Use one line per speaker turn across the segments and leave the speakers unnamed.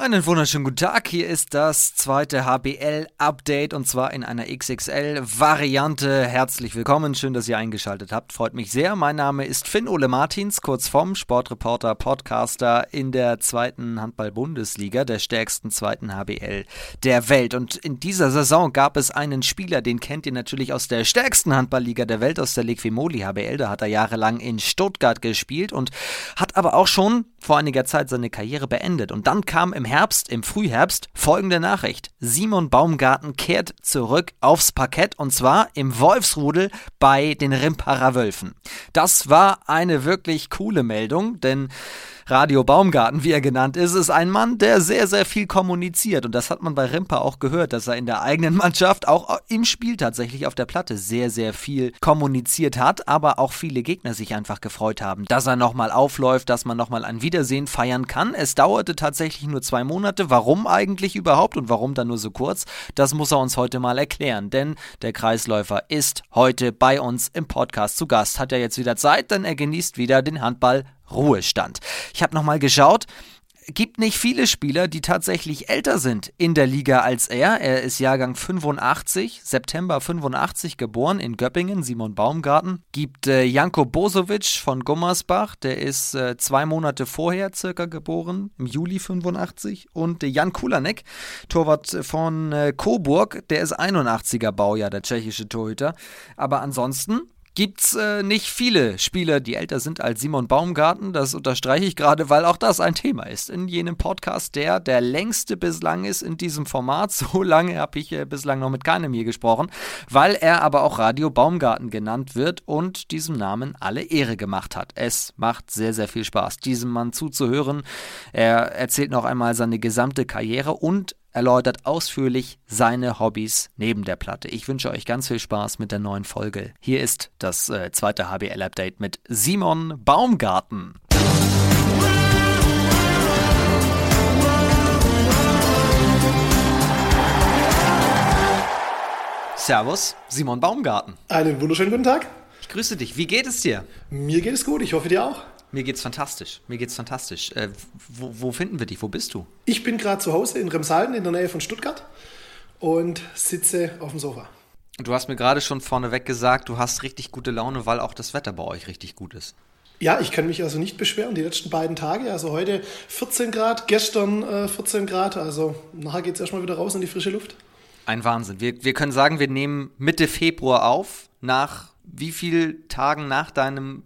Einen wunderschönen guten Tag. Hier ist das zweite HBL-Update und zwar in einer XXL-Variante. Herzlich willkommen. Schön, dass ihr eingeschaltet habt. Freut mich sehr. Mein Name ist Finn Ole Martins, kurz vom Sportreporter, Podcaster in der zweiten Handball-Bundesliga, der stärksten zweiten HBL der Welt. Und in dieser Saison gab es einen Spieler, den kennt ihr natürlich aus der stärksten Handballliga der Welt, aus der Liquimoli HBL. Da hat er jahrelang in Stuttgart gespielt und hat aber auch schon vor einiger Zeit seine Karriere beendet. Und dann kam im Herbst, im Frühherbst, folgende Nachricht. Simon Baumgarten kehrt zurück aufs Parkett und zwar im Wolfsrudel bei den Rimparer Wölfen. Das war eine wirklich coole Meldung, denn Radio Baumgarten, wie er genannt ist, ist ein Mann, der sehr, sehr viel kommuniziert. Und das hat man bei Rimper auch gehört, dass er in der eigenen Mannschaft, auch im Spiel tatsächlich auf der Platte, sehr, sehr viel kommuniziert hat, aber auch viele Gegner sich einfach gefreut haben, dass er nochmal aufläuft, dass man nochmal ein Wiedersehen feiern kann. Es dauerte tatsächlich nur zwei Monate. Warum eigentlich überhaupt und warum dann nur so kurz? Das muss er uns heute mal erklären, denn der Kreisläufer ist heute bei uns im Podcast zu Gast. Hat er jetzt wieder Zeit, denn er genießt wieder den Handball Ruhestand. Ich habe nochmal geschaut gibt nicht viele Spieler, die tatsächlich älter sind in der Liga als er. Er ist Jahrgang 85, September 85 geboren in Göppingen, Simon Baumgarten. Gibt äh, Janko Bosovic von Gummersbach, der ist äh, zwei Monate vorher circa geboren, im Juli 85. Und äh, Jan Kulanek, Torwart von äh, Coburg, der ist 81er Baujahr, der tschechische Torhüter. Aber ansonsten gibt's äh, nicht viele Spieler, die älter sind als Simon Baumgarten. Das unterstreiche ich gerade, weil auch das ein Thema ist in jenem Podcast, der der längste bislang ist in diesem Format. So lange habe ich äh, bislang noch mit keinem hier gesprochen, weil er aber auch Radio Baumgarten genannt wird und diesem Namen alle Ehre gemacht hat. Es macht sehr, sehr viel Spaß, diesem Mann zuzuhören. Er erzählt noch einmal seine gesamte Karriere und erläutert ausführlich seine Hobbys neben der Platte. Ich wünsche euch ganz viel Spaß mit der neuen Folge. Hier ist das äh, zweite HBL-Update mit Simon Baumgarten. Servus, Simon Baumgarten.
Einen wunderschönen guten Tag.
Ich grüße dich. Wie geht es dir?
Mir geht es gut. Ich hoffe dir auch.
Mir geht's fantastisch. Mir geht's fantastisch. Äh, wo, wo, finden wir dich? Wo bist du?
Ich bin gerade zu Hause in Remsalden in der Nähe von Stuttgart und sitze auf dem Sofa.
Du hast mir gerade schon vorneweg gesagt, du hast richtig gute Laune, weil auch das Wetter bei euch richtig gut ist.
Ja, ich kann mich also nicht beschweren. Die letzten beiden Tage, also heute 14 Grad, gestern äh, 14 Grad. Also nachher geht es erstmal wieder raus in die frische Luft.
Ein Wahnsinn. Wir, wir können sagen, wir nehmen Mitte Februar auf. Nach wie vielen Tagen nach deinem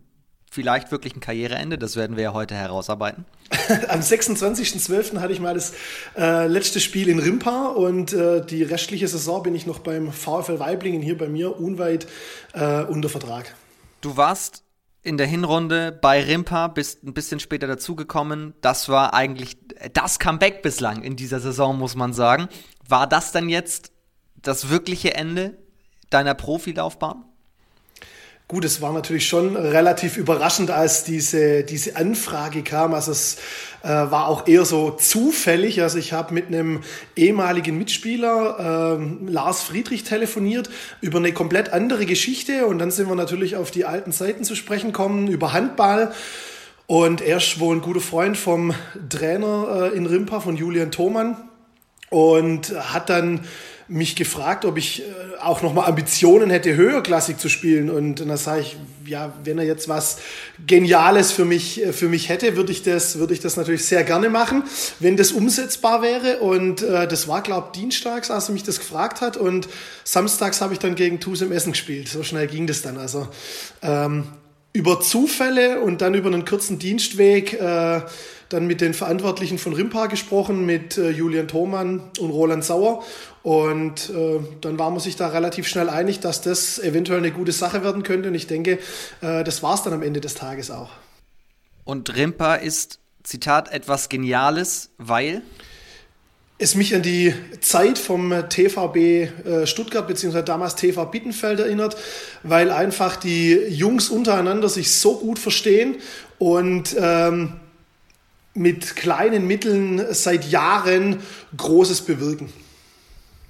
vielleicht wirklich ein Karriereende. Das werden wir ja heute herausarbeiten.
Am 26.12. hatte ich mal das äh, letzte Spiel in Rimpa und äh, die restliche Saison bin ich noch beim VfL Weiblingen hier bei mir unweit äh, unter Vertrag.
Du warst in der Hinrunde bei Rimpa, bist ein bisschen später dazugekommen. Das war eigentlich das Comeback bislang in dieser Saison, muss man sagen. War das dann jetzt das wirkliche Ende deiner Profilaufbahn?
Gut, es war natürlich schon relativ überraschend, als diese, diese Anfrage kam. Also es äh, war auch eher so zufällig. Also ich habe mit einem ehemaligen Mitspieler, äh, Lars Friedrich, telefoniert über eine komplett andere Geschichte. Und dann sind wir natürlich auf die alten Zeiten zu sprechen kommen, über Handball. Und er ist wohl ein guter Freund vom Trainer äh, in Rimpa, von Julian Thomann. Und hat dann mich gefragt, ob ich äh, auch nochmal Ambitionen hätte, höherklassig zu spielen. Und dann sage ich, ja, wenn er jetzt was Geniales für mich, äh, für mich hätte, würde ich, das, würde ich das natürlich sehr gerne machen, wenn das umsetzbar wäre. Und äh, das war, glaube ich, dienstags, als er mich das gefragt hat. Und samstags habe ich dann gegen TuS im Essen gespielt. So schnell ging das dann. Also ähm, über Zufälle und dann über einen kurzen Dienstweg äh, dann mit den Verantwortlichen von Rimpa gesprochen, mit äh, Julian Thomann und Roland Sauer. Und äh, dann war man sich da relativ schnell einig, dass das eventuell eine gute Sache werden könnte. Und ich denke, äh, das war es dann am Ende des Tages auch.
Und Rimpa ist, Zitat, etwas Geniales, weil?
es mich an die Zeit vom TVB äh, Stuttgart bzw. damals TV Bittenfeld erinnert, weil einfach die Jungs untereinander sich so gut verstehen und ähm, mit kleinen Mitteln seit Jahren Großes bewirken.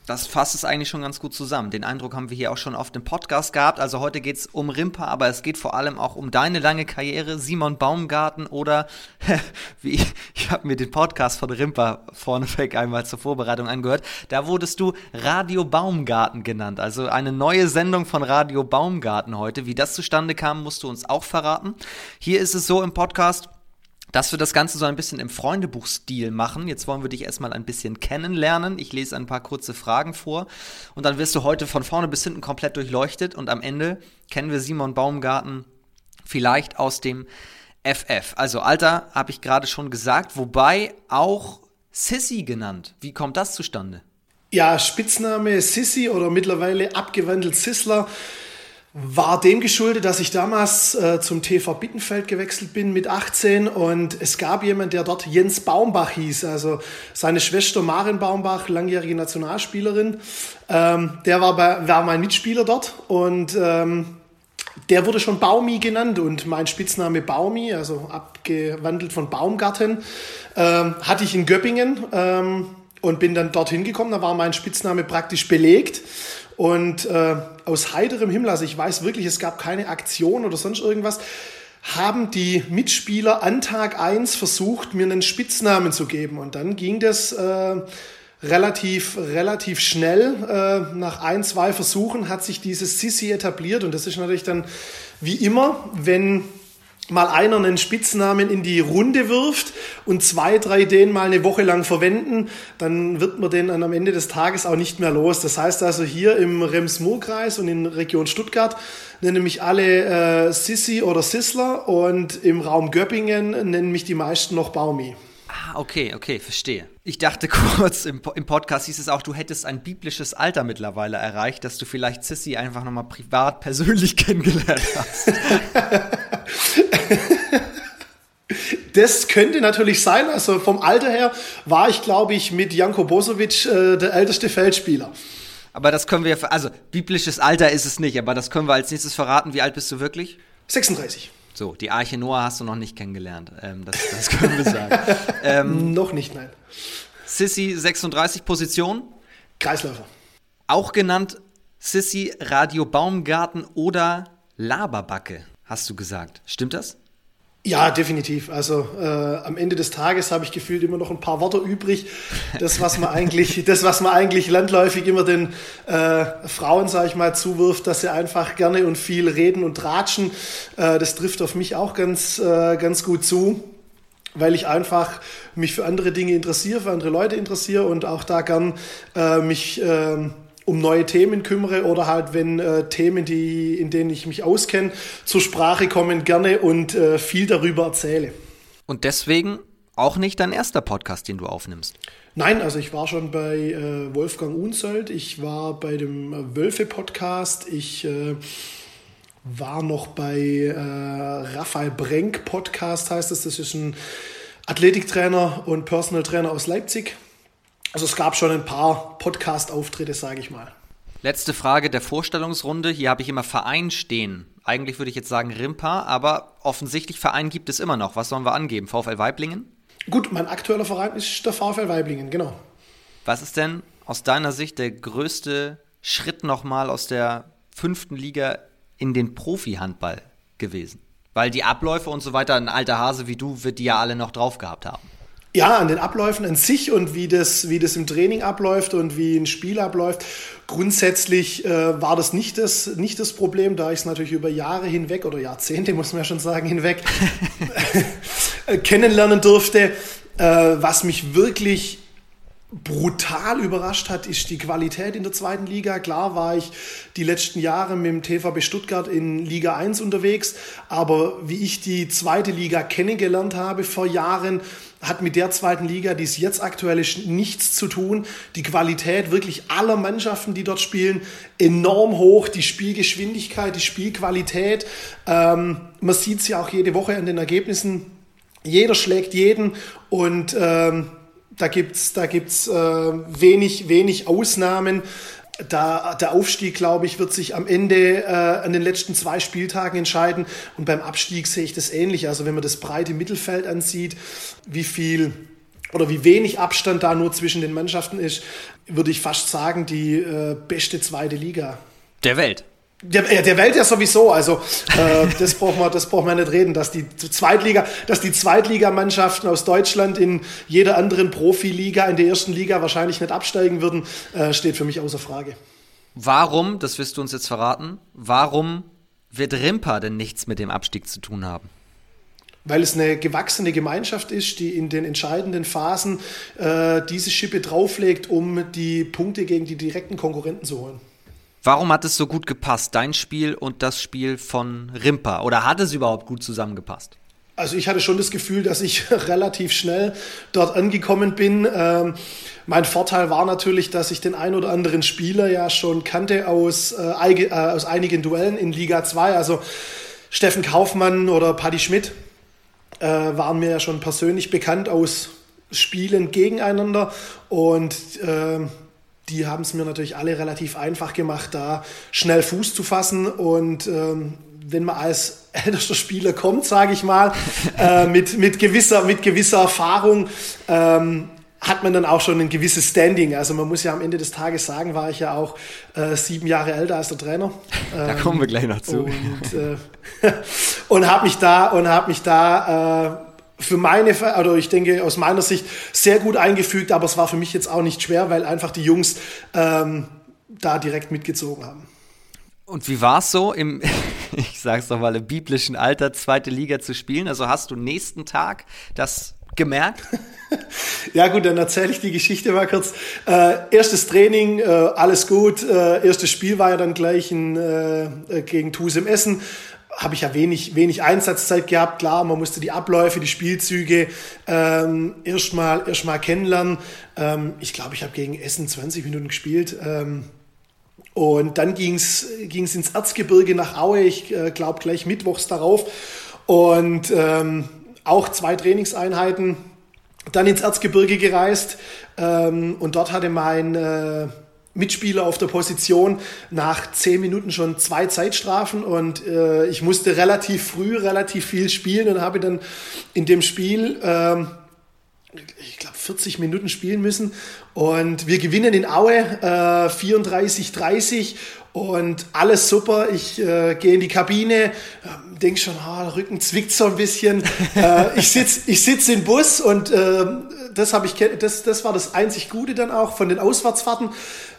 Das fasst es eigentlich schon ganz gut zusammen. Den Eindruck haben wir hier auch schon auf dem Podcast gehabt. Also heute geht es um Rimpa, aber es geht vor allem auch um deine lange Karriere, Simon Baumgarten oder wie ich, ich habe mir den Podcast von Rimpa vorneweg einmal zur Vorbereitung angehört. Da wurdest du Radio Baumgarten genannt. Also eine neue Sendung von Radio Baumgarten heute. Wie das zustande kam, musst du uns auch verraten. Hier ist es so im Podcast, dass wir das Ganze so ein bisschen im Freundebuchstil machen. Jetzt wollen wir dich erstmal ein bisschen kennenlernen. Ich lese ein paar kurze Fragen vor und dann wirst du heute von vorne bis hinten komplett durchleuchtet und am Ende kennen wir Simon Baumgarten vielleicht aus dem FF. Also Alter habe ich gerade schon gesagt, wobei auch Sissy genannt. Wie kommt das zustande?
Ja, Spitzname Sissy oder mittlerweile abgewandelt Sissler war dem geschuldet, dass ich damals äh, zum TV Bittenfeld gewechselt bin mit 18 und es gab jemand, der dort Jens Baumbach hieß, also seine Schwester Maren Baumbach, langjährige Nationalspielerin, ähm, der war, bei, war mein Mitspieler dort und ähm, der wurde schon Baumi genannt und mein Spitzname Baumi, also abgewandelt von Baumgarten, ähm, hatte ich in Göppingen ähm, und bin dann dorthin gekommen. Da war mein Spitzname praktisch belegt und äh, aus heiterem Himmel, also ich weiß wirklich, es gab keine Aktion oder sonst irgendwas, haben die Mitspieler an Tag eins versucht, mir einen Spitznamen zu geben. Und dann ging das äh, relativ, relativ schnell. Äh, nach ein, zwei Versuchen hat sich dieses Sissi etabliert. Und das ist natürlich dann wie immer, wenn mal einer einen Spitznamen in die Runde wirft und zwei, drei den mal eine Woche lang verwenden, dann wird man den am Ende des Tages auch nicht mehr los. Das heißt also hier im Rems-Murr-Kreis und in Region Stuttgart nennen mich alle äh, Sissi oder Sissler und im Raum Göppingen nennen mich die meisten noch Baumi.
Ah, okay, okay, verstehe. Ich dachte kurz, im, im, Podcast hieß es auch, du hättest ein biblisches Alter mittlerweile erreicht, dass du vielleicht Sissy einfach nochmal privat persönlich kennengelernt hast.
Das könnte natürlich sein. Also vom Alter her war ich, glaube ich, mit Janko Bosovic äh, der älteste Feldspieler.
Aber das können wir, also biblisches Alter ist es nicht, aber das können wir als nächstes verraten. Wie alt bist du wirklich?
36.
So, die Arche Noah hast du noch nicht kennengelernt. Ähm, das, das, können wir sagen.
ähm, noch nicht, nein.
Sissy 36 Position.
Kreisläufer.
Auch genannt Sissy Radio Baumgarten oder Laberbacke hast du gesagt. Stimmt das?
Ja, definitiv. Also äh, am Ende des Tages habe ich gefühlt immer noch ein paar Worte übrig. Das, was man eigentlich, das, was man eigentlich landläufig immer den äh, Frauen, sage ich mal, zuwirft, dass sie einfach gerne und viel reden und tratschen. Äh, das trifft auf mich auch ganz, äh, ganz gut zu, weil ich einfach mich für andere Dinge interessiere, für andere Leute interessiere und auch da gern äh, mich äh, um neue Themen kümmere oder halt, wenn äh, Themen, die, in denen ich mich auskenne, zur Sprache kommen, gerne und äh, viel darüber erzähle.
Und deswegen auch nicht dein erster Podcast, den du aufnimmst?
Nein, also ich war schon bei äh, Wolfgang Unsold, ich war bei dem äh, Wölfe-Podcast, ich äh, war noch bei äh, Raphael Brenk Podcast, heißt es. Das ist ein Athletiktrainer und Personal Trainer aus Leipzig. Also es gab schon ein paar Podcast-Auftritte, sage ich mal.
Letzte Frage der Vorstellungsrunde. Hier habe ich immer Verein stehen. Eigentlich würde ich jetzt sagen Rimpa, aber offensichtlich Verein gibt es immer noch. Was sollen wir angeben? VfL Weiblingen?
Gut, mein aktueller Verein ist der VfL Weiblingen, genau.
Was ist denn aus deiner Sicht der größte Schritt nochmal aus der fünften Liga in den Profi-Handball gewesen? Weil die Abläufe und so weiter, ein alter Hase wie du, wird die ja alle noch drauf gehabt haben.
Ja, an den Abläufen an sich und wie das, wie das im Training abläuft und wie ein Spiel abläuft. Grundsätzlich äh, war das nicht das, nicht das Problem, da ich es natürlich über Jahre hinweg oder Jahrzehnte, muss man ja schon sagen, hinweg kennenlernen durfte. Äh, was mich wirklich brutal überrascht hat, ist die Qualität in der zweiten Liga. Klar war ich die letzten Jahre mit dem TVB Stuttgart in Liga 1 unterwegs, aber wie ich die zweite Liga kennengelernt habe vor Jahren, hat mit der zweiten Liga, die es jetzt aktuell ist, nichts zu tun. Die Qualität wirklich aller Mannschaften, die dort spielen, enorm hoch. Die Spielgeschwindigkeit, die Spielqualität. Ähm, man sieht es ja auch jede Woche an den Ergebnissen. Jeder schlägt jeden und ähm, da gibt's da gibt's äh, wenig, wenig Ausnahmen. Da, der Aufstieg, glaube ich, wird sich am Ende äh, an den letzten zwei Spieltagen entscheiden. Und beim Abstieg sehe ich das ähnlich. Also wenn man das breite Mittelfeld ansieht, wie viel oder wie wenig Abstand da nur zwischen den Mannschaften ist, würde ich fast sagen, die äh, beste zweite Liga.
Der Welt.
Der, der Welt ja sowieso, also äh, das braucht man, das braucht man nicht reden, dass die Zweitliga, dass die Zweitligamannschaften aus Deutschland in jeder anderen Profiliga in der ersten Liga wahrscheinlich nicht absteigen würden, äh, steht für mich außer Frage.
Warum, das wirst du uns jetzt verraten, warum wird Rimpa denn nichts mit dem Abstieg zu tun haben?
weil es eine gewachsene Gemeinschaft ist, die in den entscheidenden Phasen äh, diese Schippe drauflegt, um die Punkte gegen die direkten Konkurrenten zu holen.
Warum hat es so gut gepasst, dein Spiel und das Spiel von Rimpa? Oder hat es überhaupt gut zusammengepasst?
Also ich hatte schon das Gefühl, dass ich relativ schnell dort angekommen bin. Ähm, mein Vorteil war natürlich, dass ich den ein oder anderen Spieler ja schon kannte aus, äh, äh aus einigen Duellen in Liga 2. Also Steffen Kaufmann oder Paddy Schmidt äh, waren mir ja schon persönlich bekannt aus Spielen gegeneinander. Und äh, die haben es mir natürlich alle relativ einfach gemacht, da schnell Fuß zu fassen. Und ähm, wenn man als ältester Spieler kommt, sage ich mal, äh, mit, mit, gewisser, mit gewisser Erfahrung, ähm, hat man dann auch schon ein gewisses Standing. Also man muss ja am Ende des Tages sagen, war ich ja auch äh, sieben Jahre älter als der Trainer.
Ähm, da kommen wir gleich noch zu.
Und, äh, und habe mich da und habe mich da äh, für meine, oder ich denke aus meiner Sicht sehr gut eingefügt, aber es war für mich jetzt auch nicht schwer, weil einfach die Jungs ähm, da direkt mitgezogen haben.
Und wie war es so, im, ich sag's doch mal, im biblischen Alter zweite Liga zu spielen? Also hast du nächsten Tag das gemerkt?
ja gut, dann erzähle ich die Geschichte mal kurz. Äh, erstes Training, äh, alles gut. Äh, erstes Spiel war ja dann gleich in, äh, gegen Tusem Essen habe ich ja wenig, wenig Einsatzzeit gehabt. Klar, man musste die Abläufe, die Spielzüge ähm, erstmal erst mal kennenlernen. Ähm, ich glaube, ich habe gegen Essen 20 Minuten gespielt. Ähm, und dann ging es ins Erzgebirge nach Aue, ich äh, glaube gleich mittwochs darauf. Und ähm, auch zwei Trainingseinheiten. Dann ins Erzgebirge gereist ähm, und dort hatte mein äh, Mitspieler auf der Position nach zehn Minuten schon zwei Zeitstrafen und äh, ich musste relativ früh relativ viel spielen und habe dann in dem Spiel ähm, ich glaube 40 Minuten spielen müssen und wir gewinnen in Aue äh, 34-30 und alles super. Ich äh, gehe in die Kabine, äh, denke schon, ah, der Rücken zwickt so ein bisschen. äh, ich sitze ich sitz im Bus und äh, das, hab ich, das, das war das einzig Gute dann auch von den Auswärtsfahrten.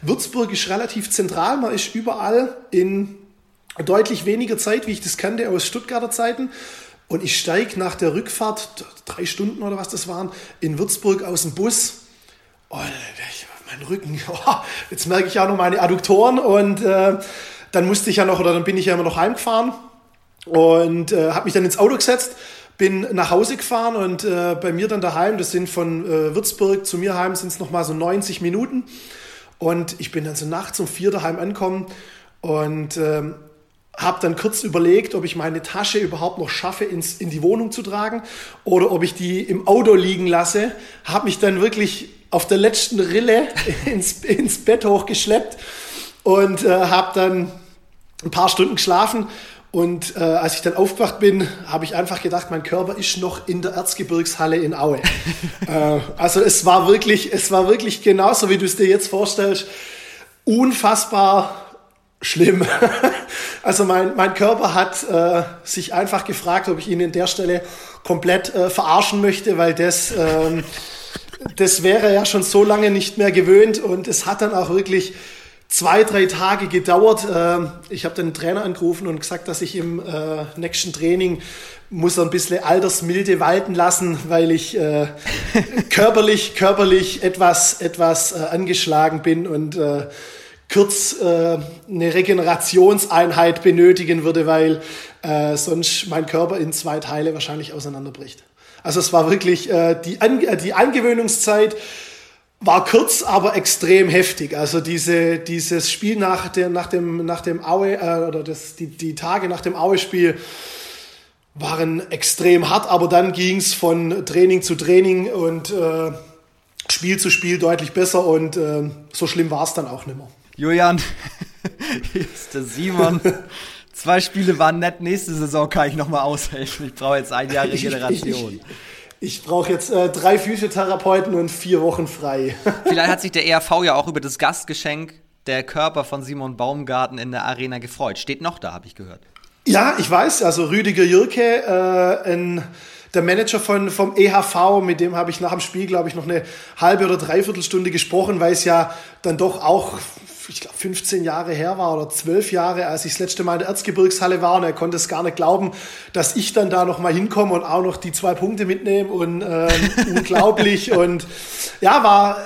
Würzburg ist relativ zentral, man ist überall in deutlich weniger Zeit, wie ich das kannte aus Stuttgarter Zeiten. Und ich steige nach der Rückfahrt, drei Stunden oder was das waren, in Würzburg aus dem Bus. Oh, mein Rücken, oh, jetzt merke ich auch noch meine Adduktoren und äh, dann musste ich ja noch, oder dann bin ich ja immer noch heimgefahren und äh, habe mich dann ins Auto gesetzt, bin nach Hause gefahren und äh, bei mir dann daheim, das sind von äh, Würzburg zu mir heim, sind es nochmal so 90 Minuten und ich bin dann so nachts um vier daheim angekommen und ähm, habe dann kurz überlegt, ob ich meine Tasche überhaupt noch schaffe, ins, in die Wohnung zu tragen oder ob ich die im Auto liegen lasse. Habe mich dann wirklich auf der letzten Rille ins, ins Bett hochgeschleppt und äh, habe dann ein paar Stunden geschlafen. Und äh, als ich dann aufgewacht bin, habe ich einfach gedacht, mein Körper ist noch in der Erzgebirgshalle in Aue. äh, also es war wirklich, es war wirklich genauso, wie du es dir jetzt vorstellst, unfassbar schlimm. also mein, mein Körper hat äh, sich einfach gefragt, ob ich ihn in der Stelle komplett äh, verarschen möchte, weil das ähm, das wäre ja schon so lange nicht mehr gewöhnt und es hat dann auch wirklich zwei, drei Tage gedauert. Ähm, ich habe den Trainer angerufen und gesagt, dass ich im äh, nächsten Training muss ein bisschen Altersmilde walten lassen, weil ich äh, körperlich, körperlich etwas, etwas äh, angeschlagen bin und äh, kurz eine Regenerationseinheit benötigen würde, weil sonst mein Körper in zwei Teile wahrscheinlich auseinanderbricht. Also es war wirklich, die, An die Angewöhnungszeit war kurz, aber extrem heftig. Also diese, dieses Spiel nach, der, nach dem, nach dem Aue, äh, oder das, die, die Tage nach dem Aue-Spiel waren extrem hart, aber dann ging es von Training zu Training und äh, Spiel zu Spiel deutlich besser und äh, so schlimm war es dann auch nicht mehr.
Julian, hier ist der Simon. Zwei Spiele waren nett, nächste Saison kann ich nochmal aushelfen. Ich brauche jetzt ein Jahr Regeneration.
Ich, brauche jetzt äh, drei Physiotherapeuten und vier Wochen frei.
Vielleicht hat sich der ERV ja auch über das Gastgeschenk der Körper von Simon Baumgarten in der Arena gefreut. Steht noch da, habe ich gehört.
Ja, ich weiß. Also Rüdiger Jürke, äh, ein, der Manager von, vom EHV, mit dem habe ich nach dem Spiel, glaube ich, noch eine halbe oder dreiviertel Stunde gesprochen, weil es ja dann doch auch ich glaube, 15 Jahre her war oder 12 Jahre, als ich das letzte Mal in der Erzgebirgshalle war und er konnte es gar nicht glauben, dass ich dann da noch mal hinkomme und auch noch die zwei Punkte mitnehme und äh, unglaublich und ja, war,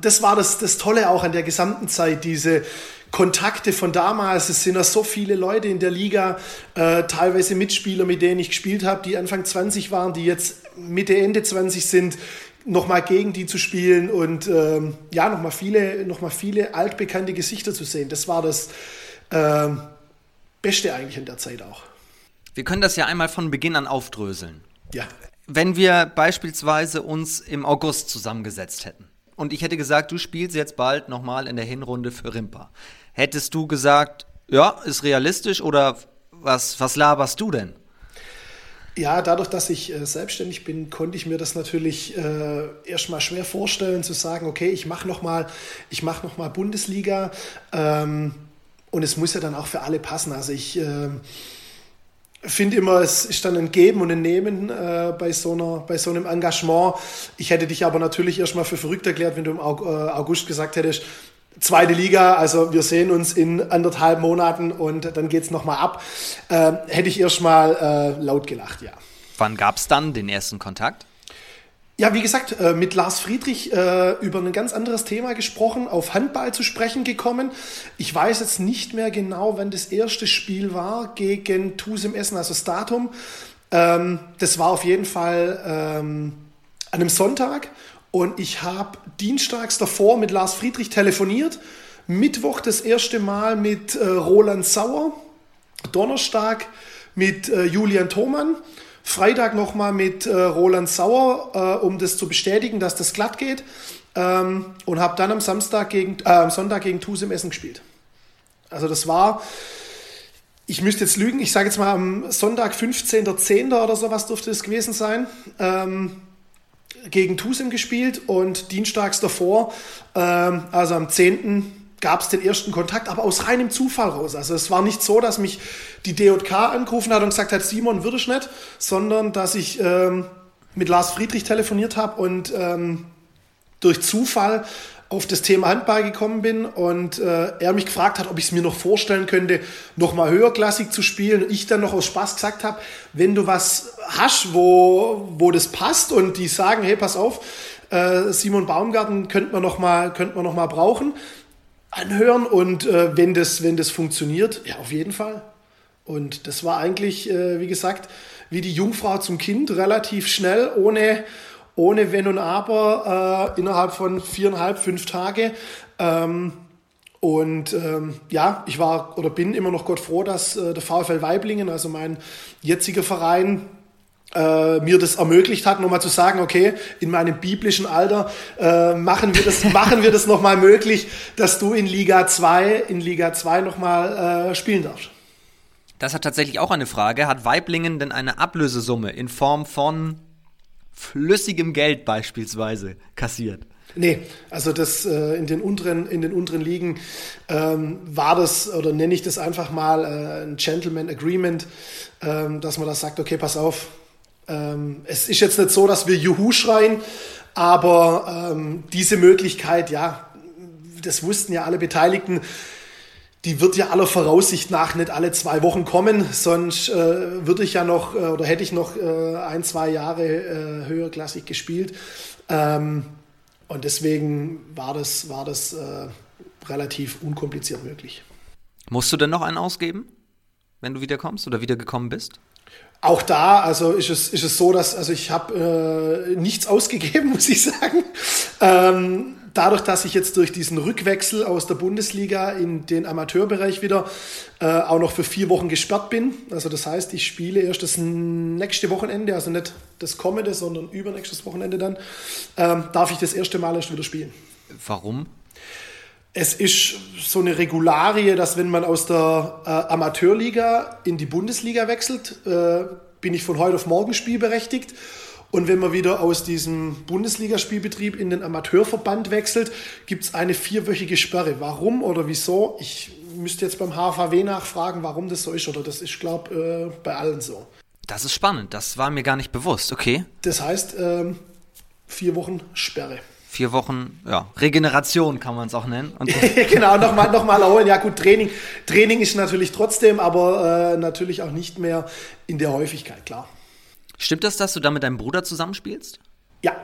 das war das, das Tolle auch an der gesamten Zeit, diese Kontakte von damals. Es sind ja so viele Leute in der Liga, äh, teilweise Mitspieler, mit denen ich gespielt habe, die Anfang 20 waren, die jetzt Mitte, Ende 20 sind, nochmal gegen die zu spielen und ähm, ja, nochmal viele, noch viele altbekannte Gesichter zu sehen. Das war das ähm, Beste eigentlich in der Zeit auch.
Wir können das ja einmal von Beginn an aufdröseln.
Ja.
Wenn wir beispielsweise uns im August zusammengesetzt hätten und ich hätte gesagt, du spielst jetzt bald nochmal in der Hinrunde für Rimpa, hättest du gesagt, ja, ist realistisch oder was, was laberst du denn?
Ja, dadurch, dass ich äh, selbstständig bin, konnte ich mir das natürlich äh, erstmal schwer vorstellen, zu sagen, okay, ich mache nochmal mach noch Bundesliga. Ähm, und es muss ja dann auch für alle passen. Also ich äh, finde immer, es ist dann ein Geben und ein Nehmen äh, bei, so einer, bei so einem Engagement. Ich hätte dich aber natürlich erstmal für verrückt erklärt, wenn du im äh, August gesagt hättest, zweite Liga, also wir sehen uns in anderthalb Monaten und dann geht es nochmal ab. Äh, hätte ich erstmal äh, laut gelacht, ja.
Wann gab es dann den ersten Kontakt?
Ja, wie gesagt, äh, mit Lars Friedrich äh, über ein ganz anderes Thema gesprochen, auf Handball zu sprechen gekommen. Ich weiß jetzt nicht mehr genau, wann das erste Spiel war gegen Tusem Essen, also das Datum. Ähm, das war auf jeden Fall ähm, an einem Sonntag und ich habe dienstags davor mit Lars Friedrich telefoniert, Mittwoch das erste Mal mit äh, Roland Sauer, Donnerstag mit äh, Julian Thomann, Freitag nochmal mit äh, Roland Sauer, äh, um das zu bestätigen, dass das glatt geht. Ähm, und habe dann am Samstag gegen, äh, am Sonntag gegen Tus im Essen gespielt. Also das war, ich müsste jetzt lügen, ich sage jetzt mal am Sonntag 15.10. oder sowas dürfte es gewesen sein. Ähm, gegen Tusim gespielt und dienstags davor, ähm, also am 10. gab es den ersten Kontakt, aber aus reinem Zufall raus. Also es war nicht so, dass mich die DJK angerufen hat und gesagt hat, Simon, würde ich nicht, sondern dass ich ähm, mit Lars Friedrich telefoniert habe und ähm, durch Zufall auf das Thema Handball gekommen bin und äh, er mich gefragt hat, ob ich es mir noch vorstellen könnte, nochmal höherklassig zu spielen. Und ich dann noch aus Spaß gesagt habe, wenn du was hast, wo, wo das passt und die sagen, hey, pass auf, äh, Simon Baumgarten könnte man nochmal noch brauchen, anhören und äh, wenn, das, wenn das funktioniert, ja, auf jeden Fall. Und das war eigentlich, äh, wie gesagt, wie die Jungfrau zum Kind, relativ schnell, ohne, ohne Wenn und Aber äh, innerhalb von viereinhalb, fünf Tage. Ähm, und ähm, ja, ich war oder bin immer noch Gott froh, dass äh, der VfL Weiblingen, also mein jetziger Verein, äh, mir das ermöglicht hat, nochmal zu sagen, okay, in meinem biblischen Alter äh, machen wir das, machen wir das nochmal möglich, dass du in Liga 2, in Liga 2 nochmal äh, spielen darfst.
Das hat tatsächlich auch eine Frage. Hat Weiblingen denn eine Ablösesumme in Form von flüssigem Geld beispielsweise kassiert?
Nee, also das äh, in den unteren in den unteren Ligen ähm, war das oder nenne ich das einfach mal äh, ein Gentleman Agreement, ähm, dass man da sagt, okay, pass auf, ähm, es ist jetzt nicht so, dass wir Juhu schreien, aber ähm, diese Möglichkeit, ja, das wussten ja alle Beteiligten, die wird ja aller Voraussicht nach nicht alle zwei Wochen kommen, sonst äh, würde ich ja noch äh, oder hätte ich noch äh, ein, zwei Jahre äh, höherklassig gespielt. Ähm, und deswegen war das, war das äh, relativ unkompliziert möglich.
Musst du denn noch einen ausgeben, wenn du wiederkommst oder wiedergekommen bist?
Auch da, also ist es, ist es so, dass also ich habe äh, nichts ausgegeben, muss ich sagen. Ähm, dadurch, dass ich jetzt durch diesen Rückwechsel aus der Bundesliga in den Amateurbereich wieder äh, auch noch für vier Wochen gesperrt bin. Also das heißt, ich spiele erst das nächste Wochenende, also nicht das kommende, sondern übernächstes Wochenende dann, ähm, darf ich das erste Mal erst wieder spielen.
Warum?
Es ist so eine Regularie, dass wenn man aus der äh, Amateurliga in die Bundesliga wechselt, äh, bin ich von heute auf morgen spielberechtigt. Und wenn man wieder aus diesem Bundesligaspielbetrieb in den Amateurverband wechselt, gibt es eine vierwöchige Sperre. Warum oder wieso? Ich müsste jetzt beim HVW nachfragen, warum das so ist. Oder das ist, glaube äh, bei allen so.
Das ist spannend. Das war mir gar nicht bewusst. Okay.
Das heißt, ähm, vier Wochen Sperre.
Vier Wochen, ja, Regeneration kann man es auch nennen.
genau, nochmal noch mal erholen. Ja gut, Training, Training ist natürlich trotzdem, aber äh, natürlich auch nicht mehr in der Häufigkeit, klar.
Stimmt das, dass du da mit deinem Bruder zusammenspielst?
Ja.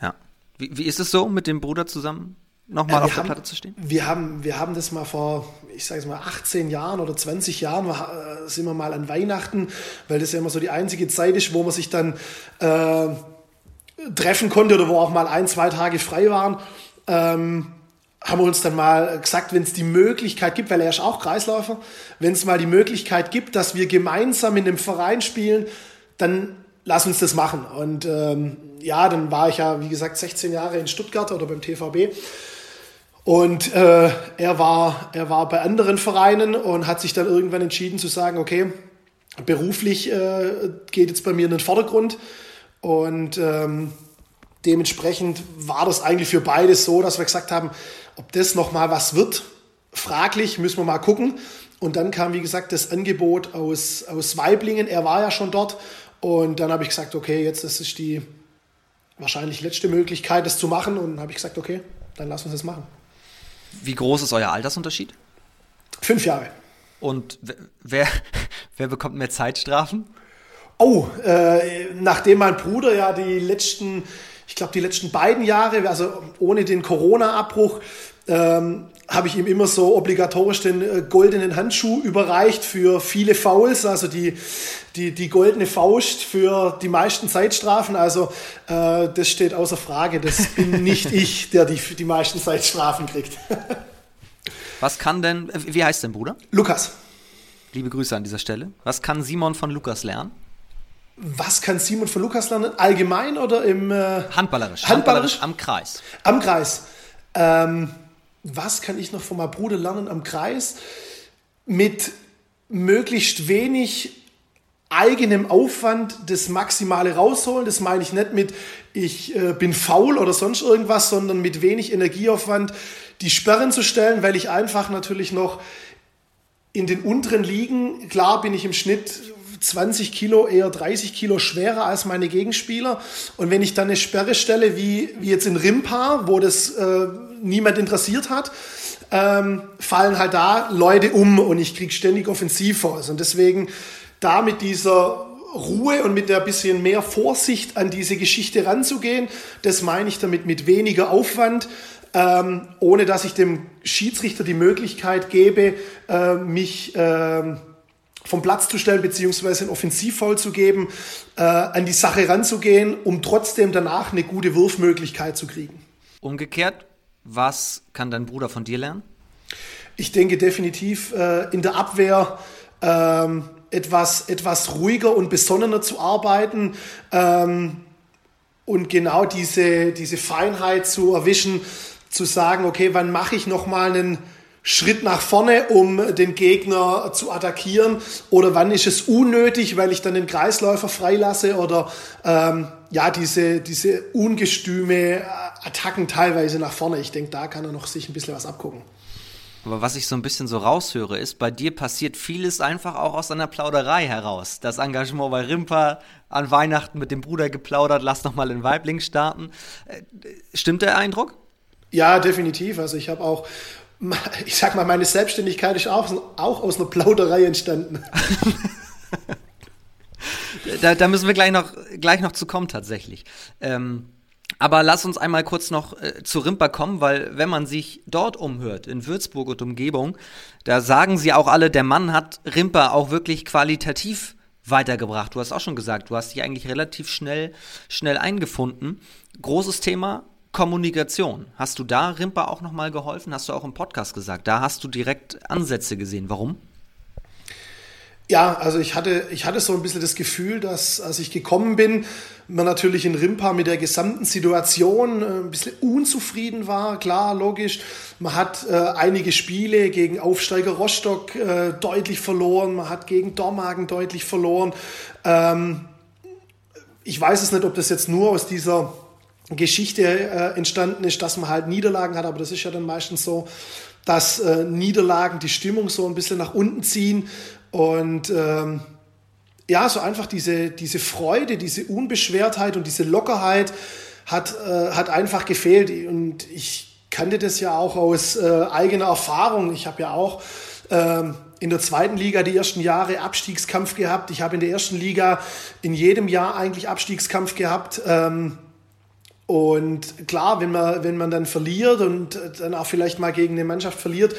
Ja. Wie, wie ist es so, mit dem Bruder zusammen nochmal ja, auf der Platte zu stehen?
Wir haben, wir haben das mal vor, ich sage es mal, 18 Jahren oder 20 Jahren, äh, sind wir mal an Weihnachten, weil das ja immer so die einzige Zeit ist, wo man sich dann äh, treffen konnte oder wo auch mal ein, zwei Tage frei waren. Ähm, haben wir uns dann mal gesagt, wenn es die Möglichkeit gibt, weil er ist auch Kreisläufer, wenn es mal die Möglichkeit gibt, dass wir gemeinsam in einem Verein spielen, dann lass uns das machen. Und ähm, ja, dann war ich ja, wie gesagt, 16 Jahre in Stuttgart oder beim TVB. Und äh, er, war, er war bei anderen Vereinen und hat sich dann irgendwann entschieden zu sagen, okay, beruflich äh, geht jetzt bei mir in den Vordergrund. Und ähm, dementsprechend war das eigentlich für beide so, dass wir gesagt haben, ob das nochmal was wird, fraglich, müssen wir mal gucken. Und dann kam, wie gesagt, das Angebot aus, aus Weiblingen. Er war ja schon dort und dann habe ich gesagt, okay, jetzt das ist die wahrscheinlich letzte Möglichkeit, das zu machen. Und dann habe ich gesagt, okay, dann lass uns das machen.
Wie groß ist euer Altersunterschied?
Fünf Jahre.
Und wer, wer bekommt mehr Zeitstrafen?
Oh, äh, nachdem mein Bruder ja die letzten, ich glaube die letzten beiden Jahre, also ohne den Corona-Abbruch, ähm, habe ich ihm immer so obligatorisch den äh, goldenen Handschuh überreicht für viele Fouls, also die, die, die goldene Faust für die meisten Zeitstrafen. Also äh, das steht außer Frage. Das bin nicht ich, der die, die meisten Zeitstrafen kriegt.
Was kann denn, wie heißt dein Bruder?
Lukas.
Liebe Grüße an dieser Stelle. Was kann Simon von Lukas lernen?
Was kann Simon von Lukas lernen? Allgemein oder im
äh, Handballerisch.
Handballerisch. Handballerisch
am Kreis.
Am Kreis. Ähm, was kann ich noch von meinem Bruder lernen am Kreis? Mit möglichst wenig eigenem Aufwand das Maximale rausholen. Das meine ich nicht mit, ich äh, bin faul oder sonst irgendwas, sondern mit wenig Energieaufwand die Sperren zu stellen, weil ich einfach natürlich noch in den unteren Ligen, klar bin ich im Schnitt 20 Kilo, eher 30 Kilo schwerer als meine Gegenspieler. Und wenn ich dann eine Sperre stelle, wie, wie jetzt in Rimpa, wo das äh, niemand interessiert hat, ähm, fallen halt da Leute um und ich kriege ständig Offensivfouls. Und deswegen da mit dieser Ruhe und mit der bisschen mehr Vorsicht an diese Geschichte ranzugehen, das meine ich damit mit weniger Aufwand, ähm, ohne dass ich dem Schiedsrichter die Möglichkeit gebe, äh, mich äh, vom Platz zu stellen, beziehungsweise ein Offensivfoul zu geben, äh, an die Sache ranzugehen, um trotzdem danach eine gute Wurfmöglichkeit zu kriegen.
Umgekehrt, was kann dein Bruder von dir lernen?
Ich denke definitiv äh, in der Abwehr ähm, etwas, etwas ruhiger und besonnener zu arbeiten ähm, und genau diese, diese Feinheit zu erwischen, zu sagen, okay, wann mache ich nochmal einen Schritt nach vorne, um den Gegner zu attackieren? Oder wann ist es unnötig, weil ich dann den Kreisläufer freilasse? Oder ähm, ja, diese, diese ungestüme Attacken teilweise nach vorne. Ich denke, da kann er noch sich ein bisschen was abgucken.
Aber was ich so ein bisschen so raushöre, ist, bei dir passiert vieles einfach auch aus einer Plauderei heraus. Das Engagement bei Rimper, an Weihnachten mit dem Bruder geplaudert, lass noch mal in Weibling starten. Äh, stimmt der Eindruck?
Ja, definitiv. Also ich habe auch ich sag mal, meine Selbstständigkeit ist auch, auch aus einer Plauderei entstanden.
da, da, müssen wir gleich noch, gleich noch zu kommen, tatsächlich. Ähm, aber lass uns einmal kurz noch äh, zu Rimper kommen, weil wenn man sich dort umhört, in Würzburg und Umgebung, da sagen sie auch alle, der Mann hat Rimper auch wirklich qualitativ weitergebracht. Du hast auch schon gesagt, du hast dich eigentlich relativ schnell, schnell eingefunden. Großes Thema, Kommunikation. Hast du da Rimper auch nochmal geholfen? Hast du auch im Podcast gesagt. Da hast du direkt Ansätze gesehen. Warum?
Ja, also ich hatte, ich hatte so ein bisschen das Gefühl, dass als ich gekommen bin, man natürlich in Rimpa mit der gesamten Situation äh, ein bisschen unzufrieden war. Klar, logisch. Man hat äh, einige Spiele gegen Aufsteiger Rostock äh, deutlich verloren. Man hat gegen Dormagen deutlich verloren. Ähm, ich weiß es nicht, ob das jetzt nur aus dieser Geschichte äh, entstanden ist, dass man halt Niederlagen hat, aber das ist ja dann meistens so, dass äh, Niederlagen die Stimmung so ein bisschen nach unten ziehen und ähm, ja, so einfach diese, diese Freude, diese Unbeschwertheit und diese Lockerheit hat, äh, hat einfach gefehlt und ich kannte das ja auch aus äh, eigener Erfahrung. Ich habe ja auch ähm, in der zweiten Liga die ersten Jahre Abstiegskampf gehabt. Ich habe in der ersten Liga in jedem Jahr eigentlich Abstiegskampf gehabt. Ähm, und klar, wenn man, wenn man dann verliert und dann auch vielleicht mal gegen eine Mannschaft verliert,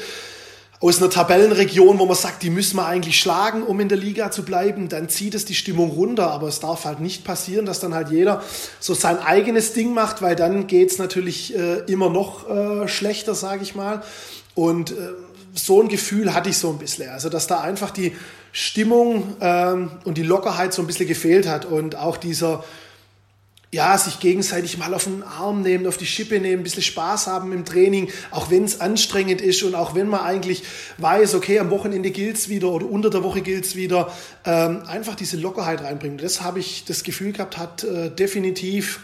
aus einer Tabellenregion, wo man sagt, die müssen wir eigentlich schlagen, um in der Liga zu bleiben, dann zieht es die Stimmung runter. Aber es darf halt nicht passieren, dass dann halt jeder so sein eigenes Ding macht, weil dann geht es natürlich äh, immer noch äh, schlechter, sage ich mal. Und äh, so ein Gefühl hatte ich so ein bisschen. Also, dass da einfach die Stimmung ähm, und die Lockerheit so ein bisschen gefehlt hat und auch dieser ja, sich gegenseitig mal auf den Arm nehmen, auf die Schippe nehmen, ein bisschen Spaß haben im Training, auch wenn es anstrengend ist und auch wenn man eigentlich weiß, okay, am Wochenende gilt es wieder oder unter der Woche gilt es wieder, ähm, einfach diese Lockerheit reinbringen. Das habe ich das Gefühl gehabt, hat äh, definitiv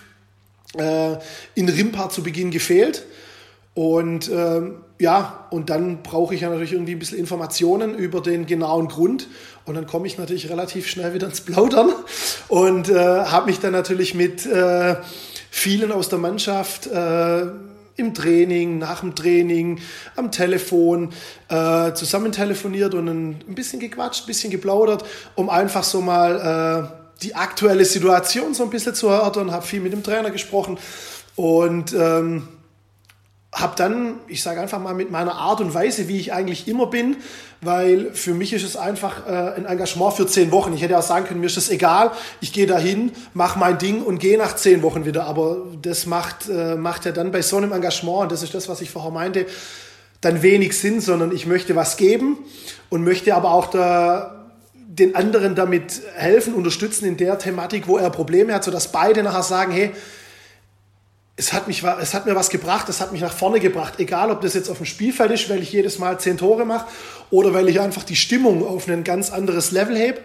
äh, in Rimpa zu Beginn gefehlt. Und ähm, ja, und dann brauche ich ja natürlich irgendwie ein bisschen Informationen über den genauen Grund. Und dann komme ich natürlich relativ schnell wieder ins Plaudern und äh, habe mich dann natürlich mit äh, vielen aus der Mannschaft äh, im Training, nach dem Training, am Telefon äh, zusammen telefoniert und ein, bisschen gequatscht, ein bisschen geplaudert, um einfach so mal äh, die aktuelle Situation so ein bisschen zu erörtern. Habe viel mit dem Trainer gesprochen und ähm, habe dann, ich sage einfach mal mit meiner Art und Weise, wie ich eigentlich immer bin, weil für mich ist es einfach äh, ein Engagement für zehn Wochen. Ich hätte auch sagen können, mir ist es egal, ich gehe dahin, mache mein Ding und gehe nach zehn Wochen wieder. Aber das macht, äh, macht ja dann bei so einem Engagement, und das ist das, was ich vorher meinte, dann wenig Sinn, sondern ich möchte was geben und möchte aber auch da den anderen damit helfen, unterstützen in der Thematik, wo er Probleme hat, sodass beide nachher sagen, hey, es hat, mich, es hat mir was gebracht, es hat mich nach vorne gebracht. Egal, ob das jetzt auf dem Spielfeld ist, weil ich jedes Mal zehn Tore mache oder weil ich einfach die Stimmung auf ein ganz anderes Level hebe.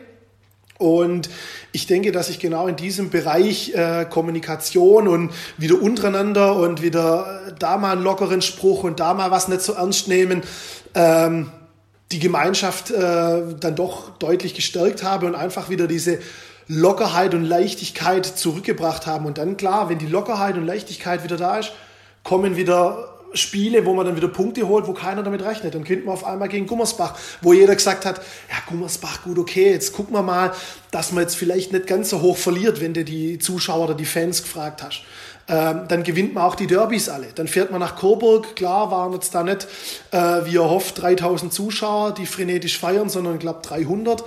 Und ich denke, dass ich genau in diesem Bereich äh, Kommunikation und wieder untereinander und wieder äh, da mal einen lockeren Spruch und da mal was nicht so ernst nehmen, ähm, die Gemeinschaft äh, dann doch deutlich gestärkt habe und einfach wieder diese Lockerheit und Leichtigkeit zurückgebracht haben. Und dann klar, wenn die Lockerheit und Leichtigkeit wieder da ist, kommen wieder Spiele, wo man dann wieder Punkte holt, wo keiner damit rechnet. Dann könnte man auf einmal gegen Gummersbach, wo jeder gesagt hat, ja, Gummersbach, gut, okay, jetzt gucken wir mal, dass man jetzt vielleicht nicht ganz so hoch verliert, wenn du die Zuschauer oder die Fans gefragt hast. Ähm, dann gewinnt man auch die Derbys alle. Dann fährt man nach Coburg. Klar waren jetzt da nicht, äh, wie er hofft, 3000 Zuschauer, die frenetisch feiern, sondern ich glaube 300.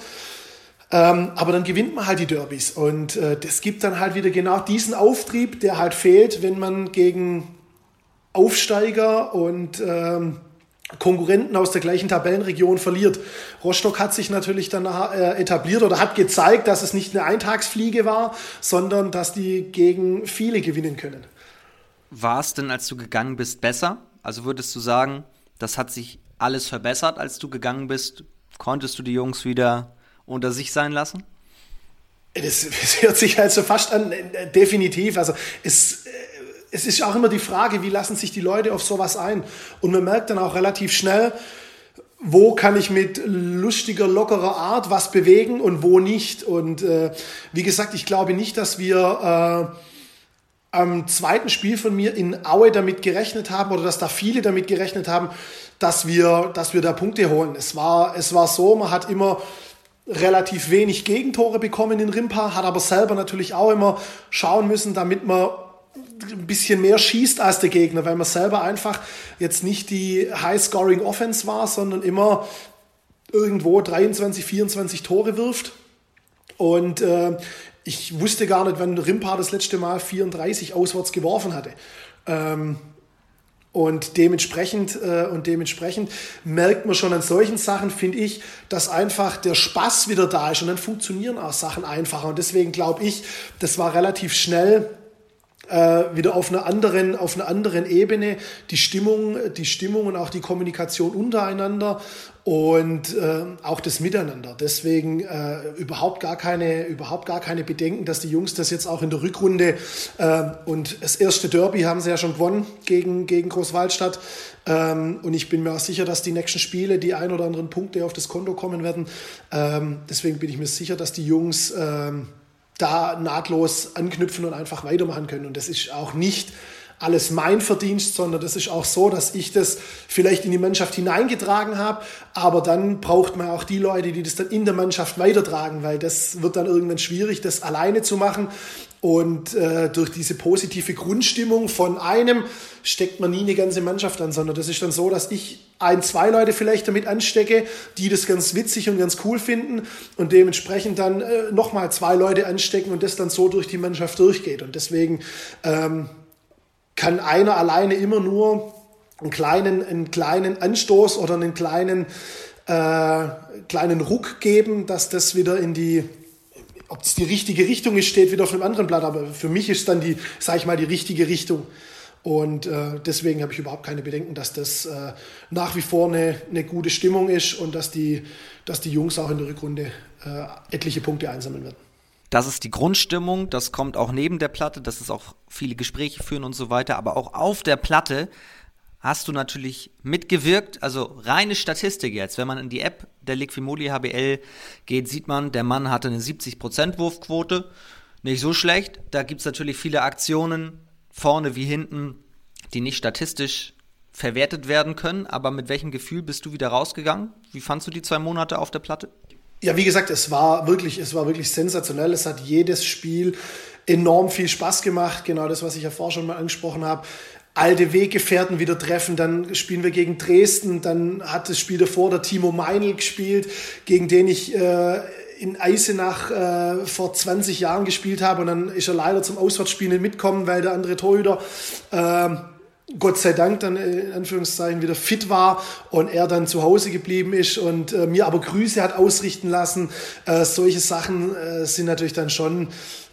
Ähm, aber dann gewinnt man halt die Derbys. Und äh, das gibt dann halt wieder genau diesen Auftrieb, der halt fehlt, wenn man gegen Aufsteiger und ähm, Konkurrenten aus der gleichen Tabellenregion verliert. Rostock hat sich natürlich danach äh, etabliert oder hat gezeigt, dass es nicht eine Eintagsfliege war, sondern dass die gegen viele gewinnen können.
War es denn, als du gegangen bist, besser? Also würdest du sagen, das hat sich alles verbessert, als du gegangen bist? Konntest du die Jungs wieder unter sich sein lassen?
Das, das hört sich halt so fast an, äh, definitiv. Also es, äh, es ist auch immer die Frage, wie lassen sich die Leute auf sowas ein? Und man merkt dann auch relativ schnell, wo kann ich mit lustiger, lockerer Art was bewegen und wo nicht. Und äh, wie gesagt, ich glaube nicht, dass wir äh, am zweiten Spiel von mir in Aue damit gerechnet haben oder dass da viele damit gerechnet haben, dass wir, dass wir da Punkte holen. Es war, es war so, man hat immer relativ wenig Gegentore bekommen in Rimpa, hat aber selber natürlich auch immer schauen müssen, damit man ein bisschen mehr schießt als der Gegner, weil man selber einfach jetzt nicht die High-Scoring Offense war, sondern immer irgendwo 23, 24 Tore wirft. Und äh, ich wusste gar nicht, wann Rimpa das letzte Mal 34 auswärts geworfen hatte. Ähm, und dementsprechend, äh, und dementsprechend merkt man schon an solchen Sachen, finde ich, dass einfach der Spaß wieder da ist und dann funktionieren auch Sachen einfacher. Und deswegen glaube ich, das war relativ schnell äh, wieder auf einer anderen, auf einer anderen Ebene. Die Stimmung, die Stimmung und auch die Kommunikation untereinander und äh, auch das Miteinander. Deswegen äh, überhaupt gar keine, überhaupt gar keine Bedenken, dass die Jungs das jetzt auch in der Rückrunde äh, und das erste Derby haben sie ja schon gewonnen gegen, gegen Großwaldstadt. Ähm, und ich bin mir auch sicher, dass die nächsten Spiele die ein oder anderen Punkte auf das Konto kommen werden. Ähm, deswegen bin ich mir sicher, dass die Jungs ähm, da nahtlos anknüpfen und einfach weitermachen können. Und das ist auch nicht alles mein Verdienst, sondern das ist auch so, dass ich das vielleicht in die Mannschaft hineingetragen habe, aber dann braucht man auch die Leute, die das dann in der Mannschaft weitertragen, weil das wird dann irgendwann schwierig, das alleine zu machen. Und äh, durch diese positive Grundstimmung von einem steckt man nie eine ganze Mannschaft an, sondern das ist dann so, dass ich ein, zwei Leute vielleicht damit anstecke, die das ganz witzig und ganz cool finden und dementsprechend dann äh, nochmal zwei Leute anstecken und das dann so durch die Mannschaft durchgeht. Und deswegen ähm, kann einer alleine immer nur einen kleinen, einen kleinen Anstoß oder einen kleinen, äh, kleinen Ruck geben, dass das wieder in die, ob es die richtige Richtung ist, steht wieder auf einem anderen Blatt. Aber für mich ist dann die, sage ich mal, die richtige Richtung. Und äh, deswegen habe ich überhaupt keine Bedenken, dass das äh, nach wie vor eine, eine gute Stimmung ist und dass die, dass die Jungs auch in der Rückrunde äh, etliche Punkte einsammeln werden.
Das ist die Grundstimmung, das kommt auch neben der Platte, das ist auch viele Gespräche führen und so weiter, aber auch auf der Platte hast du natürlich mitgewirkt, also reine Statistik jetzt. Wenn man in die App der Liquimoli HBL geht, sieht man, der Mann hatte eine 70% Wurfquote, nicht so schlecht. Da gibt es natürlich viele Aktionen, vorne wie hinten, die nicht statistisch verwertet werden können, aber mit welchem Gefühl bist du wieder rausgegangen? Wie fandst du die zwei Monate auf der Platte?
Ja, wie gesagt, es war wirklich, es war wirklich sensationell. Es hat jedes Spiel enorm viel Spaß gemacht. Genau das, was ich ja vorher schon mal angesprochen habe. Alte Weggefährten wieder treffen, dann spielen wir gegen Dresden, dann hat das Spiel davor der Timo Meinl gespielt, gegen den ich äh, in Eisenach äh, vor 20 Jahren gespielt habe und dann ist er leider zum Auswärtsspiel nicht mitkommen, weil der andere Torhüter äh, Gott sei Dank dann in Anführungszeichen wieder fit war und er dann zu Hause geblieben ist und äh, mir aber Grüße hat ausrichten lassen. Äh, solche Sachen äh, sind natürlich dann schon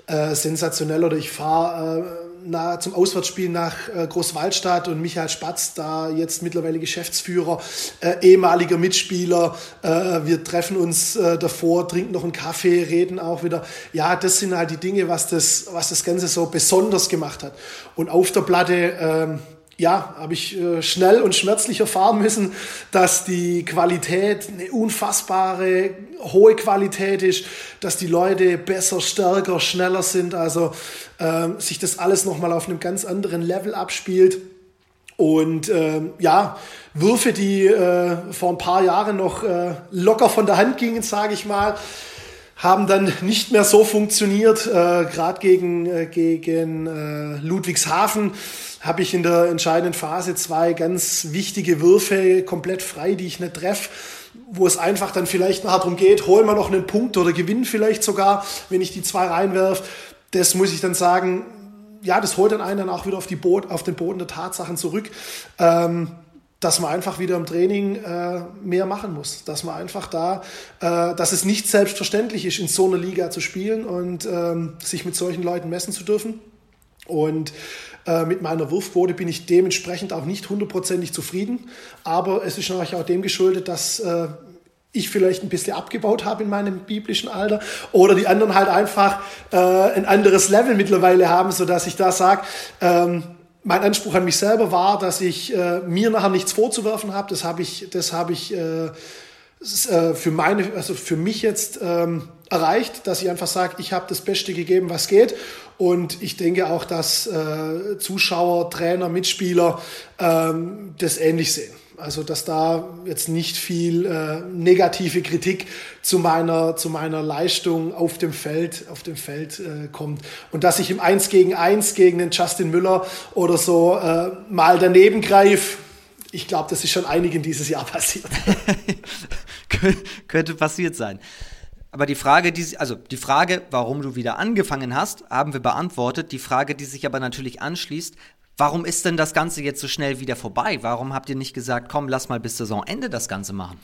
äh, sensationell. Oder ich fahre äh, zum Auswärtsspiel nach äh, Großwaldstadt und Michael Spatz, da jetzt mittlerweile Geschäftsführer, äh, ehemaliger Mitspieler. Äh, wir treffen uns äh, davor, trinken noch einen Kaffee, reden auch wieder. Ja, das sind halt die Dinge, was das, was das Ganze so besonders gemacht hat. Und auf der Platte, ähm, ja, habe ich äh, schnell und schmerzlich erfahren müssen, dass die Qualität eine unfassbare, hohe Qualität ist, dass die Leute besser, stärker, schneller sind, also äh, sich das alles nochmal auf einem ganz anderen Level abspielt. Und äh, ja, Würfe, die äh, vor ein paar Jahren noch äh, locker von der Hand gingen, sage ich mal, haben dann nicht mehr so funktioniert. Äh, Gerade gegen, äh, gegen äh, Ludwigshafen habe ich in der entscheidenden Phase zwei ganz wichtige Würfe komplett frei, die ich nicht treffe wo es einfach dann vielleicht nachher darum geht, holen wir noch einen Punkt oder gewinnen vielleicht sogar, wenn ich die zwei reinwerfe. Das muss ich dann sagen, ja, das holt dann einen dann auch wieder auf, die Boot, auf den Boden der Tatsachen zurück. Ähm, dass man einfach wieder im Training äh, mehr machen muss. Dass man einfach da, äh, dass es nicht selbstverständlich ist, in so einer Liga zu spielen und ähm, sich mit solchen Leuten messen zu dürfen. Und äh, mit meiner Wurfquote bin ich dementsprechend auch nicht hundertprozentig zufrieden. Aber es ist natürlich auch dem geschuldet, dass äh, ich vielleicht ein bisschen abgebaut habe in meinem biblischen Alter oder die anderen halt einfach äh, ein anderes Level mittlerweile haben, sodass ich da sage, ähm, mein Anspruch an mich selber war, dass ich äh, mir nachher nichts vorzuwerfen habe. Das habe ich, das habe ich äh, äh, für meine, also für mich jetzt ähm, erreicht, dass ich einfach sage, ich habe das Beste gegeben, was geht. Und ich denke auch, dass äh, Zuschauer, Trainer, Mitspieler ähm, das ähnlich sehen. Also dass da jetzt nicht viel äh, negative Kritik zu meiner, zu meiner Leistung auf dem Feld, auf dem Feld äh, kommt. Und dass ich im 1 gegen 1 gegen den Justin Müller oder so äh, mal daneben greife, ich glaube, das ist schon einigen dieses Jahr passiert.
Könnte passiert sein. Aber die Frage, die, also die Frage, warum du wieder angefangen hast, haben wir beantwortet. Die Frage, die sich aber natürlich anschließt, Warum ist denn das Ganze jetzt so schnell wieder vorbei? Warum habt ihr nicht gesagt, komm, lass mal bis Saisonende das Ganze machen?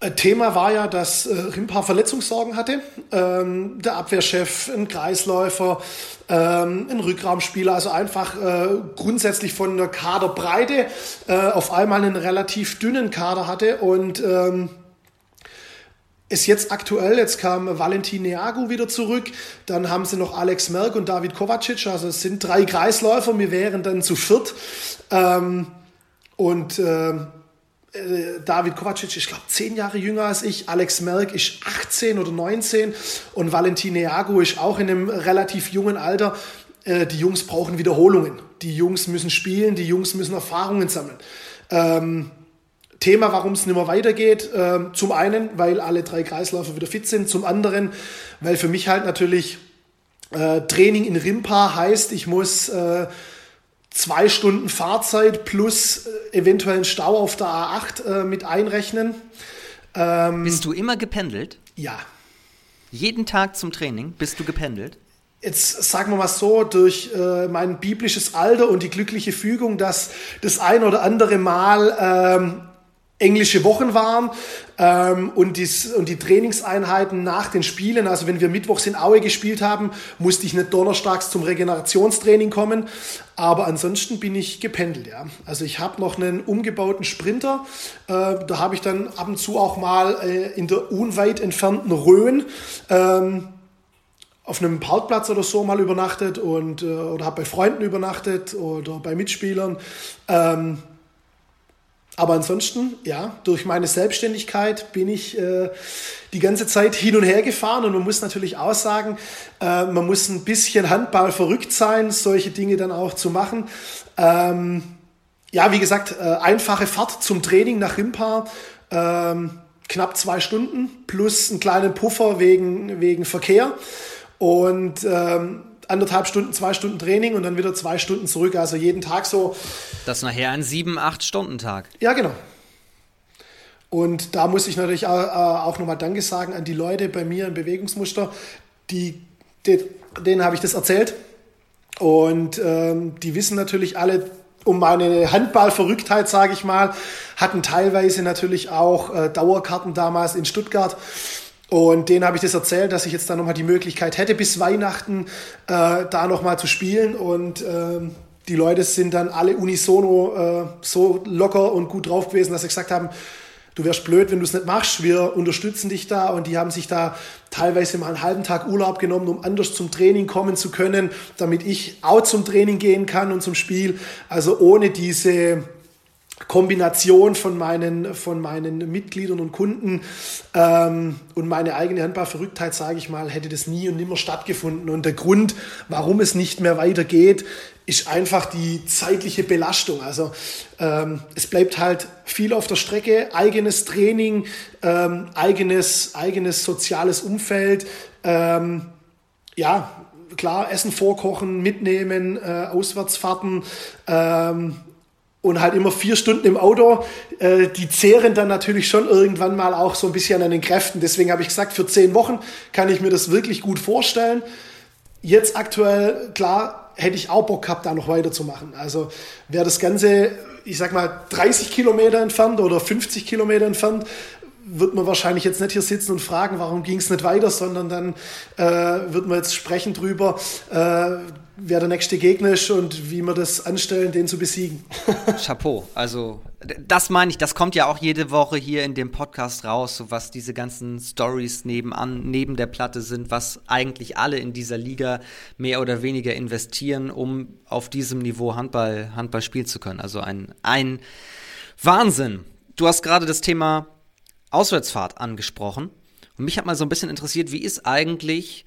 Äh, Thema war ja, dass äh, Rimpa Verletzungssorgen hatte. Ähm, der Abwehrchef, ein Kreisläufer, ähm, ein Rückraumspieler, also einfach äh, grundsätzlich von der Kaderbreite äh, auf einmal einen relativ dünnen Kader hatte und ähm, ist jetzt aktuell, jetzt kam Valentin Neago wieder zurück, dann haben sie noch Alex Merck und David Kovacic, also es sind drei Kreisläufer, wir wären dann zu viert. Ähm, und äh, David Kovacic, ich glaube, zehn Jahre jünger als ich. Alex Merck ist 18 oder 19 und Valentin Neago ist auch in einem relativ jungen Alter. Äh, die Jungs brauchen Wiederholungen. Die Jungs müssen spielen, die Jungs müssen Erfahrungen sammeln. Ähm, Thema, warum es nicht mehr weitergeht. Äh, zum einen, weil alle drei Kreisläufer wieder fit sind. Zum anderen, weil für mich halt natürlich äh, Training in Rimpa heißt, ich muss äh, zwei Stunden Fahrzeit plus äh, eventuellen Stau auf der A8 äh, mit einrechnen.
Ähm, bist du immer gependelt?
Ja.
Jeden Tag zum Training bist du gependelt?
jetzt sagen wir mal so, durch äh, mein biblisches Alter und die glückliche Fügung, dass das ein oder andere Mal ähm, englische Wochen waren ähm, und, dies, und die Trainingseinheiten nach den Spielen, also wenn wir mittwochs in Aue gespielt haben, musste ich nicht donnerstags zum Regenerationstraining kommen, aber ansonsten bin ich gependelt. Ja. Also ich habe noch einen umgebauten Sprinter, äh, da habe ich dann ab und zu auch mal äh, in der unweit entfernten Rhön ähm, auf einem Parkplatz oder so mal übernachtet und äh, oder habe bei Freunden übernachtet oder bei Mitspielern. Ähm, aber ansonsten, ja, durch meine Selbstständigkeit bin ich äh, die ganze Zeit hin und her gefahren und man muss natürlich auch sagen, äh, man muss ein bisschen Handball verrückt sein, solche Dinge dann auch zu machen. Ähm, ja, wie gesagt, äh, einfache Fahrt zum Training nach Rimpa, ähm, knapp zwei Stunden plus einen kleinen Puffer wegen, wegen Verkehr. Und ähm, anderthalb Stunden, zwei Stunden Training und dann wieder zwei Stunden zurück. Also jeden Tag so.
Das ist nachher ein sieben, acht Stunden Tag.
Ja, genau. Und da muss ich natürlich auch, auch nochmal Danke sagen an die Leute bei mir im Bewegungsmuster, die denen habe ich das erzählt. Und ähm, die wissen natürlich alle um meine Handballverrücktheit, sage ich mal, hatten teilweise natürlich auch äh, Dauerkarten damals in Stuttgart. Und denen habe ich das erzählt, dass ich jetzt da nochmal die Möglichkeit hätte, bis Weihnachten äh, da nochmal zu spielen. Und äh, die Leute sind dann alle unisono äh, so locker und gut drauf gewesen, dass sie gesagt haben, du wärst blöd, wenn du es nicht machst. Wir unterstützen dich da. Und die haben sich da teilweise mal einen halben Tag Urlaub genommen, um anders zum Training kommen zu können, damit ich auch zum Training gehen kann und zum Spiel. Also ohne diese Kombination von meinen, von meinen Mitgliedern und Kunden ähm, und meine eigene Handballverrücktheit, sage ich mal, hätte das nie und nimmer stattgefunden. Und der Grund, warum es nicht mehr weitergeht, ist einfach die zeitliche Belastung. Also ähm, es bleibt halt viel auf der Strecke, eigenes Training, ähm, eigenes, eigenes soziales Umfeld. Ähm, ja, klar, Essen vorkochen, mitnehmen, äh, Auswärtsfahrten. Ähm, und halt immer vier Stunden im Auto, äh, die zehren dann natürlich schon irgendwann mal auch so ein bisschen an den Kräften. Deswegen habe ich gesagt, für zehn Wochen kann ich mir das wirklich gut vorstellen. Jetzt aktuell, klar, hätte ich auch Bock gehabt, da noch weiterzumachen. Also wäre das Ganze, ich sag mal, 30 Kilometer entfernt oder 50 Kilometer entfernt, wird man wahrscheinlich jetzt nicht hier sitzen und fragen, warum ging es nicht weiter, sondern dann äh, wird man jetzt sprechen drüber, äh, wer der nächste Gegner ist und wie wir das anstellen, den zu besiegen.
Chapeau. Also, das meine ich, das kommt ja auch jede Woche hier in dem Podcast raus, so was diese ganzen Stories nebenan, neben der Platte sind, was eigentlich alle in dieser Liga mehr oder weniger investieren, um auf diesem Niveau Handball, Handball spielen zu können. Also ein, ein Wahnsinn. Du hast gerade das Thema Auswärtsfahrt angesprochen. Und mich hat mal so ein bisschen interessiert, wie ist eigentlich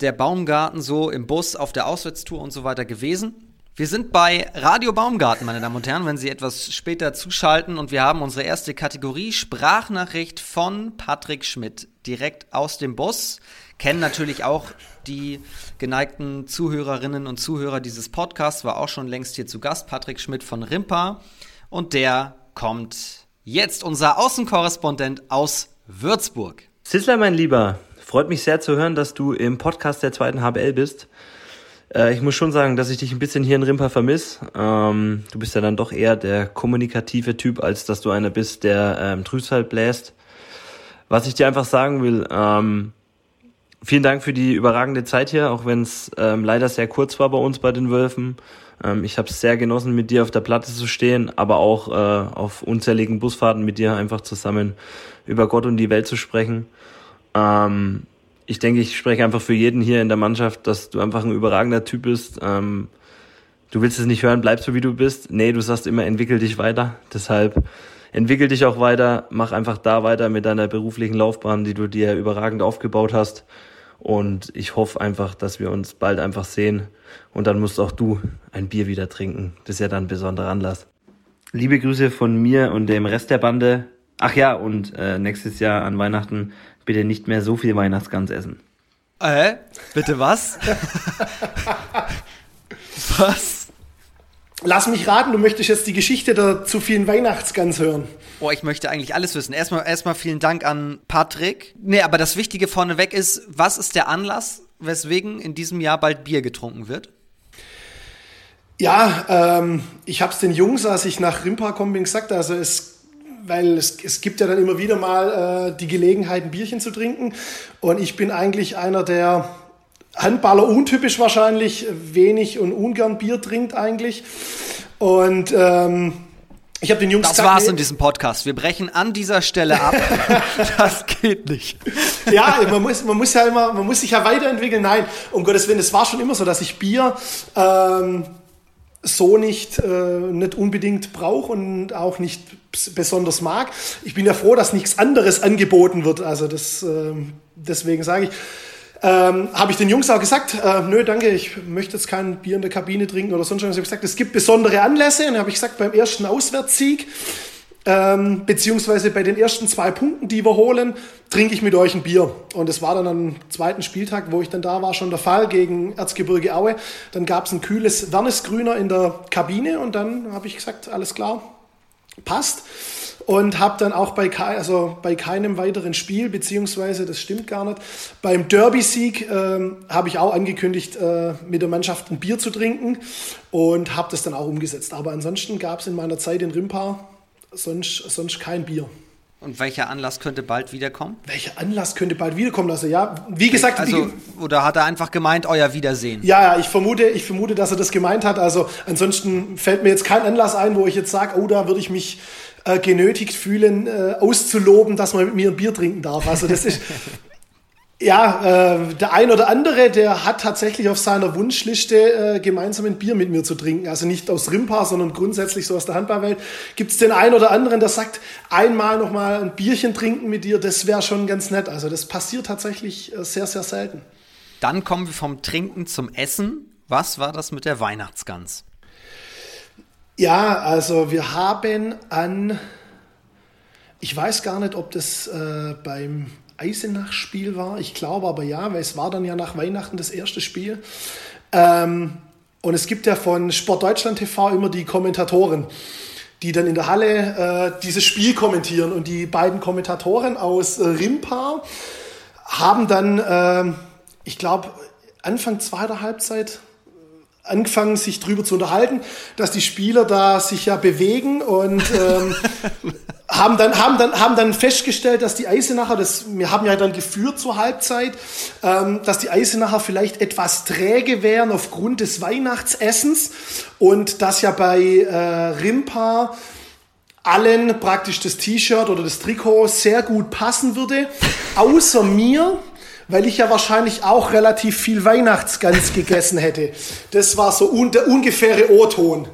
der Baumgarten so im Bus auf der Auswärtstour und so weiter gewesen. Wir sind bei Radio Baumgarten, meine Damen und Herren, wenn Sie etwas später zuschalten und wir haben unsere erste Kategorie Sprachnachricht von Patrick Schmidt direkt aus dem Bus. Kennen natürlich auch die geneigten Zuhörerinnen und Zuhörer dieses Podcasts, war auch schon längst hier zu Gast, Patrick Schmidt von Rimpa und der kommt jetzt unser Außenkorrespondent aus Würzburg.
Sissler, mein Lieber, Freut mich sehr zu hören, dass du im Podcast der zweiten HBL bist. Äh, ich muss schon sagen, dass ich dich ein bisschen hier in Rimper vermisse. Ähm, du bist ja dann doch eher der kommunikative Typ, als dass du einer bist, der ähm, Trübsal bläst. was ich dir einfach sagen will, ähm, vielen Dank für die überragende Zeit hier, auch wenn es ähm, leider sehr kurz war bei uns bei den Wölfen. Ähm, ich habe es sehr genossen, mit dir auf der Platte zu stehen, aber auch äh, auf unzähligen Busfahrten mit dir einfach zusammen über Gott und die Welt zu sprechen. Ähm, ich denke, ich spreche einfach für jeden hier in der Mannschaft, dass du einfach ein überragender Typ bist. Ähm, du willst es nicht hören, bleib so wie du bist. Nee, du sagst immer, entwickel dich weiter. Deshalb entwickel dich auch weiter, mach einfach da weiter mit deiner beruflichen Laufbahn, die du dir überragend aufgebaut hast. Und ich hoffe einfach, dass wir uns bald einfach sehen. Und dann musst auch du ein Bier wieder trinken. Das ist ja dann ein besonderer Anlass. Liebe Grüße von mir und dem Rest der Bande. Ach ja, und äh, nächstes Jahr an Weihnachten bitte nicht mehr so viel Weihnachtsgans essen.
Äh, bitte was? was?
Lass mich raten, du möchtest jetzt die Geschichte der zu vielen Weihnachtsgans hören.
Oh, ich möchte eigentlich alles wissen. Erstmal, erstmal vielen Dank an Patrick. Nee, aber das Wichtige vorneweg ist, was ist der Anlass, weswegen in diesem Jahr bald Bier getrunken wird?
Ja, ähm, ich habe es den Jungs, als ich nach Rimpa komme, gesagt, also es weil es, es gibt ja dann immer wieder mal äh, die Gelegenheit, ein Bierchen zu trinken. Und ich bin eigentlich einer der Handballer untypisch wahrscheinlich, wenig und ungern Bier trinkt eigentlich. Und ähm, ich habe den Jungs
Das war's in diesem Podcast. Wir brechen an dieser Stelle ab. das geht nicht.
Ja, man muss, man muss ja immer, man muss sich ja weiterentwickeln. Nein, um Gottes Willen, es war schon immer so, dass ich Bier ähm, so nicht, äh, nicht unbedingt brauche und auch nicht besonders mag. Ich bin ja froh, dass nichts anderes angeboten wird. Also das, äh, deswegen sage ich, ähm, habe ich den Jungs auch gesagt, äh, nö, danke, ich möchte jetzt kein Bier in der Kabine trinken oder sonst was. Ich habe gesagt, es gibt besondere Anlässe. Und habe ich gesagt, beim ersten Auswärtssieg ähm, beziehungsweise bei den ersten zwei Punkten, die wir holen, trinke ich mit euch ein Bier. Und es war dann am zweiten Spieltag, wo ich dann da war, schon der Fall gegen Erzgebirge Aue. Dann gab es ein kühles Wernesgrüner in der Kabine und dann habe ich gesagt, alles klar, passt. Und habe dann auch bei, also bei keinem weiteren Spiel, beziehungsweise, das stimmt gar nicht, beim Derby-Sieg ähm, habe ich auch angekündigt, äh, mit der Mannschaft ein Bier zu trinken und habe das dann auch umgesetzt. Aber ansonsten gab es in meiner Zeit in Rimpa sonst, sonst kein Bier.
Und welcher Anlass könnte bald wiederkommen?
Welcher Anlass könnte bald wiederkommen? Also ja, wie gesagt,
also, oder hat er einfach gemeint, euer Wiedersehen?
Ja, ja, ich vermute, ich vermute, dass er das gemeint hat. Also ansonsten fällt mir jetzt kein Anlass ein, wo ich jetzt sage, oh, da würde ich mich äh, genötigt fühlen, äh, auszuloben, dass man mit mir ein Bier trinken darf. Also das ist Ja, äh, der ein oder andere, der hat tatsächlich auf seiner Wunschliste äh, gemeinsam ein Bier mit mir zu trinken. Also nicht aus Rimpa, sondern grundsätzlich so aus der Handballwelt. Gibt es den einen oder anderen, der sagt, einmal nochmal ein Bierchen trinken mit dir, das wäre schon ganz nett. Also das passiert tatsächlich äh, sehr, sehr selten.
Dann kommen wir vom Trinken zum Essen. Was war das mit der Weihnachtsgans?
Ja, also wir haben an, ich weiß gar nicht, ob das äh, beim Eisenach-Spiel war. Ich glaube aber ja, weil es war dann ja nach Weihnachten das erste Spiel. Ähm, und es gibt ja von Sport Deutschland TV immer die Kommentatoren, die dann in der Halle äh, dieses Spiel kommentieren. Und die beiden Kommentatoren aus äh, Rimpa haben dann, äh, ich glaube, Anfang zweiter Halbzeit angefangen, sich drüber zu unterhalten, dass die Spieler da sich ja bewegen und ähm, haben dann haben dann haben dann festgestellt, dass die Eisenacher, das wir haben ja dann geführt zur Halbzeit, ähm, dass die Eisenacher vielleicht etwas träge wären aufgrund des Weihnachtsessens und dass ja bei äh, Rimpa allen praktisch das T-Shirt oder das Trikot sehr gut passen würde, außer mir weil ich ja wahrscheinlich auch relativ viel Weihnachtsgans gegessen hätte. Das war so un der ungefähre O-Ton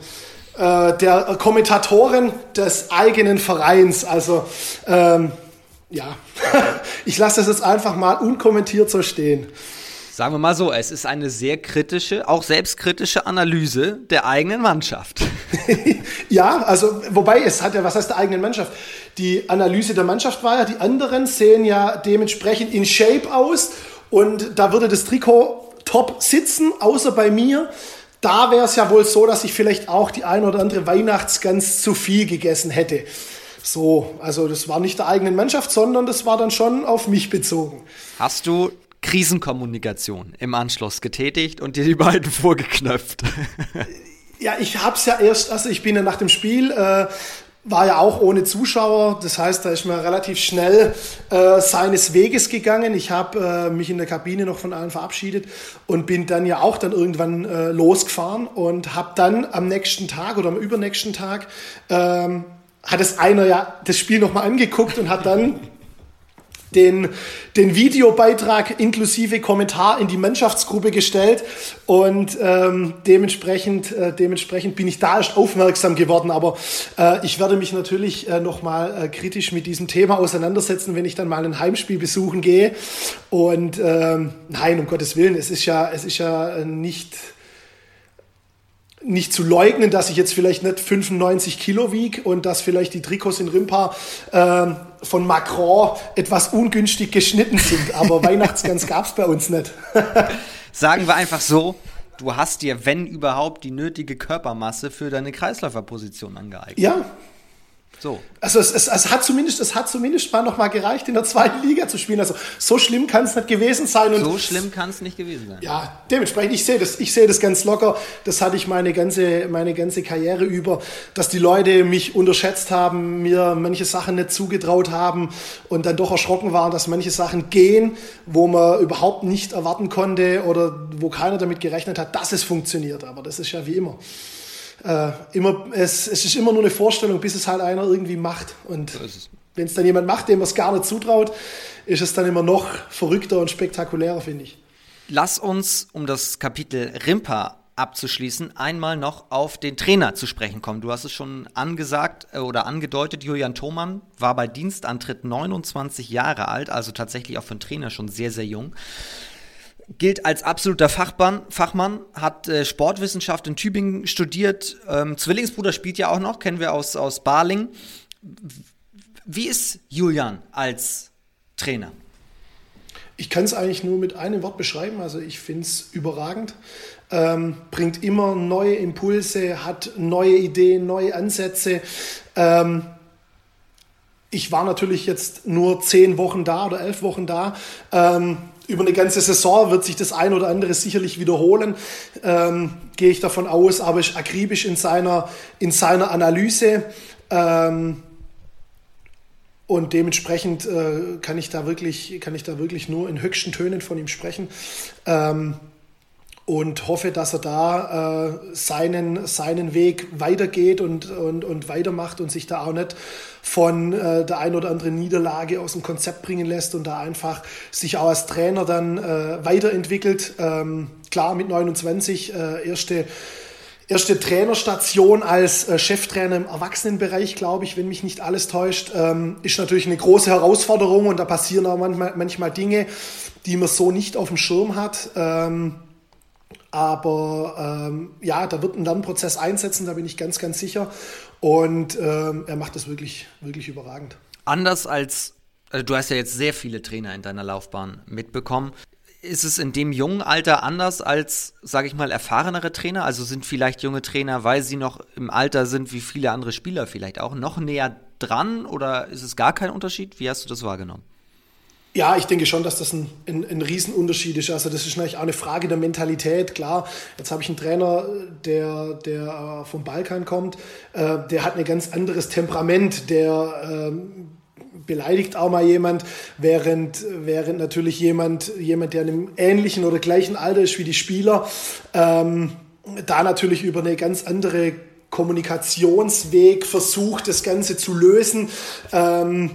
äh, der Kommentatoren des eigenen Vereins. Also ähm, ja, ich lasse das jetzt einfach mal unkommentiert so stehen.
Sagen wir mal so, es ist eine sehr kritische, auch selbstkritische Analyse der eigenen Mannschaft.
ja, also wobei es hat ja, was heißt der eigenen Mannschaft? Die Analyse der Mannschaft war ja, die anderen sehen ja dementsprechend in Shape aus und da würde das Trikot top sitzen, außer bei mir. Da wäre es ja wohl so, dass ich vielleicht auch die ein oder andere Weihnachtsgans zu viel gegessen hätte. So, also das war nicht der eigenen Mannschaft, sondern das war dann schon auf mich bezogen.
Hast du Krisenkommunikation im Anschluss getätigt und dir die beiden vorgeknöpft.
ja, ich hab's ja erst, also ich bin ja nach dem Spiel, äh, war ja auch ohne Zuschauer. Das heißt, da ist man relativ schnell äh, seines Weges gegangen. Ich habe äh, mich in der Kabine noch von allen verabschiedet und bin dann ja auch dann irgendwann äh, losgefahren und habe dann am nächsten Tag oder am übernächsten Tag ähm, hat es einer ja das Spiel nochmal angeguckt und hat dann den, den Videobeitrag inklusive Kommentar in die Mannschaftsgruppe gestellt und ähm, dementsprechend, äh, dementsprechend bin ich da erst aufmerksam geworden. Aber äh, ich werde mich natürlich äh, nochmal äh, kritisch mit diesem Thema auseinandersetzen, wenn ich dann mal ein Heimspiel besuchen gehe. Und ähm, nein, um Gottes Willen, es ist ja, es ist ja nicht nicht zu leugnen, dass ich jetzt vielleicht nicht 95 Kilo wiege und dass vielleicht die Trikots in Rimpa äh, von Macron etwas ungünstig geschnitten sind. Aber Weihnachtsgans gab es bei uns nicht.
Sagen wir einfach so, du hast dir, wenn überhaupt, die nötige Körpermasse für deine Kreisläuferposition angeeignet.
Ja, so. Also es, es, es, hat zumindest, es hat zumindest mal noch mal gereicht, in der zweiten Liga zu spielen. Also so schlimm kann es nicht gewesen sein.
Und so schlimm kann es nicht gewesen sein.
Ja, dementsprechend, ich sehe das, ich sehe das ganz locker. Das hatte ich meine ganze, meine ganze Karriere über, dass die Leute mich unterschätzt haben, mir manche Sachen nicht zugetraut haben und dann doch erschrocken waren, dass manche Sachen gehen, wo man überhaupt nicht erwarten konnte oder wo keiner damit gerechnet hat, dass es funktioniert. Aber das ist ja wie immer äh, immer, es, es ist immer nur eine Vorstellung, bis es halt einer irgendwie macht. Und wenn es dann jemand macht, dem man es gar nicht zutraut, ist es dann immer noch verrückter und spektakulärer, finde ich.
Lass uns, um das Kapitel Rimpa abzuschließen, einmal noch auf den Trainer zu sprechen kommen. Du hast es schon angesagt äh, oder angedeutet, Julian Thomann war bei Dienstantritt 29 Jahre alt, also tatsächlich auch für einen Trainer schon sehr, sehr jung gilt als absoluter Fachmann, Fachmann hat äh, Sportwissenschaft in Tübingen studiert. Ähm, Zwillingsbruder spielt ja auch noch, kennen wir aus, aus Barling. Wie ist Julian als Trainer?
Ich kann es eigentlich nur mit einem Wort beschreiben. Also ich finde es überragend. Ähm, bringt immer neue Impulse, hat neue Ideen, neue Ansätze. Ähm, ich war natürlich jetzt nur zehn Wochen da oder elf Wochen da. Ähm, über eine ganze Saison wird sich das ein oder andere sicherlich wiederholen, ähm, gehe ich davon aus, aber ist akribisch in seiner, in seiner Analyse. Ähm, und dementsprechend äh, kann, ich da wirklich, kann ich da wirklich nur in höchsten Tönen von ihm sprechen. Ähm, und hoffe, dass er da äh, seinen, seinen Weg weitergeht und, und, und weitermacht und sich da auch nicht von äh, der ein oder anderen Niederlage aus dem Konzept bringen lässt und da einfach sich auch als Trainer dann äh, weiterentwickelt. Ähm, klar, mit 29 äh, erste erste Trainerstation als äh, Cheftrainer im Erwachsenenbereich, glaube ich, wenn mich nicht alles täuscht, ähm, ist natürlich eine große Herausforderung und da passieren auch manchmal, manchmal Dinge, die man so nicht auf dem Schirm hat. Ähm, aber ähm, ja, da wird ein Lernprozess einsetzen, da bin ich ganz, ganz sicher. Und ähm, er macht das wirklich, wirklich überragend.
Anders als, also du hast ja jetzt sehr viele Trainer in deiner Laufbahn mitbekommen. Ist es in dem jungen Alter anders als, sage ich mal, erfahrenere Trainer? Also sind vielleicht junge Trainer, weil sie noch im Alter sind wie viele andere Spieler vielleicht auch, noch näher dran oder ist es gar kein Unterschied? Wie hast du das wahrgenommen?
Ja, ich denke schon, dass das ein, ein, ein Riesenunterschied ist. Also das ist natürlich auch eine Frage der Mentalität. Klar, jetzt habe ich einen Trainer, der, der äh, vom Balkan kommt, äh, der hat ein ganz anderes Temperament, der äh, beleidigt auch mal jemand, während, während natürlich jemand, jemand, der in einem ähnlichen oder gleichen Alter ist wie die Spieler, ähm, da natürlich über eine ganz andere Kommunikationsweg versucht, das Ganze zu lösen. Ähm,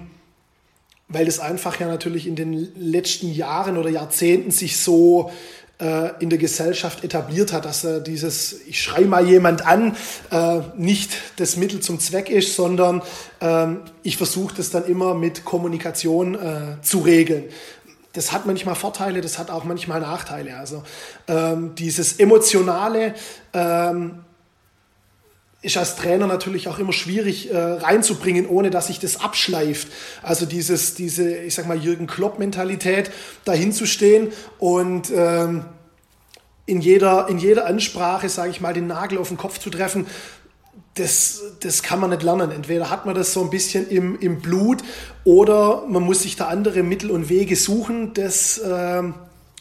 weil das einfach ja natürlich in den letzten Jahren oder Jahrzehnten sich so äh, in der Gesellschaft etabliert hat, dass äh, dieses, ich schreie mal jemand an, äh, nicht das Mittel zum Zweck ist, sondern ähm, ich versuche das dann immer mit Kommunikation äh, zu regeln. Das hat manchmal Vorteile, das hat auch manchmal Nachteile. Also ähm, dieses emotionale ähm, ist als Trainer natürlich auch immer schwierig äh, reinzubringen, ohne dass sich das abschleift. Also dieses, diese, ich sag mal, Jürgen Klopp-Mentalität, dahin zu stehen und ähm, in, jeder, in jeder Ansprache, sage ich mal, den Nagel auf den Kopf zu treffen, das, das kann man nicht lernen. Entweder hat man das so ein bisschen im, im Blut oder man muss sich da andere Mittel und Wege suchen, das, äh,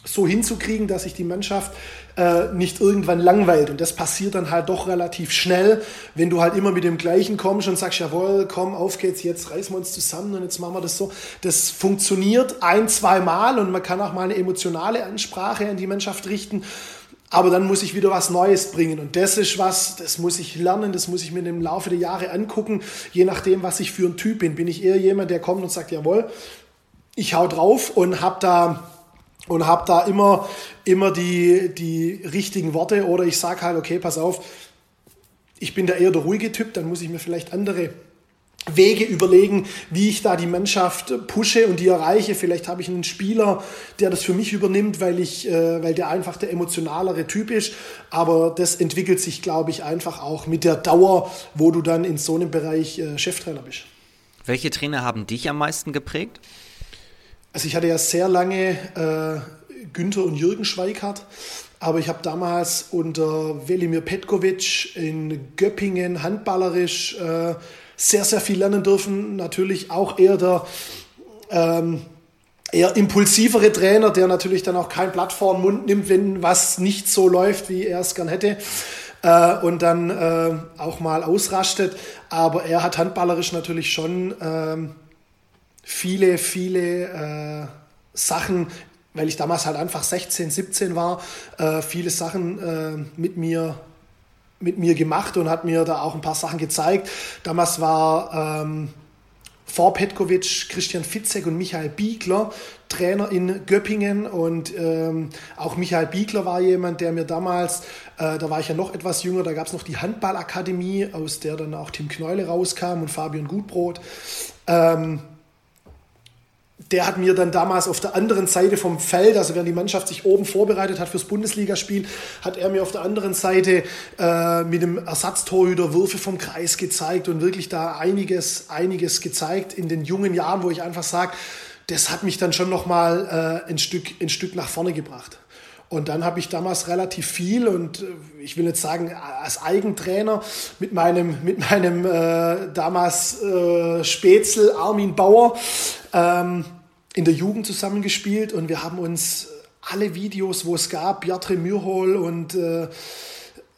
so hinzukriegen, dass sich die Mannschaft äh, nicht irgendwann langweilt. Und das passiert dann halt doch relativ schnell, wenn du halt immer mit dem gleichen kommst und sagst, jawohl, komm, auf geht's, jetzt reißen wir uns zusammen und jetzt machen wir das so. Das funktioniert ein, zwei Mal und man kann auch mal eine emotionale Ansprache an die Mannschaft richten. Aber dann muss ich wieder was Neues bringen. Und das ist was, das muss ich lernen, das muss ich mir im Laufe der Jahre angucken, je nachdem, was ich für ein Typ bin. Bin ich eher jemand, der kommt und sagt, jawohl, ich hau drauf und hab da und habe da immer, immer die, die richtigen Worte oder ich sage halt, okay, pass auf, ich bin da eher der ruhige Typ, dann muss ich mir vielleicht andere Wege überlegen, wie ich da die Mannschaft pushe und die erreiche. Vielleicht habe ich einen Spieler, der das für mich übernimmt, weil ich, äh, weil der einfach der emotionalere Typ ist. Aber das entwickelt sich, glaube ich, einfach auch mit der Dauer, wo du dann in so einem Bereich äh, Cheftrainer bist.
Welche Trainer haben dich am meisten geprägt?
Also ich hatte ja sehr lange äh, Günther und Jürgen Schweikart, aber ich habe damals unter Velimir Petkovic in Göppingen handballerisch äh, sehr, sehr viel lernen dürfen. Natürlich auch eher der ähm, eher impulsivere Trainer, der natürlich dann auch kein Blatt vor den Mund nimmt, wenn was nicht so läuft, wie er es gern hätte. Äh, und dann äh, auch mal ausrastet. Aber er hat handballerisch natürlich schon ähm, viele, viele äh, Sachen, weil ich damals halt einfach 16, 17 war, äh, viele Sachen äh, mit mir mit mir gemacht und hat mir da auch ein paar Sachen gezeigt. Damals war ähm, vor Petkovic Christian Fitzek und Michael Biegler Trainer in Göppingen und ähm, auch Michael Biegler war jemand, der mir damals, äh, da war ich ja noch etwas jünger, da gab es noch die Handballakademie, aus der dann auch Tim Kneule rauskam und Fabian Gutbrot. Ähm, der hat mir dann damals auf der anderen Seite vom Feld, also während die Mannschaft sich oben vorbereitet hat fürs Bundesligaspiel, hat er mir auf der anderen Seite äh, mit dem Ersatztorhüter Würfe vom Kreis gezeigt und wirklich da einiges, einiges gezeigt in den jungen Jahren, wo ich einfach sage, das hat mich dann schon nochmal äh, ein, Stück, ein Stück nach vorne gebracht. Und dann habe ich damals relativ viel und äh, ich will jetzt sagen, als Eigentrainer mit meinem, mit meinem äh, damals äh, Spätzl Armin Bauer ähm, in der Jugend zusammengespielt und wir haben uns alle Videos, wo es gab, Piotr Mürhol und äh,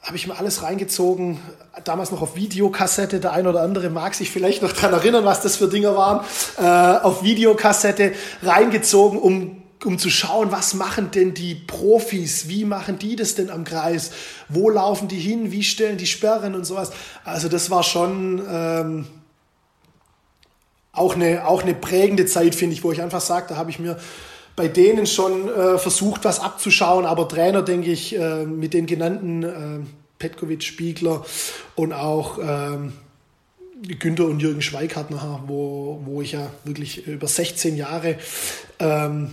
habe ich mir alles reingezogen, damals noch auf Videokassette, der ein oder andere mag sich vielleicht noch daran erinnern, was das für Dinger waren, äh, auf Videokassette reingezogen, um um zu schauen, was machen denn die Profis, wie machen die das denn am Kreis, wo laufen die hin, wie stellen die Sperren und sowas. Also das war schon ähm, auch, eine, auch eine prägende Zeit, finde ich, wo ich einfach sage, da habe ich mir bei denen schon äh, versucht, was abzuschauen, aber Trainer, denke ich, äh, mit den genannten äh, Petkovic, Spiegler und auch ähm, Günther und Jürgen Schweikart wo, wo ich ja wirklich über 16 Jahre ähm,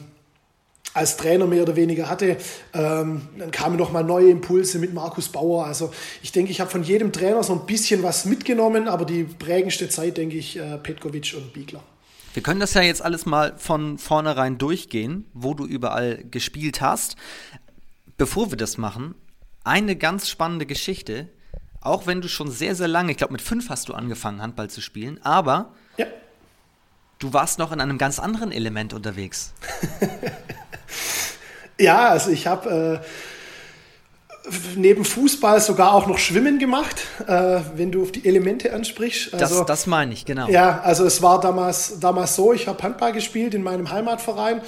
als Trainer mehr oder weniger hatte. Ähm, dann kamen noch mal neue Impulse mit Markus Bauer. Also ich denke, ich habe von jedem Trainer so ein bisschen was mitgenommen, aber die prägendste Zeit, denke ich, äh, Petkovic und Biegler.
Wir können das ja jetzt alles mal von vornherein durchgehen, wo du überall gespielt hast. Bevor wir das machen, eine ganz spannende Geschichte. Auch wenn du schon sehr, sehr lange, ich glaube mit fünf hast du angefangen, Handball zu spielen, aber ja. du warst noch in einem ganz anderen Element unterwegs.
Ja, also ich habe äh, neben Fußball sogar auch noch Schwimmen gemacht, äh, wenn du auf die Elemente ansprichst.
Also, das, das meine ich, genau.
Ja, also es war damals, damals so, ich habe Handball gespielt in meinem Heimatverein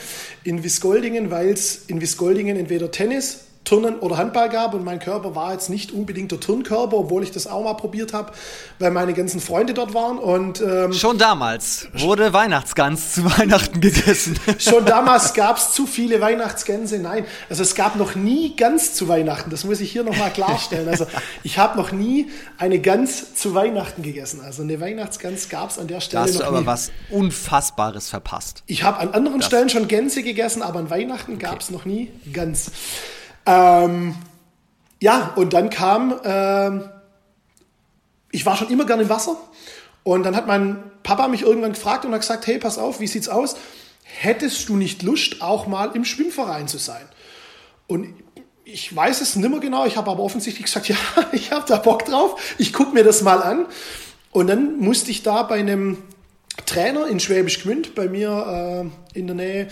in Wiesgoldingen, weil es in Wiesgoldingen entweder Tennis Turnen oder Handball gab und mein Körper war jetzt nicht unbedingt der Turnkörper, obwohl ich das auch mal probiert habe, weil meine ganzen Freunde dort waren. Und,
ähm, schon damals wurde Weihnachtsgans zu Weihnachten gegessen.
schon damals gab es zu viele Weihnachtsgänse. Nein, also es gab noch nie Gans zu Weihnachten. Das muss ich hier nochmal klarstellen. Also ich habe noch nie eine Gans zu Weihnachten gegessen. Also eine Weihnachtsgans gab es an der Stelle
da hast du aber
nie.
was Unfassbares verpasst.
Ich habe an anderen das. Stellen schon Gänse gegessen, aber an Weihnachten okay. gab es noch nie Gans. Ähm, ja, und dann kam, ähm, ich war schon immer gerne im Wasser. Und dann hat mein Papa mich irgendwann gefragt und hat gesagt, hey, pass auf, wie sieht's aus? Hättest du nicht Lust, auch mal im Schwimmverein zu sein? Und ich weiß es nicht mehr genau, ich habe aber offensichtlich gesagt, ja, ich habe da Bock drauf, ich gucke mir das mal an. Und dann musste ich da bei einem Trainer in Schwäbisch Gmünd bei mir äh, in der Nähe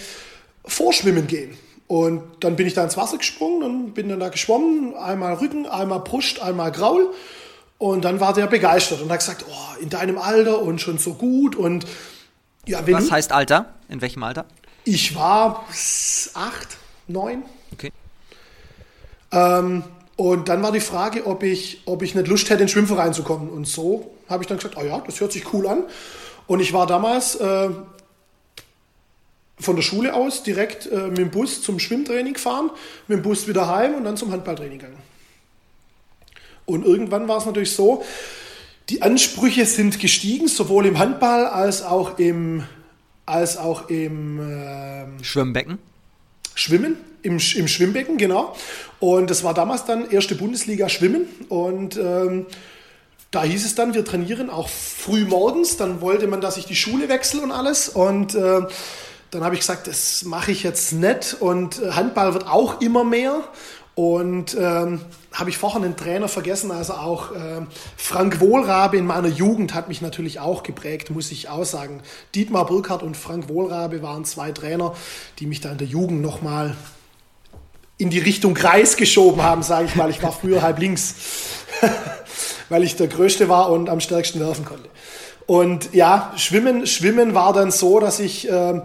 vorschwimmen gehen. Und dann bin ich da ins Wasser gesprungen und bin dann da geschwommen. Einmal Rücken, einmal Brust, einmal Graul. Und dann war der begeistert und hat gesagt, oh, in deinem Alter und schon so gut. Und
ja, wenn Was heißt Alter? In welchem Alter?
Ich war acht, neun.
Okay.
Ähm, und dann war die Frage, ob ich, ob ich nicht Lust hätte, in den Schwimmverein zu kommen. Und so habe ich dann gesagt, oh ja, das hört sich cool an. Und ich war damals äh, von der Schule aus direkt äh, mit dem Bus zum Schwimmtraining gefahren, mit dem Bus wieder heim und dann zum Handballtraining gegangen. Und irgendwann war es natürlich so, die Ansprüche sind gestiegen, sowohl im Handball als auch im, als auch im
äh, Schwimmbecken.
Schwimmen, im, im Schwimmbecken, genau. Und das war damals dann erste Bundesliga Schwimmen. Und ähm, da hieß es dann, wir trainieren auch früh morgens. Dann wollte man, dass ich die Schule wechsle und alles. Und äh, dann habe ich gesagt, das mache ich jetzt nicht. Und äh, Handball wird auch immer mehr. Und ähm, habe ich vorher einen Trainer vergessen, also auch äh, Frank Wohlrabe in meiner Jugend hat mich natürlich auch geprägt, muss ich auch sagen. Dietmar Burkhardt und Frank Wohlrabe waren zwei Trainer, die mich da in der Jugend nochmal in die Richtung Kreis geschoben haben, sage ich mal. Ich war früher halb links, weil ich der Größte war und am stärksten werfen konnte. Und ja, Schwimmen, Schwimmen war dann so, dass ich äh,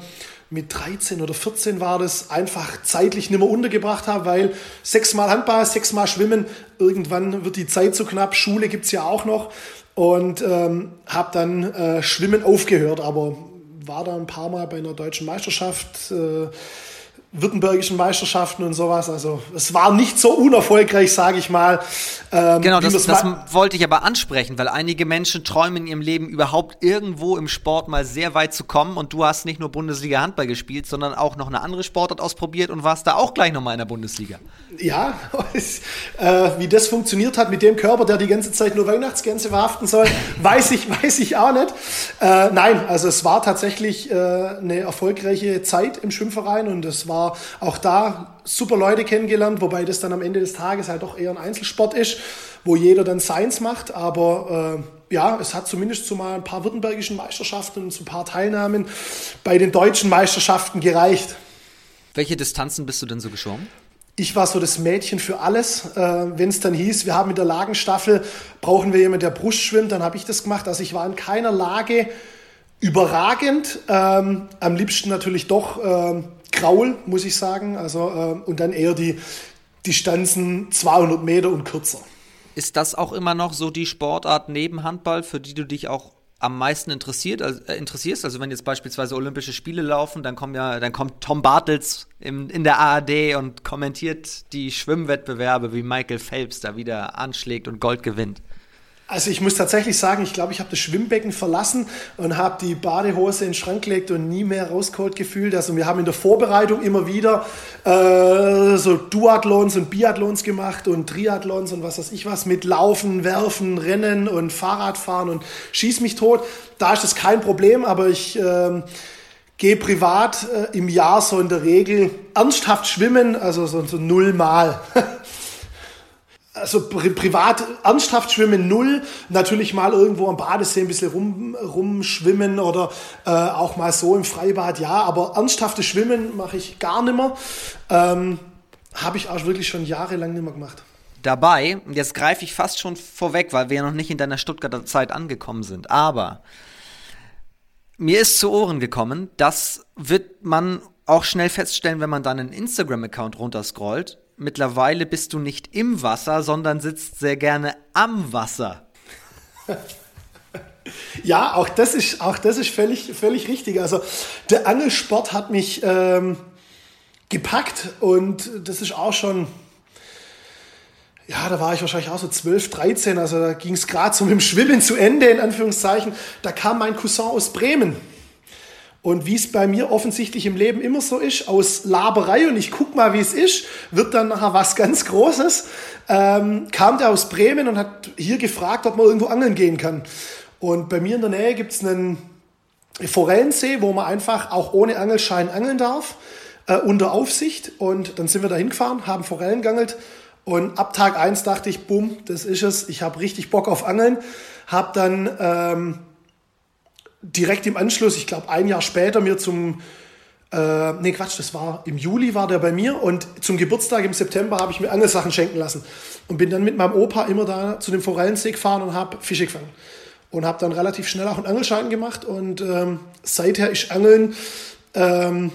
mit 13 oder 14 war das, einfach zeitlich nicht mehr untergebracht habe, weil sechsmal Handball, sechsmal Schwimmen, irgendwann wird die Zeit zu knapp, Schule gibt's ja auch noch und ähm, habe dann äh, Schwimmen aufgehört, aber war da ein paar Mal bei einer deutschen Meisterschaft. Äh, württembergischen Meisterschaften und sowas. Also es war nicht so unerfolgreich, sage ich mal.
Ähm, genau, das, das wollte ich aber ansprechen, weil einige Menschen träumen in ihrem Leben überhaupt irgendwo im Sport mal sehr weit zu kommen und du hast nicht nur Bundesliga Handball gespielt, sondern auch noch eine andere Sportart ausprobiert und warst da auch gleich nochmal in der Bundesliga.
Ja, äh, wie das funktioniert hat mit dem Körper, der die ganze Zeit nur Weihnachtsgänse verhaften soll, weiß ich, weiß ich auch nicht. Äh, nein, also es war tatsächlich äh, eine erfolgreiche Zeit im Schwimmverein und es war war auch da super Leute kennengelernt, wobei das dann am Ende des Tages halt doch eher ein Einzelsport ist, wo jeder dann seins macht. Aber äh, ja, es hat zumindest zu mal ein paar württembergischen Meisterschaften und zu ein paar Teilnahmen bei den deutschen Meisterschaften gereicht.
Welche Distanzen bist du denn so geschwommen?
Ich war so das Mädchen für alles. Äh, Wenn es dann hieß, wir haben in der Lagenstaffel, brauchen wir jemanden, der Brust schwimmt, dann habe ich das gemacht. Also ich war in keiner Lage überragend. Ähm, am liebsten natürlich doch ähm, Graul, muss ich sagen. Also, äh, und dann eher die Distanzen 200 Meter und kürzer.
Ist das auch immer noch so die Sportart neben Handball, für die du dich auch am meisten interessiert, also, interessierst? Also wenn jetzt beispielsweise Olympische Spiele laufen, dann kommt ja, dann kommt Tom Bartels im, in der ARD und kommentiert die Schwimmwettbewerbe, wie Michael Phelps da wieder anschlägt und Gold gewinnt.
Also ich muss tatsächlich sagen, ich glaube, ich habe das Schwimmbecken verlassen und habe die Badehose in den Schrank gelegt und nie mehr rausgeholt gefühlt. Also wir haben in der Vorbereitung immer wieder äh, so Duathlons und Biathlons gemacht und Triathlons und was weiß ich was mit Laufen, Werfen, Rennen und Fahrradfahren und schieß mich tot. Da ist das kein Problem, aber ich äh, gehe privat äh, im Jahr so in der Regel ernsthaft schwimmen, also so, so nullmal. also pri privat ernsthaft schwimmen null, natürlich mal irgendwo am Badesee ein bisschen rum, rumschwimmen oder äh, auch mal so im Freibad, ja, aber ernsthaftes Schwimmen mache ich gar nimmer. Ähm, Habe ich auch wirklich schon jahrelang nicht mehr gemacht.
Dabei, jetzt greife ich fast schon vorweg, weil wir ja noch nicht in deiner Stuttgarter Zeit angekommen sind, aber mir ist zu Ohren gekommen, das wird man auch schnell feststellen, wenn man deinen Instagram-Account runterscrollt mittlerweile bist du nicht im Wasser, sondern sitzt sehr gerne am Wasser.
Ja, auch das ist, auch das ist völlig, völlig richtig. Also der Angelsport hat mich ähm, gepackt und das ist auch schon, ja, da war ich wahrscheinlich auch so 12, 13, also da ging es gerade so mit dem Schwimmen zu Ende, in Anführungszeichen. Da kam mein Cousin aus Bremen und wie es bei mir offensichtlich im Leben immer so ist, aus Laberei und ich guck mal, wie es ist, wird dann nachher was ganz Großes, ähm, kam der aus Bremen und hat hier gefragt, ob man irgendwo angeln gehen kann. Und bei mir in der Nähe gibt's einen Forellensee, wo man einfach auch ohne Angelschein angeln darf, äh, unter Aufsicht. Und dann sind wir da hingefahren, haben Forellen geangelt. Und ab Tag eins dachte ich, bumm, das ist es. Ich habe richtig Bock auf Angeln. Hab dann... Ähm, direkt im Anschluss, ich glaube ein Jahr später, mir zum Äh, nee, Quatsch, das war im Juli war der bei mir und zum Geburtstag im September habe ich mir Angelsachen schenken lassen und bin dann mit meinem Opa immer da zu dem Forellensee gefahren und habe Fische gefangen. Und habe dann relativ schnell auch einen Angelschein gemacht und ähm, seither ist Angeln ähm,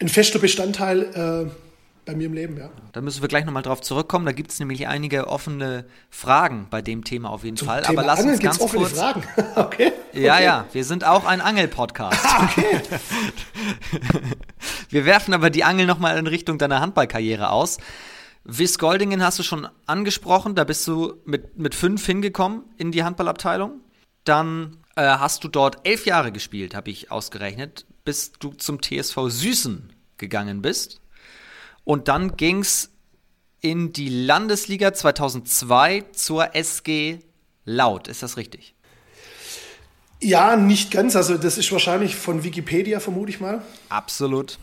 ein fester Bestandteil äh, bei mir im Leben, ja.
Da müssen wir gleich nochmal drauf zurückkommen. Da gibt es nämlich einige offene Fragen bei dem Thema auf jeden Zum Fall.
Thema
Aber lass
Angeln
uns ganz
offene
kurz.
Fragen. okay.
Ja,
okay.
ja, wir sind auch ein Angel-Podcast.
Ah, okay.
wir werfen aber die Angel nochmal in Richtung deiner Handballkarriere aus. Wiss Goldingen hast du schon angesprochen, da bist du mit, mit fünf hingekommen in die Handballabteilung. Dann äh, hast du dort elf Jahre gespielt, habe ich ausgerechnet, bis du zum TSV Süßen gegangen bist. Und dann ging es in die Landesliga 2002 zur SG Laut. Ist das richtig?
Ja, nicht ganz. Also das ist wahrscheinlich von Wikipedia, vermute ich mal.
Absolut.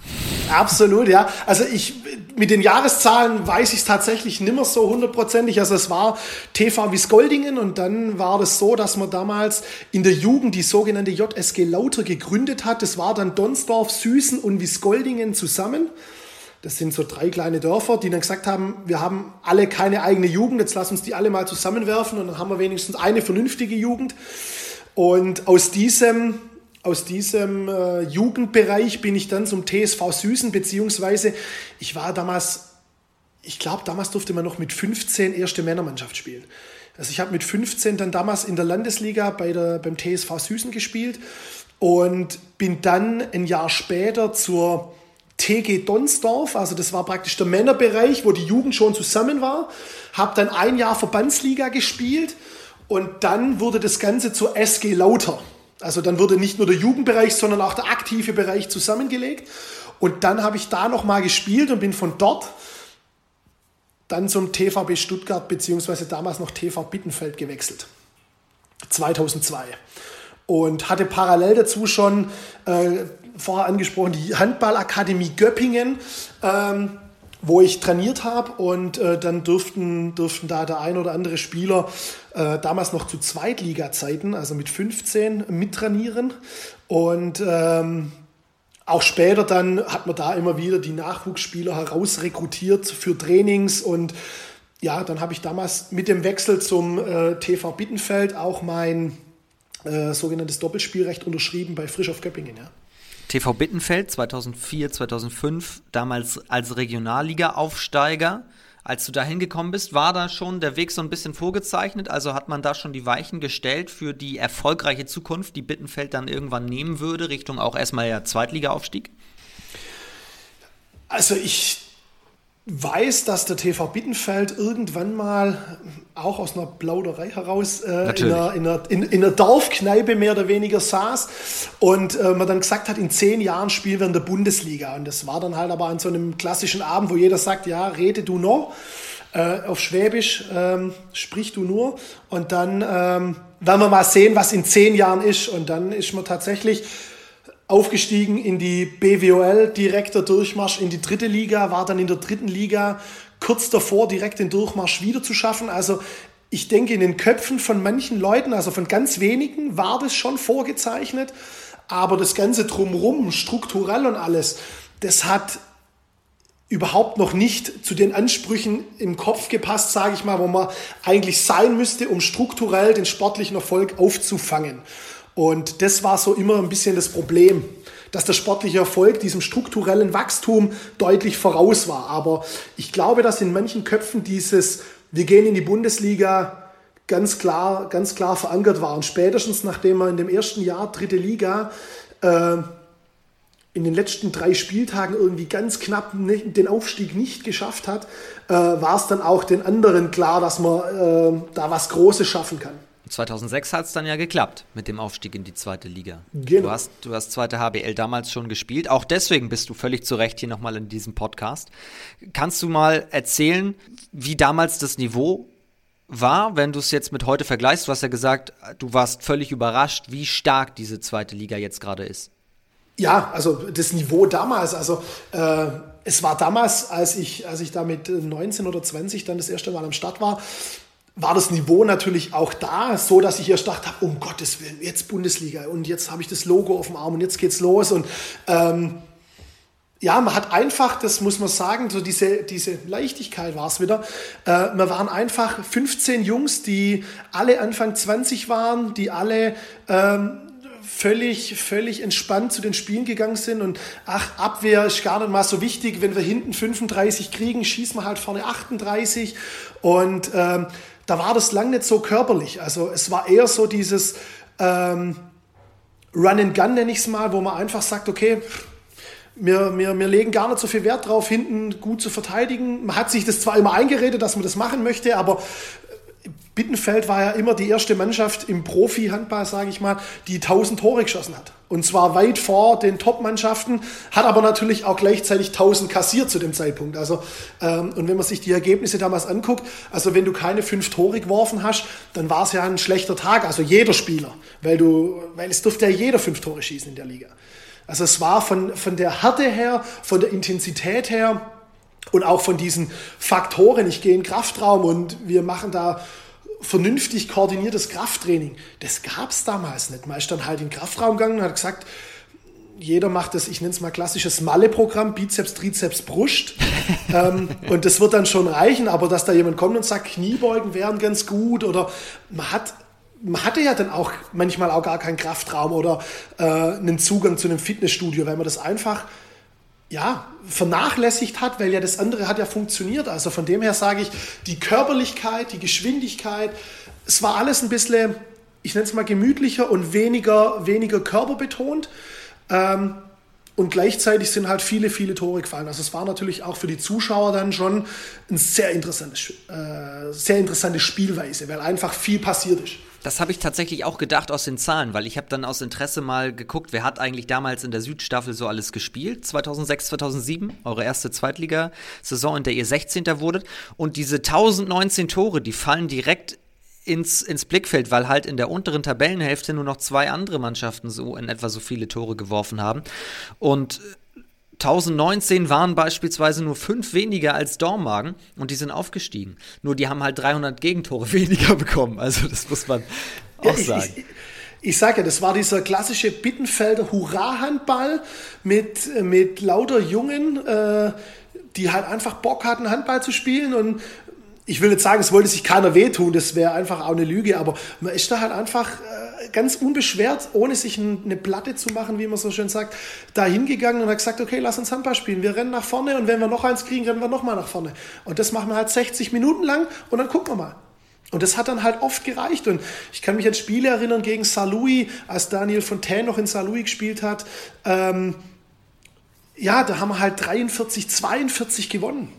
Absolut, ja. Also ich mit den Jahreszahlen weiß ich es tatsächlich nimmer so hundertprozentig. Also es war TV Wiesgoldingen und dann war das so, dass man damals in der Jugend die sogenannte JSG Lauter gegründet hat. Das war dann Donsdorf, Süßen und Wiesgoldingen zusammen. Das sind so drei kleine Dörfer, die dann gesagt haben, wir haben alle keine eigene Jugend, jetzt lass uns die alle mal zusammenwerfen und dann haben wir wenigstens eine vernünftige Jugend. Und aus diesem, aus diesem äh, Jugendbereich bin ich dann zum TSV Süßen, beziehungsweise ich war damals, ich glaube, damals durfte man noch mit 15 erste Männermannschaft spielen. Also ich habe mit 15 dann damals in der Landesliga bei der, beim TSV Süßen gespielt und bin dann ein Jahr später zur TG Donsdorf, also das war praktisch der Männerbereich, wo die Jugend schon zusammen war, habe dann ein Jahr Verbandsliga gespielt und dann wurde das Ganze zur SG Lauter. Also dann wurde nicht nur der Jugendbereich, sondern auch der aktive Bereich zusammengelegt. Und dann habe ich da nochmal gespielt und bin von dort dann zum TVB Stuttgart beziehungsweise damals noch TV Bittenfeld gewechselt. 2002. Und hatte parallel dazu schon äh, vorher angesprochen die Handballakademie Göppingen, ähm, wo ich trainiert habe und äh, dann durften, durften da der ein oder andere Spieler äh, damals noch zu Zweitliga-Zeiten, also mit 15, mittrainieren. Und ähm, auch später dann hat man da immer wieder die Nachwuchsspieler herausrekrutiert für Trainings und ja, dann habe ich damals mit dem Wechsel zum äh, TV Bittenfeld auch mein äh, sogenanntes Doppelspielrecht unterschrieben bei Frisch auf Göppingen. Ja.
TV Bittenfeld 2004, 2005, damals als Regionalliga-Aufsteiger. Als du da hingekommen bist, war da schon der Weg so ein bisschen vorgezeichnet? Also hat man da schon die Weichen gestellt für die erfolgreiche Zukunft, die Bittenfeld dann irgendwann nehmen würde, Richtung auch erstmal ja Zweitliga-Aufstieg?
Also ich weiß, dass der TV Bittenfeld irgendwann mal auch aus einer Plauderei heraus äh, in, einer, in, einer, in, in, einer, Dorfkneipe mehr oder weniger saß und äh, man dann gesagt hat, in zehn Jahren spielen wir in der Bundesliga. Und das war dann halt aber an so einem klassischen Abend, wo jeder sagt, ja, rede du noch. Äh, auf Schwäbisch ähm, sprich du nur. Und dann ähm, werden wir mal sehen, was in zehn Jahren ist. Und dann ist man tatsächlich aufgestiegen in die BWOL, direkter Durchmarsch in die dritte Liga, war dann in der dritten Liga kurz davor, direkt den Durchmarsch wieder zu schaffen. Also ich denke, in den Köpfen von manchen Leuten, also von ganz wenigen, war das schon vorgezeichnet. Aber das Ganze drumherum, strukturell und alles, das hat überhaupt noch nicht zu den Ansprüchen im Kopf gepasst, sage ich mal, wo man eigentlich sein müsste, um strukturell den sportlichen Erfolg aufzufangen. Und das war so immer ein bisschen das Problem, dass der sportliche Erfolg diesem strukturellen Wachstum deutlich voraus war. Aber ich glaube, dass in manchen Köpfen dieses, wir gehen in die Bundesliga, ganz klar, ganz klar verankert war. Und spätestens nachdem man in dem ersten Jahr dritte Liga äh, in den letzten drei Spieltagen irgendwie ganz knapp den Aufstieg nicht geschafft hat, äh, war es dann auch den anderen klar, dass man äh, da was Großes schaffen kann.
2006 hat es dann ja geklappt mit dem Aufstieg in die zweite Liga.
Genau.
Du, hast, du hast zweite HBL damals schon gespielt. Auch deswegen bist du völlig zu Recht hier nochmal in diesem Podcast. Kannst du mal erzählen, wie damals das Niveau war, wenn du es jetzt mit heute vergleichst? Du hast ja gesagt, du warst völlig überrascht, wie stark diese zweite Liga jetzt gerade ist.
Ja, also das Niveau damals, also äh, es war damals, als ich, als ich da mit 19 oder 20 dann das erste Mal am Start war, war das Niveau natürlich auch da, so dass ich erst dachte, um Gottes Willen, jetzt Bundesliga und jetzt habe ich das Logo auf dem Arm und jetzt geht's los und ähm, ja, man hat einfach, das muss man sagen, so diese, diese Leichtigkeit war es wieder. Äh, wir waren einfach 15 Jungs, die alle Anfang 20 waren, die alle ähm, völlig, völlig entspannt zu den Spielen gegangen sind und ach, Abwehr ist gar nicht mal so wichtig. Wenn wir hinten 35 kriegen, schießen wir halt vorne 38 und ähm, da war das lang nicht so körperlich. Also es war eher so dieses ähm, Run and Gun, nenne ich es mal, wo man einfach sagt, okay, wir, wir, wir legen gar nicht so viel Wert drauf, hinten gut zu verteidigen. Man hat sich das zwar immer eingeredet, dass man das machen möchte, aber Bittenfeld war ja immer die erste Mannschaft im Profi-Handball, sage ich mal, die 1000 Tore geschossen hat. Und zwar weit vor den Top-Mannschaften, hat aber natürlich auch gleichzeitig 1000 kassiert zu dem Zeitpunkt. Also, ähm, und wenn man sich die Ergebnisse damals anguckt, also wenn du keine fünf Tore geworfen hast, dann war es ja ein schlechter Tag, also jeder Spieler, weil du, weil es durfte ja jeder fünf Tore schießen in der Liga. Also es war von, von der Härte her, von der Intensität her und auch von diesen Faktoren, ich gehe in Kraftraum und wir machen da vernünftig koordiniertes Krafttraining. Das gab es damals nicht. Man ist dann halt in den Kraftraum gegangen und hat gesagt, jeder macht das, ich nenne es mal klassisches Malle-Programm, Bizeps, Trizeps, Brust. ähm, und das wird dann schon reichen, aber dass da jemand kommt und sagt, Kniebeugen wären ganz gut oder man hat man hatte ja dann auch manchmal auch gar keinen Kraftraum oder äh, einen Zugang zu einem Fitnessstudio, weil man das einfach ja, vernachlässigt hat, weil ja das andere hat ja funktioniert. Also von dem her sage ich, die Körperlichkeit, die Geschwindigkeit, es war alles ein bisschen, ich nenne es mal gemütlicher und weniger, weniger körperbetont. Ähm, und gleichzeitig sind halt viele, viele Tore gefallen. Also es war natürlich auch für die Zuschauer dann schon eine sehr, interessantes, äh, sehr interessante Spielweise, weil einfach viel passiert ist.
Das habe ich tatsächlich auch gedacht aus den Zahlen, weil ich habe dann aus Interesse mal geguckt, wer hat eigentlich damals in der Südstaffel so alles gespielt, 2006, 2007, eure erste Zweitligasaison, in der ihr 16. wurdet. Und diese 1019 Tore, die fallen direkt ins, ins Blickfeld, weil halt in der unteren Tabellenhälfte nur noch zwei andere Mannschaften so in etwa so viele Tore geworfen haben. Und 1019 waren beispielsweise nur fünf weniger als Dormagen und die sind aufgestiegen. Nur die haben halt 300 Gegentore weniger bekommen. Also das muss man auch ja, sagen.
Ich, ich, sage ja, das war dieser klassische Bittenfelder Hurra-Handball mit, mit lauter Jungen, äh, die halt einfach Bock hatten, Handball zu spielen und ich will nicht sagen, es wollte sich keiner wehtun, das wäre einfach auch eine Lüge, aber man ist da halt einfach ganz unbeschwert, ohne sich eine Platte zu machen, wie man so schön sagt, da hingegangen und hat gesagt, okay, lass uns Handball spielen, wir rennen nach vorne und wenn wir noch eins kriegen, rennen wir nochmal nach vorne. Und das machen wir halt 60 Minuten lang und dann gucken wir mal. Und das hat dann halt oft gereicht. Und ich kann mich an Spiele erinnern gegen Saarlouis, als Daniel Fontaine noch in Saarlouis gespielt hat. Ähm, ja, da haben wir halt 43, 42 gewonnen.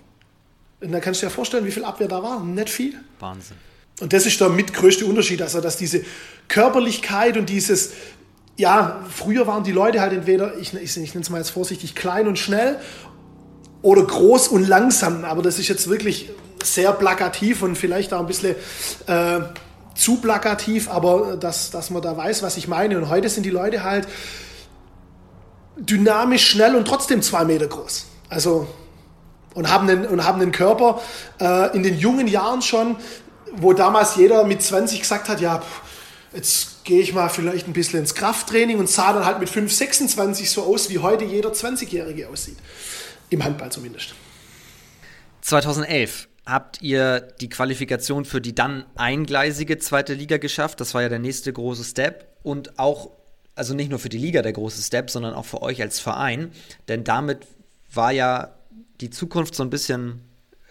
Und da kannst du dir vorstellen, wie viel Abwehr da war. Nicht viel.
Wahnsinn.
Und das ist der mitgrößte Unterschied, also dass diese Körperlichkeit und dieses, ja, früher waren die Leute halt entweder, ich, ich, ich nenne es mal jetzt vorsichtig, klein und schnell oder groß und langsam. Aber das ist jetzt wirklich sehr plakativ und vielleicht auch ein bisschen äh, zu plakativ, aber dass, dass man da weiß, was ich meine. Und heute sind die Leute halt dynamisch, schnell und trotzdem zwei Meter groß. Also und haben einen, und haben einen Körper äh, in den jungen Jahren schon, wo damals jeder mit 20 gesagt hat, ja, jetzt gehe ich mal vielleicht ein bisschen ins Krafttraining und sah dann halt mit 5, 26 so aus, wie heute jeder 20-Jährige aussieht. Im Handball zumindest.
2011 habt ihr die Qualifikation für die dann eingleisige zweite Liga geschafft. Das war ja der nächste große Step und auch, also nicht nur für die Liga der große Step, sondern auch für euch als Verein. Denn damit war ja die Zukunft so ein bisschen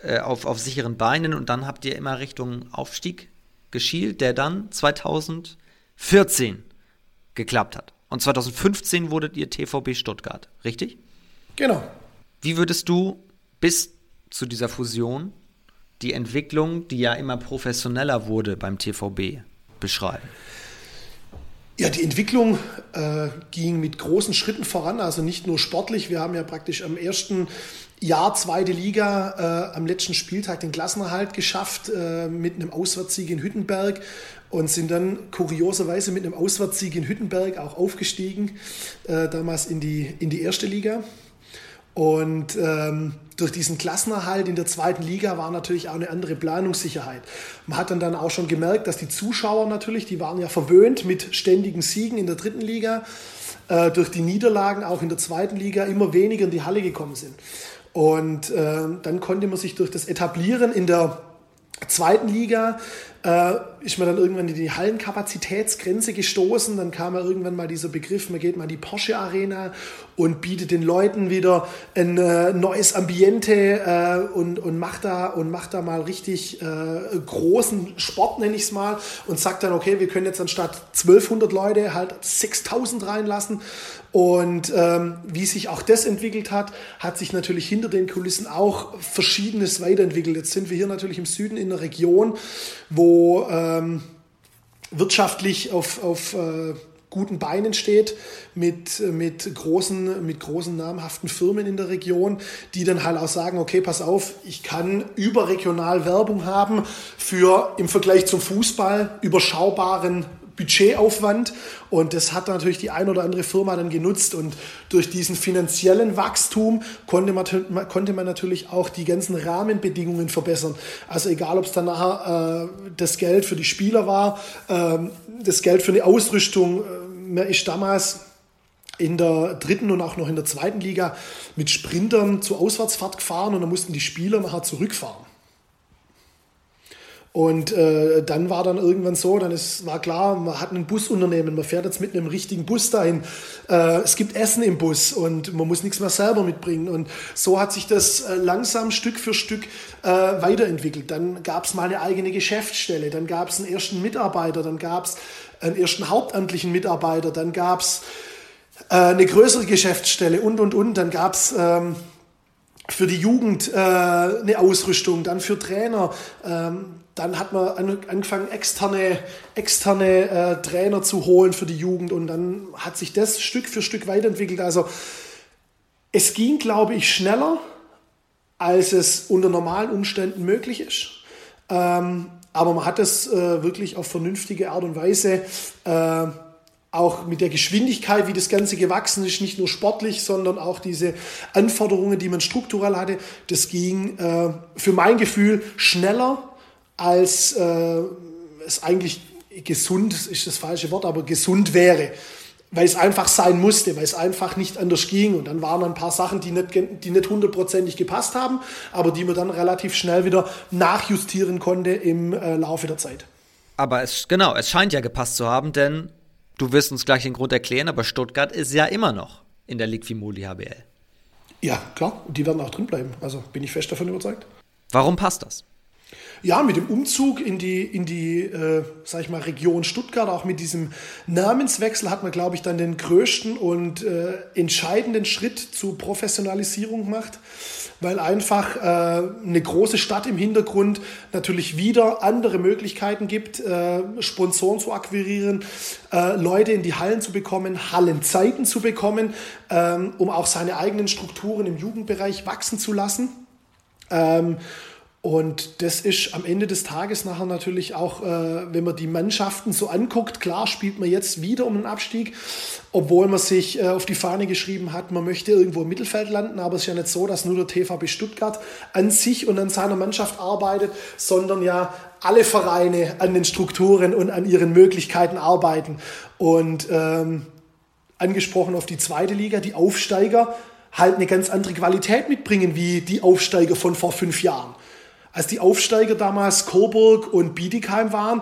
äh, auf, auf sicheren Beinen und dann habt ihr immer Richtung Aufstieg geschielt, der dann 2014 geklappt hat. Und 2015 wurdet ihr TVB Stuttgart, richtig?
Genau.
Wie würdest du bis zu dieser Fusion die Entwicklung, die ja immer professioneller wurde beim TVB, beschreiben?
Ja, die Entwicklung äh, ging mit großen Schritten voran, also nicht nur sportlich. Wir haben ja praktisch am ersten Jahr zweite Liga äh, am letzten Spieltag den Klassenerhalt geschafft äh, mit einem Auswärtssieg in Hüttenberg und sind dann kurioserweise mit einem Auswärtssieg in Hüttenberg auch aufgestiegen, äh, damals in die, in die erste Liga. Und ähm, durch diesen Klassenerhalt in der zweiten Liga war natürlich auch eine andere Planungssicherheit. Man hat dann, dann auch schon gemerkt, dass die Zuschauer natürlich, die waren ja verwöhnt mit ständigen Siegen in der dritten Liga, äh, durch die Niederlagen auch in der zweiten Liga immer weniger in die Halle gekommen sind. Und äh, dann konnte man sich durch das Etablieren in der zweiten Liga äh, ist man dann irgendwann in die Hallenkapazitätsgrenze gestoßen. Dann kam ja irgendwann mal dieser Begriff, man geht mal in die Porsche Arena und bietet den Leuten wieder ein äh, neues Ambiente äh, und, und, macht da, und macht da mal richtig äh, großen Sport, nenne ich es mal, und sagt dann, okay, wir können jetzt anstatt 1200 Leute halt 6000 reinlassen. Und ähm, wie sich auch das entwickelt hat, hat sich natürlich hinter den Kulissen auch Verschiedenes weiterentwickelt. Jetzt sind wir hier natürlich im Süden in einer Region, wo ähm, wirtschaftlich auf, auf äh, guten Beinen steht, mit, mit, großen, mit großen namhaften Firmen in der Region, die dann halt auch sagen, okay, pass auf, ich kann überregional Werbung haben für im Vergleich zum Fußball überschaubaren Budgetaufwand und das hat natürlich die ein oder andere Firma dann genutzt und durch diesen finanziellen Wachstum konnte man, konnte man natürlich auch die ganzen Rahmenbedingungen verbessern. Also egal, ob es dann nachher äh, das Geld für die Spieler war, äh, das Geld für eine Ausrüstung. Äh, man ist damals in der dritten und auch noch in der zweiten Liga mit Sprintern zur Auswärtsfahrt gefahren und dann mussten die Spieler nachher zurückfahren. Und äh, dann war dann irgendwann so, dann ist, war klar, man hat ein Busunternehmen, man fährt jetzt mit einem richtigen Bus dahin. Äh, es gibt Essen im Bus und man muss nichts mehr selber mitbringen. Und so hat sich das äh, langsam Stück für Stück äh, weiterentwickelt. Dann gab es mal eine eigene Geschäftsstelle, dann gab es einen ersten Mitarbeiter, dann gab es einen ersten hauptamtlichen Mitarbeiter, dann gab es äh, eine größere Geschäftsstelle und, und, und. Dann gab es... Ähm, für die Jugend äh, eine Ausrüstung, dann für Trainer. Ähm, dann hat man angefangen, externe, externe äh, Trainer zu holen für die Jugend und dann hat sich das Stück für Stück weiterentwickelt. Also es ging, glaube ich, schneller, als es unter normalen Umständen möglich ist. Ähm, aber man hat es äh, wirklich auf vernünftige Art und Weise äh, auch mit der Geschwindigkeit, wie das Ganze gewachsen ist, nicht nur sportlich, sondern auch diese Anforderungen, die man strukturell hatte, das ging äh, für mein Gefühl schneller, als äh, es eigentlich gesund ist das falsche Wort, aber gesund wäre. Weil es einfach sein musste, weil es einfach nicht anders ging. Und dann waren ein paar Sachen, die nicht, die nicht hundertprozentig gepasst haben, aber die man dann relativ schnell wieder nachjustieren konnte im äh, Laufe der Zeit.
Aber es, genau, es scheint ja gepasst zu haben, denn Du wirst uns gleich den Grund erklären, aber Stuttgart ist ja immer noch in der Liquimoli HBL.
Ja, klar, die werden auch drin bleiben. Also bin ich fest davon überzeugt.
Warum passt das?
Ja, mit dem Umzug in die, in die äh, sag ich mal, Region Stuttgart, auch mit diesem Namenswechsel hat man, glaube ich, dann den größten und äh, entscheidenden Schritt zur Professionalisierung gemacht, weil einfach äh, eine große Stadt im Hintergrund natürlich wieder andere Möglichkeiten gibt, äh, Sponsoren zu akquirieren, äh, Leute in die Hallen zu bekommen, Hallenzeiten zu bekommen, ähm, um auch seine eigenen Strukturen im Jugendbereich wachsen zu lassen. Ähm, und das ist am Ende des Tages nachher natürlich auch, äh, wenn man die Mannschaften so anguckt, klar spielt man jetzt wieder um einen Abstieg, obwohl man sich äh, auf die Fahne geschrieben hat, man möchte irgendwo im Mittelfeld landen, aber es ist ja nicht so, dass nur der TVB Stuttgart an sich und an seiner Mannschaft arbeitet, sondern ja alle Vereine an den Strukturen und an ihren Möglichkeiten arbeiten. Und ähm, angesprochen auf die zweite Liga, die Aufsteiger halt eine ganz andere Qualität mitbringen wie die Aufsteiger von vor fünf Jahren als die Aufsteiger damals Coburg und Bietigheim waren,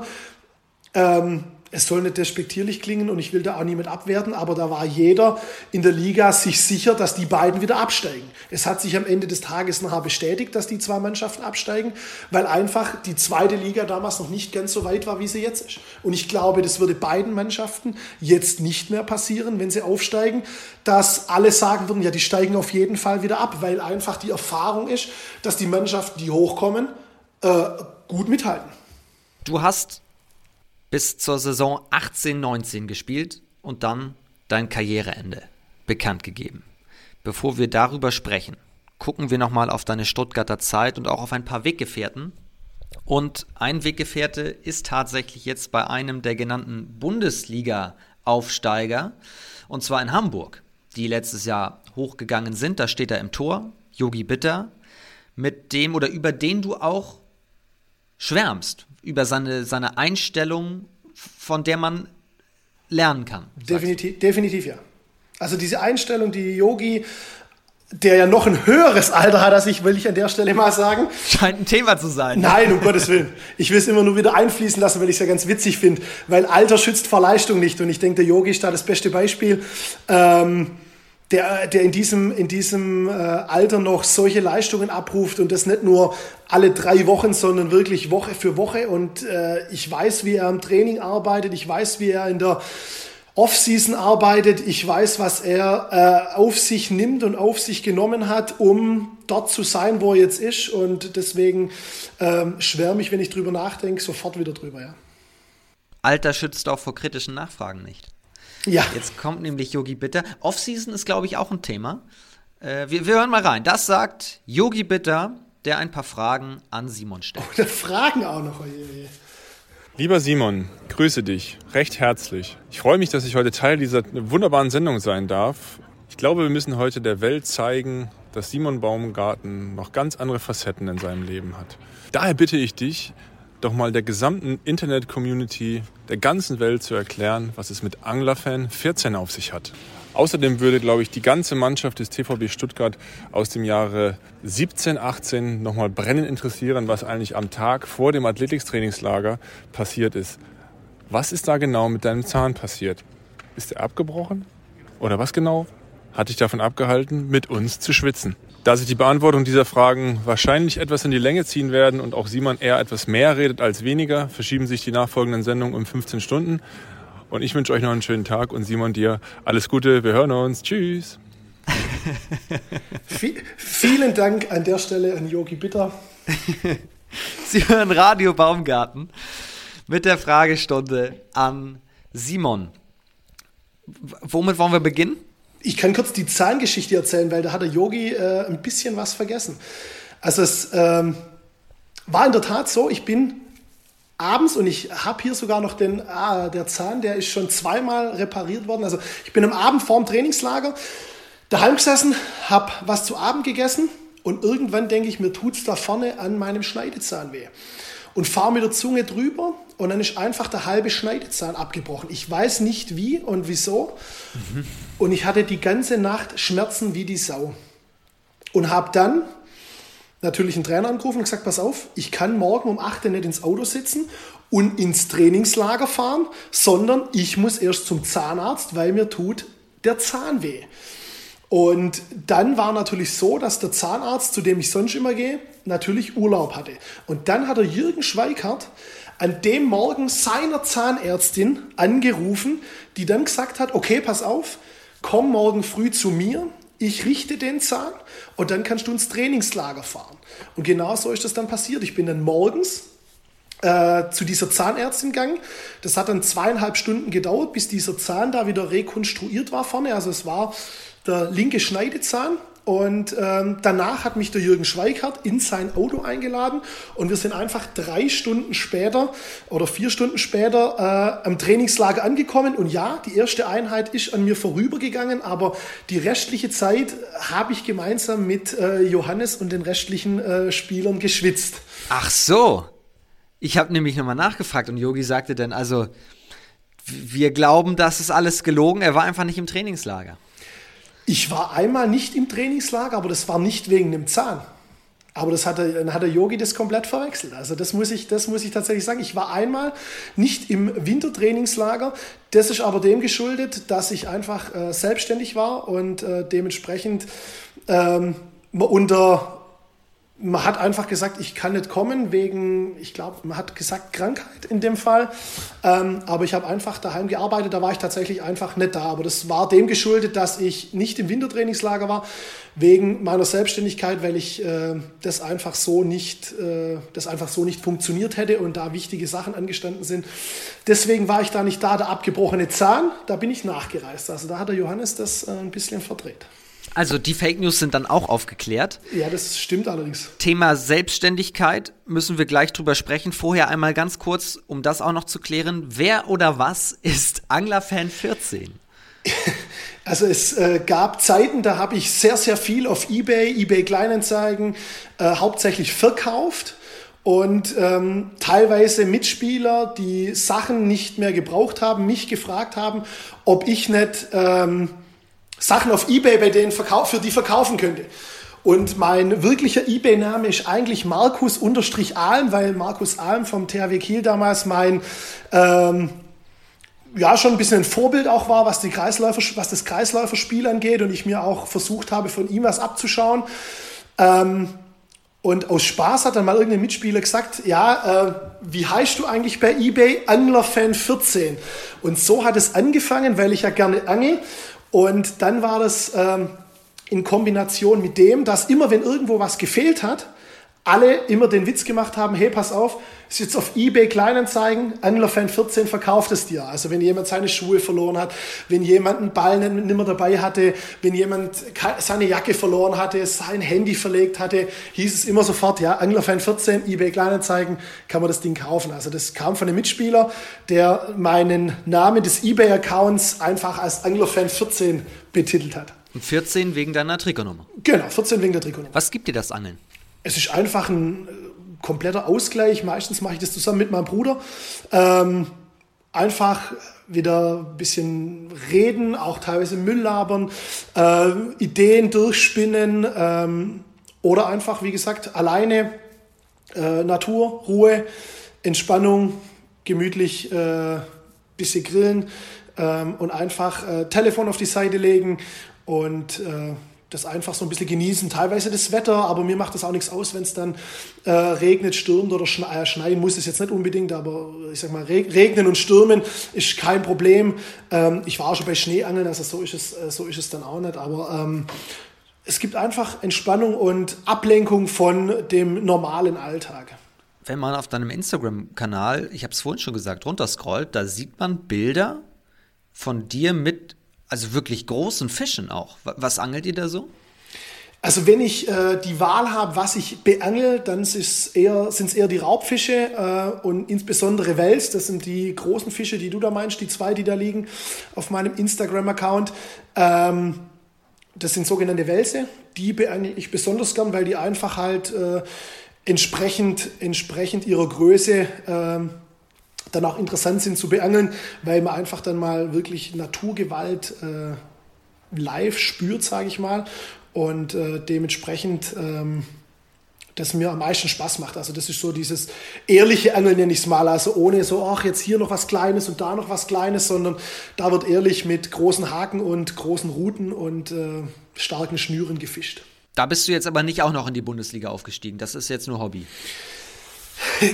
ähm, es soll nicht despektierlich klingen und ich will da auch niemand abwerten, aber da war jeder in der Liga sich sicher, dass die beiden wieder absteigen. Es hat sich am Ende des Tages nachher bestätigt, dass die zwei Mannschaften absteigen, weil einfach die zweite Liga damals noch nicht ganz so weit war, wie sie jetzt ist. Und ich glaube, das würde beiden Mannschaften jetzt nicht mehr passieren, wenn sie aufsteigen, dass alle sagen würden, ja, die steigen auf jeden Fall wieder ab, weil einfach die Erfahrung ist, dass die Mannschaften, die hochkommen, äh, gut mithalten.
Du hast bis zur Saison 18-19 gespielt und dann dein Karriereende bekannt gegeben. Bevor wir darüber sprechen, gucken wir nochmal auf deine Stuttgarter Zeit und auch auf ein paar Weggefährten. Und ein Weggefährte ist tatsächlich jetzt bei einem der genannten Bundesliga-Aufsteiger, und zwar in Hamburg, die letztes Jahr hochgegangen sind. Da steht er im Tor, Yogi Bitter, mit dem oder über den du auch schwärmst, über seine, seine Einstellung, von der man lernen kann.
Definitiv, definitiv ja. Also diese Einstellung, die Yogi der ja noch ein höheres Alter hat als ich, will ich an der Stelle mal sagen.
Scheint ein Thema zu sein.
Nein, um Gottes Willen. Ich will es immer nur wieder einfließen lassen, weil ich es ja ganz witzig finde. Weil Alter schützt vor Leistung nicht. Und ich denke, der Yogi ist da das beste Beispiel. Ähm, der, der in diesem, in diesem äh, Alter noch solche Leistungen abruft und das nicht nur alle drei Wochen, sondern wirklich Woche für Woche. Und äh, ich weiß, wie er im Training arbeitet, ich weiß, wie er in der Off-Season arbeitet. Ich weiß, was er äh, auf sich nimmt und auf sich genommen hat, um dort zu sein, wo er jetzt ist. Und deswegen ähm, schwärme ich, wenn ich drüber nachdenke, sofort wieder drüber. Ja.
Alter schützt auch vor kritischen Nachfragen nicht. Ja. Jetzt kommt nämlich Yogi Bitter. Off-Season ist, glaube ich, auch ein Thema. Äh, wir, wir hören mal rein. Das sagt Yogi Bitter, der ein paar Fragen an Simon stellt.
Oh, Fragen auch noch. Oh.
Lieber Simon, grüße dich recht herzlich. Ich freue mich, dass ich heute Teil dieser wunderbaren Sendung sein darf. Ich glaube, wir müssen heute der Welt zeigen, dass Simon Baumgarten noch ganz andere Facetten in seinem Leben hat. Daher bitte ich dich, doch mal der gesamten Internet-Community der ganzen Welt zu erklären, was es mit Anglerfan 14 auf sich hat. Außerdem würde, glaube ich, die ganze Mannschaft des TVB Stuttgart aus dem Jahre 17, 18 nochmal brennend interessieren, was eigentlich am Tag vor dem Athletics-Trainingslager passiert ist. Was ist da genau mit deinem Zahn passiert? Ist er abgebrochen? Oder was genau hat dich davon abgehalten, mit uns zu schwitzen? Da sich die Beantwortung dieser Fragen wahrscheinlich etwas in die Länge ziehen werden und auch Simon eher etwas mehr redet als weniger, verschieben sich die nachfolgenden Sendungen um 15 Stunden. Und ich wünsche euch noch einen schönen Tag und Simon dir alles Gute. Wir hören uns. Tschüss.
vielen Dank an der Stelle an Yogi Bitter.
Sie hören Radio Baumgarten mit der Fragestunde an Simon. Womit wollen wir beginnen?
Ich kann kurz die Zahngeschichte erzählen, weil da hat der Yogi äh, ein bisschen was vergessen. Also es ähm, war in der Tat so, ich bin abends und ich habe hier sogar noch den, ah, der Zahn, der ist schon zweimal repariert worden. Also ich bin am Abend vorm Trainingslager daheim gesessen, habe was zu Abend gegessen und irgendwann denke ich, mir tut es da vorne an meinem Schneidezahn weh. Und fahre mit der Zunge drüber und dann ist einfach der halbe Schneidezahn abgebrochen. Ich weiß nicht wie und wieso. Mhm. Und ich hatte die ganze Nacht Schmerzen wie die Sau. Und habe dann natürlich einen Trainer angerufen und gesagt, pass auf, ich kann morgen um 8 Uhr nicht ins Auto sitzen und ins Trainingslager fahren, sondern ich muss erst zum Zahnarzt, weil mir tut der Zahn weh. Und dann war natürlich so, dass der Zahnarzt, zu dem ich sonst immer gehe, natürlich Urlaub hatte. Und dann hat der Jürgen Schweikart an dem Morgen seiner Zahnärztin angerufen, die dann gesagt hat, okay, pass auf, komm morgen früh zu mir, ich richte den Zahn und dann kannst du ins Trainingslager fahren. Und genau so ist das dann passiert. Ich bin dann morgens äh, zu dieser Zahnärztin gegangen. Das hat dann zweieinhalb Stunden gedauert, bis dieser Zahn da wieder rekonstruiert war vorne. Also es war der linke Schneidezahn und ähm, danach hat mich der Jürgen Schweikart in sein Auto eingeladen und wir sind einfach drei Stunden später oder vier Stunden später äh, am Trainingslager angekommen. Und ja, die erste Einheit ist an mir vorübergegangen, aber die restliche Zeit habe ich gemeinsam mit äh, Johannes und den restlichen äh, Spielern geschwitzt.
Ach so. Ich habe nämlich nochmal nachgefragt und Yogi sagte dann, also wir glauben, das ist alles gelogen. Er war einfach nicht im Trainingslager.
Ich war einmal nicht im Trainingslager, aber das war nicht wegen dem Zahn. Aber das hat der, dann hat der Yogi das komplett verwechselt. Also das muss, ich, das muss ich tatsächlich sagen. Ich war einmal nicht im Wintertrainingslager. Das ist aber dem geschuldet, dass ich einfach äh, selbstständig war und äh, dementsprechend ähm, unter man hat einfach gesagt, ich kann nicht kommen wegen, ich glaube, man hat gesagt Krankheit in dem Fall. Ähm, aber ich habe einfach daheim gearbeitet, da war ich tatsächlich einfach nicht da. Aber das war dem geschuldet, dass ich nicht im Wintertrainingslager war, wegen meiner Selbstständigkeit, weil ich äh, das einfach so nicht, äh, das einfach so nicht funktioniert hätte und da wichtige Sachen angestanden sind. Deswegen war ich da nicht da. Der abgebrochene Zahn, da bin ich nachgereist. Also da hat der Johannes das äh, ein bisschen verdreht.
Also die Fake News sind dann auch aufgeklärt.
Ja, das stimmt allerdings.
Thema Selbstständigkeit müssen wir gleich drüber sprechen. Vorher einmal ganz kurz, um das auch noch zu klären. Wer oder was ist Anglerfan 14?
Also es äh, gab Zeiten, da habe ich sehr, sehr viel auf eBay, eBay Kleinanzeigen äh, hauptsächlich verkauft und ähm, teilweise Mitspieler, die Sachen nicht mehr gebraucht haben, mich gefragt haben, ob ich nicht... Ähm, Sachen auf Ebay bei denen verkauf, für die verkaufen könnte. Und mein wirklicher Ebay-Name ist eigentlich Markus-Alm, weil Markus Alm vom THW Kiel damals mein ähm, ja schon ein bisschen ein Vorbild auch war, was, die Kreisläufer, was das Kreisläuferspiel angeht und ich mir auch versucht habe, von ihm was abzuschauen. Ähm, und aus Spaß hat dann mal irgendein Mitspieler gesagt, ja, äh, wie heißt du eigentlich bei eBay? Anglerfan 14. Und so hat es angefangen, weil ich ja gerne angel. Und dann war das ähm, in Kombination mit dem, dass immer, wenn irgendwo was gefehlt hat, alle immer den Witz gemacht haben, hey, pass auf, ist jetzt auf eBay Kleinanzeigen, Anglerfan 14 verkauft es dir. Also wenn jemand seine Schuhe verloren hat, wenn jemand einen Ball nicht mehr dabei hatte, wenn jemand seine Jacke verloren hatte, sein Handy verlegt hatte, hieß es immer sofort, ja, Anglerfan 14, eBay Kleinanzeigen, kann man das Ding kaufen. Also das kam von einem Mitspieler, der meinen Namen des eBay-Accounts einfach als Anglerfan 14 betitelt hat.
Und 14 wegen deiner Trikotnummer.
Genau, 14 wegen der Trikotnummer.
Was gibt dir das Angeln?
Es ist einfach ein äh, kompletter Ausgleich. Meistens mache ich das zusammen mit meinem Bruder. Ähm, einfach wieder ein bisschen reden, auch teilweise Müll labern, äh, Ideen durchspinnen ähm, oder einfach, wie gesagt, alleine äh, Natur, Ruhe, Entspannung, gemütlich äh, bisschen grillen ähm, und einfach äh, Telefon auf die Seite legen und äh, das einfach so ein bisschen genießen. Teilweise das Wetter, aber mir macht das auch nichts aus, wenn es dann äh, regnet, stürmt oder schne äh, schneien muss es jetzt nicht unbedingt, aber ich sag mal, regnen und stürmen ist kein Problem. Ähm, ich war auch schon bei Schneeangeln, also so ist es, äh, so ist es dann auch nicht, aber ähm, es gibt einfach Entspannung und Ablenkung von dem normalen Alltag.
Wenn man auf deinem Instagram-Kanal, ich habe es vorhin schon gesagt, runterscrollt, da sieht man Bilder von dir mit also wirklich großen Fischen auch. Was angelt ihr da so?
Also wenn ich äh, die Wahl habe, was ich beangel, dann sind es eher, eher die Raubfische äh, und insbesondere Wels. Das sind die großen Fische, die du da meinst, die zwei, die da liegen auf meinem Instagram-Account. Ähm, das sind sogenannte Welse. Die beangel ich besonders gern, weil die einfach halt äh, entsprechend, entsprechend ihrer Größe ähm, dann auch interessant sind zu beangeln, weil man einfach dann mal wirklich Naturgewalt äh, live spürt, sage ich mal. Und äh, dementsprechend ähm, das mir am meisten Spaß macht. Also das ist so dieses ehrliche Angeln, nenne ich es mal. Also ohne so, ach, jetzt hier noch was Kleines und da noch was Kleines, sondern da wird ehrlich mit großen Haken und großen Ruten und äh, starken Schnüren gefischt.
Da bist du jetzt aber nicht auch noch in die Bundesliga aufgestiegen. Das ist jetzt nur Hobby.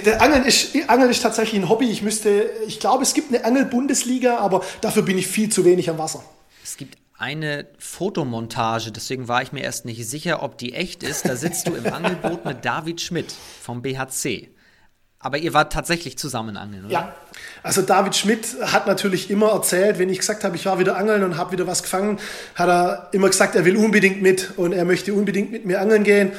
Der Angeln ist, Angeln ist tatsächlich ein Hobby. Ich müsste, ich glaube, es gibt eine Angel-Bundesliga, aber dafür bin ich viel zu wenig am Wasser.
Es gibt eine Fotomontage, deswegen war ich mir erst nicht sicher, ob die echt ist. Da sitzt du im Angelboot mit David Schmidt vom BHC. Aber ihr wart tatsächlich zusammen angeln, oder?
Ja. Also David Schmidt hat natürlich immer erzählt, wenn ich gesagt habe, ich war wieder angeln und habe wieder was gefangen, hat er immer gesagt, er will unbedingt mit und er möchte unbedingt mit mir angeln gehen.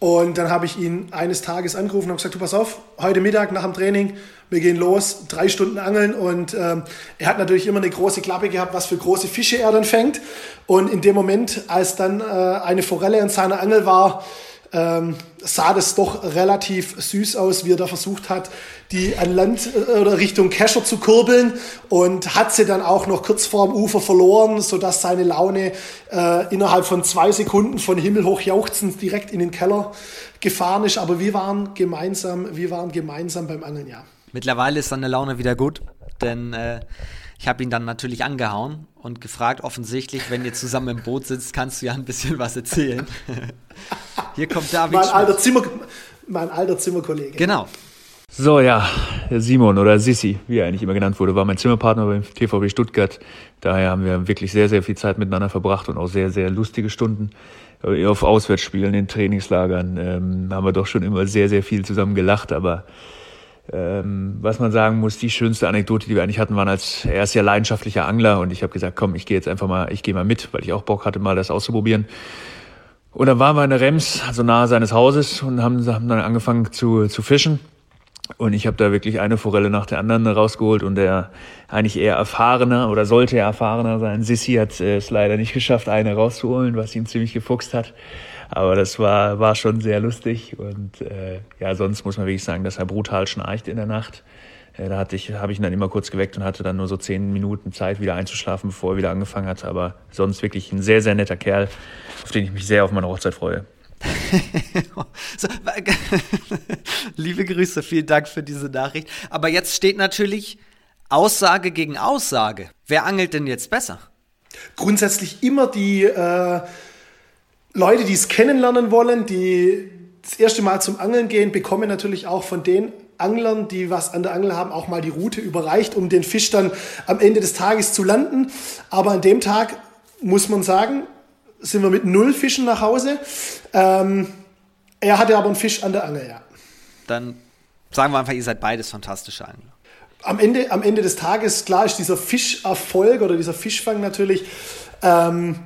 Und dann habe ich ihn eines Tages angerufen und gesagt, du pass auf, heute Mittag nach dem Training, wir gehen los, drei Stunden angeln. Und ähm, er hat natürlich immer eine große Klappe gehabt, was für große Fische er dann fängt. Und in dem Moment, als dann äh, eine Forelle in seiner Angel war, ähm, sah das doch relativ süß aus, wie er da versucht hat, die an Land äh, oder Richtung Kescher zu kurbeln und hat sie dann auch noch kurz vorm Ufer verloren, sodass seine Laune äh, innerhalb von zwei Sekunden von himmelhoch jauchzend direkt in den Keller gefahren ist. Aber wir waren gemeinsam, wir waren gemeinsam beim Angeln, ja.
Mittlerweile ist seine Laune wieder gut, denn äh, ich habe ihn dann natürlich angehauen und gefragt, offensichtlich, wenn ihr zusammen im Boot sitzt, kannst du ja ein bisschen was erzählen. Hier kommt David.
Mein alter, Zimmer, mein alter Zimmerkollege.
Genau.
So, ja, Simon oder Sissi, wie er eigentlich immer genannt wurde, war mein Zimmerpartner beim TVB Stuttgart. Daher haben wir wirklich sehr, sehr viel Zeit miteinander verbracht und auch sehr, sehr lustige Stunden. Auf Auswärtsspielen, in Trainingslagern ähm, haben wir doch schon immer sehr, sehr viel zusammen gelacht, aber ähm, was man sagen muss, die schönste Anekdote, die wir eigentlich hatten, waren als er ist ja leidenschaftlicher Angler und ich habe gesagt, komm, ich gehe jetzt einfach mal, ich gehe mal mit, weil ich auch Bock hatte, mal das auszuprobieren. Und dann waren wir in der Rems, also nahe seines Hauses und haben, haben dann angefangen zu, zu fischen. Und ich habe da wirklich eine Forelle nach der anderen rausgeholt und der eigentlich eher erfahrener oder sollte er erfahrener sein. Sissi hat es leider nicht geschafft, eine rauszuholen, was ihn ziemlich gefuchst hat. Aber das war, war schon sehr lustig und äh, ja, sonst muss man wirklich sagen, dass er brutal schnarcht in der Nacht. Äh, da hatte ich, habe ich ihn dann immer kurz geweckt und hatte dann nur so zehn Minuten Zeit, wieder einzuschlafen, bevor er wieder angefangen hatte. Aber sonst wirklich ein sehr, sehr netter Kerl, auf den ich mich sehr auf meine Hochzeit freue.
so, liebe Grüße, vielen Dank für diese Nachricht. Aber jetzt steht natürlich Aussage gegen Aussage. Wer angelt denn jetzt besser?
Grundsätzlich immer die äh, Leute, die es kennenlernen wollen, die das erste Mal zum Angeln gehen, bekommen natürlich auch von den Anglern, die was an der Angel haben, auch mal die Route überreicht, um den Fisch dann am Ende des Tages zu landen. Aber an dem Tag muss man sagen, sind wir mit null Fischen nach Hause. Ähm, er hatte aber einen Fisch an der Angel, ja.
Dann sagen wir einfach, ihr seid beides fantastische Angler.
Am Ende, am Ende des Tages, klar ist dieser Fischerfolg oder dieser Fischfang natürlich, ähm,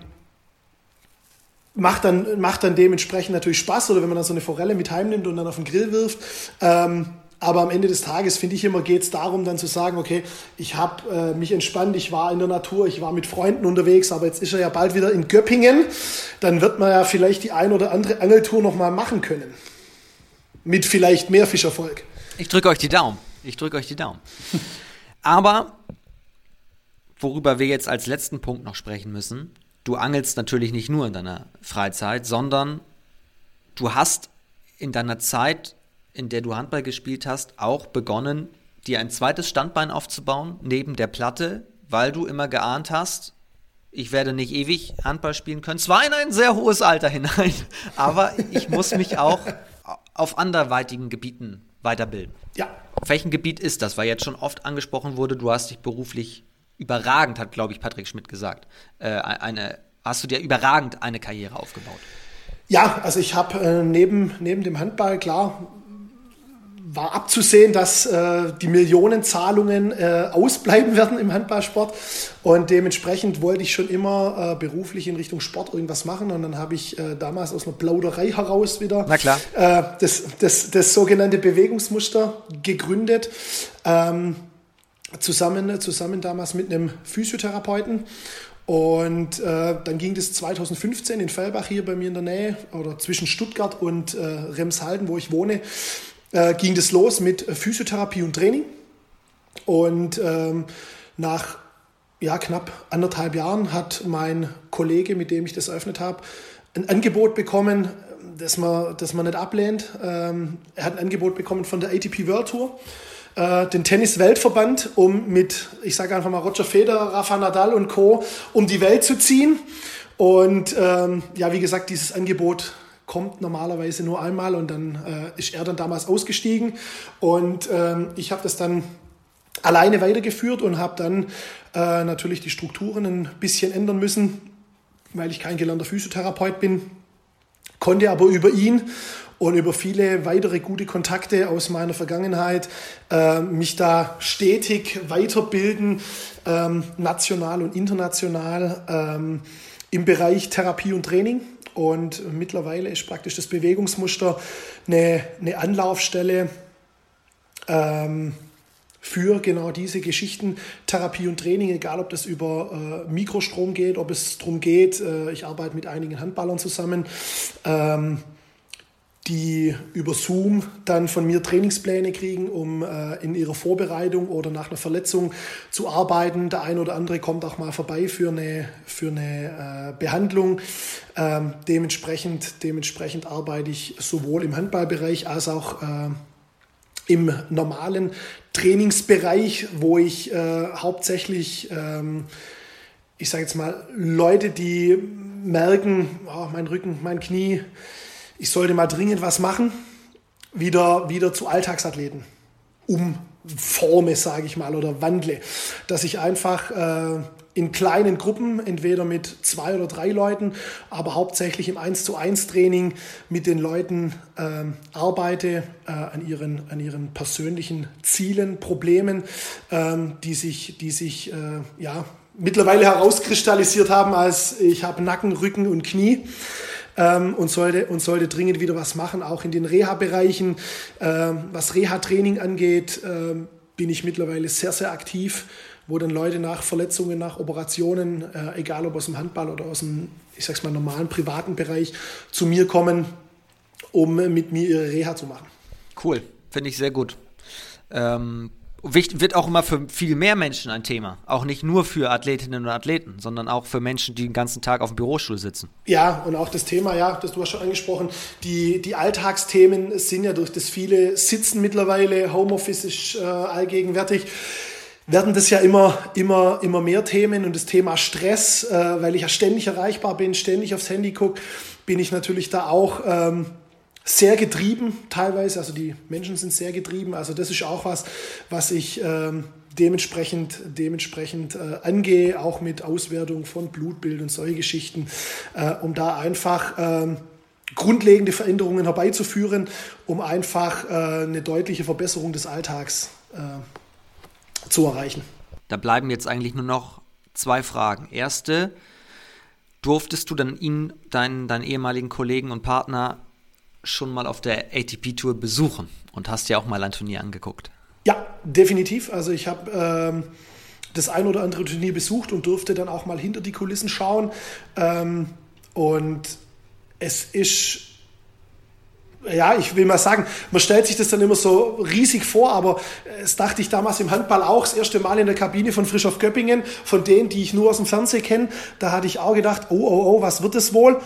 macht, dann, macht dann dementsprechend natürlich Spaß. Oder wenn man dann so eine Forelle mit heimnimmt und dann auf den Grill wirft. Ähm, aber am Ende des Tages, finde ich immer, geht es darum, dann zu sagen, okay, ich habe äh, mich entspannt, ich war in der Natur, ich war mit Freunden unterwegs, aber jetzt ist er ja bald wieder in Göppingen. Dann wird man ja vielleicht die ein oder andere Angeltour nochmal machen können. Mit vielleicht mehr Fischerfolg.
Ich drücke euch die Daumen. Ich drücke euch die Daumen. aber worüber wir jetzt als letzten Punkt noch sprechen müssen, du angelst natürlich nicht nur in deiner Freizeit, sondern du hast in deiner Zeit in der du Handball gespielt hast, auch begonnen, dir ein zweites Standbein aufzubauen, neben der Platte, weil du immer geahnt hast, ich werde nicht ewig Handball spielen können. Zwar in ein sehr hohes Alter hinein, aber ich muss mich auch auf anderweitigen Gebieten weiterbilden.
Ja.
Auf welchem Gebiet ist das? Weil jetzt schon oft angesprochen wurde, du hast dich beruflich überragend, hat, glaube ich, Patrick Schmidt gesagt, äh, eine, hast du dir überragend eine Karriere aufgebaut.
Ja, also ich habe äh, neben, neben dem Handball, klar, war abzusehen, dass äh, die Millionenzahlungen äh, ausbleiben werden im Handballsport. Und dementsprechend wollte ich schon immer äh, beruflich in Richtung Sport irgendwas machen. Und dann habe ich äh, damals aus einer Plauderei heraus wieder äh, das, das, das sogenannte Bewegungsmuster gegründet. Ähm, zusammen, zusammen damals mit einem Physiotherapeuten. Und äh, dann ging das 2015 in Fellbach hier bei mir in der Nähe oder zwischen Stuttgart und äh, Remshalden, wo ich wohne, äh, ging das los mit Physiotherapie und Training. Und ähm, nach ja, knapp anderthalb Jahren hat mein Kollege, mit dem ich das eröffnet habe, ein Angebot bekommen, das man, das man nicht ablehnt. Ähm, er hat ein Angebot bekommen von der ATP World Tour, äh, den Tennis-Weltverband, um mit, ich sage einfach mal Roger Federer, Rafa Nadal und Co., um die Welt zu ziehen. Und ähm, ja, wie gesagt, dieses Angebot kommt normalerweise nur einmal und dann äh, ist er dann damals ausgestiegen und ähm, ich habe das dann alleine weitergeführt und habe dann äh, natürlich die Strukturen ein bisschen ändern müssen, weil ich kein gelernter Physiotherapeut bin, konnte aber über ihn und über viele weitere gute Kontakte aus meiner Vergangenheit äh, mich da stetig weiterbilden, ähm, national und international ähm, im Bereich Therapie und Training. Und mittlerweile ist praktisch das Bewegungsmuster eine, eine Anlaufstelle ähm, für genau diese Geschichten, Therapie und Training, egal ob das über äh, Mikrostrom geht, ob es darum geht, äh, ich arbeite mit einigen Handballern zusammen, ähm, die über Zoom dann von mir Trainingspläne kriegen, um äh, in ihrer Vorbereitung oder nach einer Verletzung zu arbeiten. Der eine oder andere kommt auch mal vorbei für eine, für eine äh, Behandlung. Ähm, dementsprechend, dementsprechend arbeite ich sowohl im Handballbereich als auch äh, im normalen Trainingsbereich, wo ich äh, hauptsächlich, ähm, ich sage jetzt mal, Leute, die merken, oh, mein Rücken, mein Knie, ich sollte mal dringend was machen, wieder, wieder zu Alltagsathleten. Umforme, sage ich mal, oder wandle. Dass ich einfach äh, in kleinen Gruppen, entweder mit zwei oder drei Leuten, aber hauptsächlich im 1 zu 1 Training mit den Leuten äh, arbeite äh, an, ihren, an ihren persönlichen Zielen, Problemen, ähm, die sich, die sich äh, ja, mittlerweile herauskristallisiert haben als ich habe Nacken, Rücken und Knie ähm, und, sollte, und sollte dringend wieder was machen, auch in den Reha-Bereichen. Ähm, was Reha-Training angeht, ähm, bin ich mittlerweile sehr, sehr aktiv, wo dann Leute nach Verletzungen, nach Operationen, äh, egal ob aus dem Handball oder aus dem, ich sag's mal, normalen privaten Bereich, zu mir kommen, um mit mir ihre Reha zu machen.
Cool, finde ich sehr gut. Ähm, wird auch immer für viel mehr Menschen ein Thema. Auch nicht nur für Athletinnen und Athleten, sondern auch für Menschen, die den ganzen Tag auf dem Bürostuhl sitzen.
Ja, und auch das Thema, ja, das du hast schon angesprochen, die, die Alltagsthemen sind ja durch das viele Sitzen mittlerweile, Homeoffice ist äh, allgegenwärtig werden das ja immer, immer, immer mehr Themen und das Thema Stress, äh, weil ich ja ständig erreichbar bin, ständig aufs Handy gucke, bin ich natürlich da auch ähm, sehr getrieben teilweise. Also die Menschen sind sehr getrieben. Also das ist auch was, was ich ähm, dementsprechend, dementsprechend äh, angehe, auch mit Auswertung von Blutbild und solche Geschichten, äh, um da einfach ähm, grundlegende Veränderungen herbeizuführen, um einfach äh, eine deutliche Verbesserung des Alltags äh, zu erreichen.
Da bleiben jetzt eigentlich nur noch zwei Fragen. Erste, durftest du dann ihn, deinen, deinen ehemaligen Kollegen und Partner schon mal auf der ATP-Tour besuchen und hast ja auch mal ein Turnier angeguckt.
Ja, definitiv. Also ich habe ähm, das ein oder andere Turnier besucht und durfte dann auch mal hinter die Kulissen schauen. Ähm, und es ist ja, ich will mal sagen, man stellt sich das dann immer so riesig vor, aber es dachte ich damals im Handball auch, das erste Mal in der Kabine von Frisch auf Göppingen, von denen, die ich nur aus dem Fernsehen kenne, da hatte ich auch gedacht, oh, oh, oh, was wird das wohl?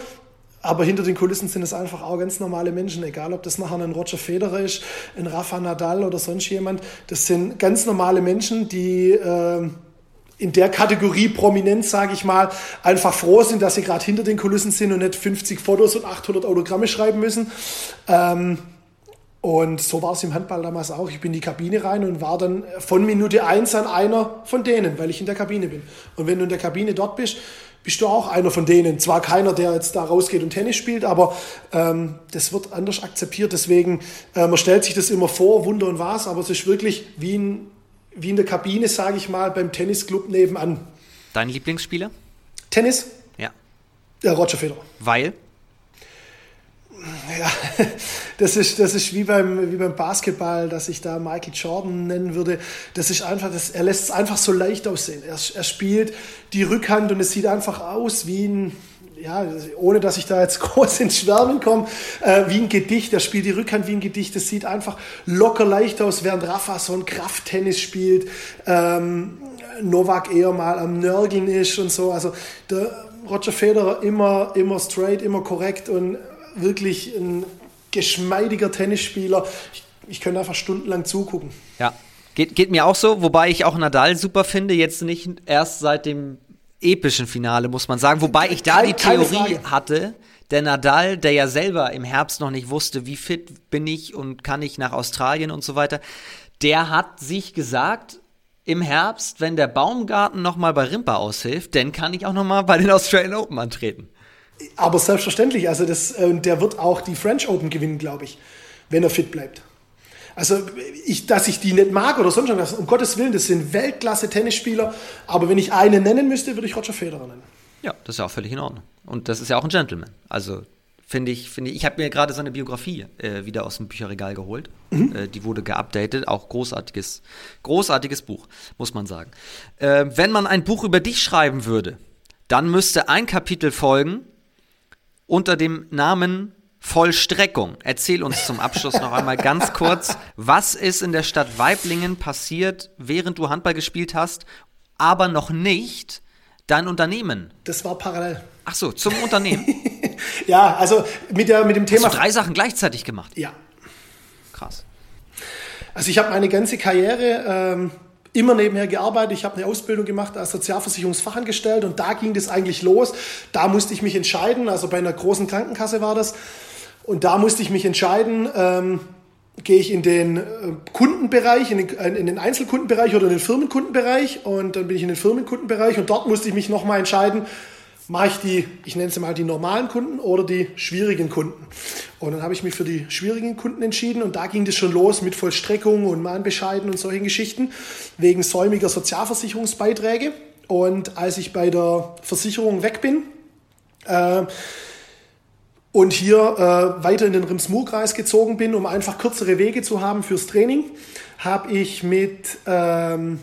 Aber hinter den Kulissen sind es einfach auch ganz normale Menschen, egal ob das nachher ein Roger Federer ist, ein Rafa Nadal oder sonst jemand. Das sind ganz normale Menschen, die äh, in der Kategorie prominent, sage ich mal, einfach froh sind, dass sie gerade hinter den Kulissen sind und nicht 50 Fotos und 800 Autogramme schreiben müssen. Ähm, und so war es im Handball damals auch. Ich bin in die Kabine rein und war dann von Minute 1 an einer von denen, weil ich in der Kabine bin. Und wenn du in der Kabine dort bist, bist du auch einer von denen. Zwar keiner, der jetzt da rausgeht und Tennis spielt, aber ähm, das wird anders akzeptiert. Deswegen, äh, man stellt sich das immer vor, Wunder und was, aber es ist wirklich wie in, wie in der Kabine, sage ich mal, beim Tennisclub nebenan.
Dein Lieblingsspieler?
Tennis?
Ja.
Ja, Roger Federer.
Weil?
Ja, das ist, das ist wie, beim, wie beim Basketball, dass ich da Michael Jordan nennen würde. Das ist einfach, das, er lässt es einfach so leicht aussehen. Er, er spielt die Rückhand und es sieht einfach aus wie ein, ja, ohne dass ich da jetzt groß ins Schwärmen komme, äh, wie ein Gedicht. Er spielt die Rückhand wie ein Gedicht. Das sieht einfach locker leicht aus, während Rafa so ein Krafttennis spielt. Ähm, Novak eher mal am Nörgeln ist und so. Also der Roger Federer immer, immer straight, immer korrekt und wirklich ein geschmeidiger Tennisspieler. Ich, ich könnte einfach stundenlang zugucken.
Ja, geht, geht mir auch so, wobei ich auch Nadal super finde, jetzt nicht erst seit dem epischen Finale, muss man sagen. Wobei ich da die Theorie hatte, der Nadal, der ja selber im Herbst noch nicht wusste, wie fit bin ich und kann ich nach Australien und so weiter, der hat sich gesagt, im Herbst, wenn der Baumgarten nochmal bei Rimpa aushilft, dann kann ich auch nochmal bei den Australian Open antreten.
Aber selbstverständlich, also das, äh, der wird auch die French Open gewinnen, glaube ich, wenn er fit bleibt. Also, ich, dass ich die nicht mag oder sonst was, um Gottes Willen, das sind Weltklasse-Tennisspieler. Aber wenn ich einen nennen müsste, würde ich Roger Federer nennen.
Ja, das ist ja auch völlig in Ordnung. Und das ist ja auch ein Gentleman. Also, finde ich, finde ich, ich habe mir gerade seine Biografie äh, wieder aus dem Bücherregal geholt. Mhm. Äh, die wurde geupdatet, auch großartiges, großartiges Buch, muss man sagen. Äh, wenn man ein Buch über dich schreiben würde, dann müsste ein Kapitel folgen, unter dem Namen Vollstreckung. Erzähl uns zum Abschluss noch einmal ganz kurz, was ist in der Stadt Weiblingen passiert, während du Handball gespielt hast, aber noch nicht dein Unternehmen?
Das war parallel.
Ach so, zum Unternehmen.
ja, also mit, der, mit dem Thema.
Hast du drei Sachen gleichzeitig gemacht?
Ja.
Krass.
Also ich habe meine ganze Karriere ähm, immer nebenher gearbeitet. Ich habe eine Ausbildung gemacht als Sozialversicherungsfachangestellt und da ging das eigentlich los. Da musste ich mich entscheiden, also bei einer großen Krankenkasse war das. Und da musste ich mich entscheiden, ähm, gehe ich in den äh, Kundenbereich, in den, äh, in den, Einzelkundenbereich oder in den Firmenkundenbereich. Und dann bin ich in den Firmenkundenbereich und dort musste ich mich nochmal entscheiden, mache ich die, ich nenne sie mal die normalen Kunden oder die schwierigen Kunden. Und dann habe ich mich für die schwierigen Kunden entschieden und da ging das schon los mit Vollstreckung und Mahnbescheiden und solchen Geschichten wegen säumiger Sozialversicherungsbeiträge. Und als ich bei der Versicherung weg bin, äh, und hier äh, weiter in den Rims-Murr-Kreis gezogen bin, um einfach kürzere Wege zu haben fürs Training, habe ich mit ähm,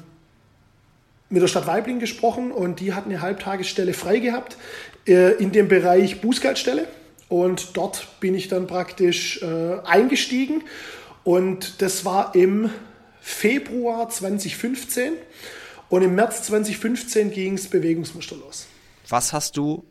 mit der Stadt Weibling gesprochen und die hat eine Halbtagesstelle frei gehabt äh, in dem Bereich Bußgeldstelle. Und dort bin ich dann praktisch äh, eingestiegen. Und das war im Februar 2015 und im März 2015 ging es Bewegungsmuster los.
Was hast du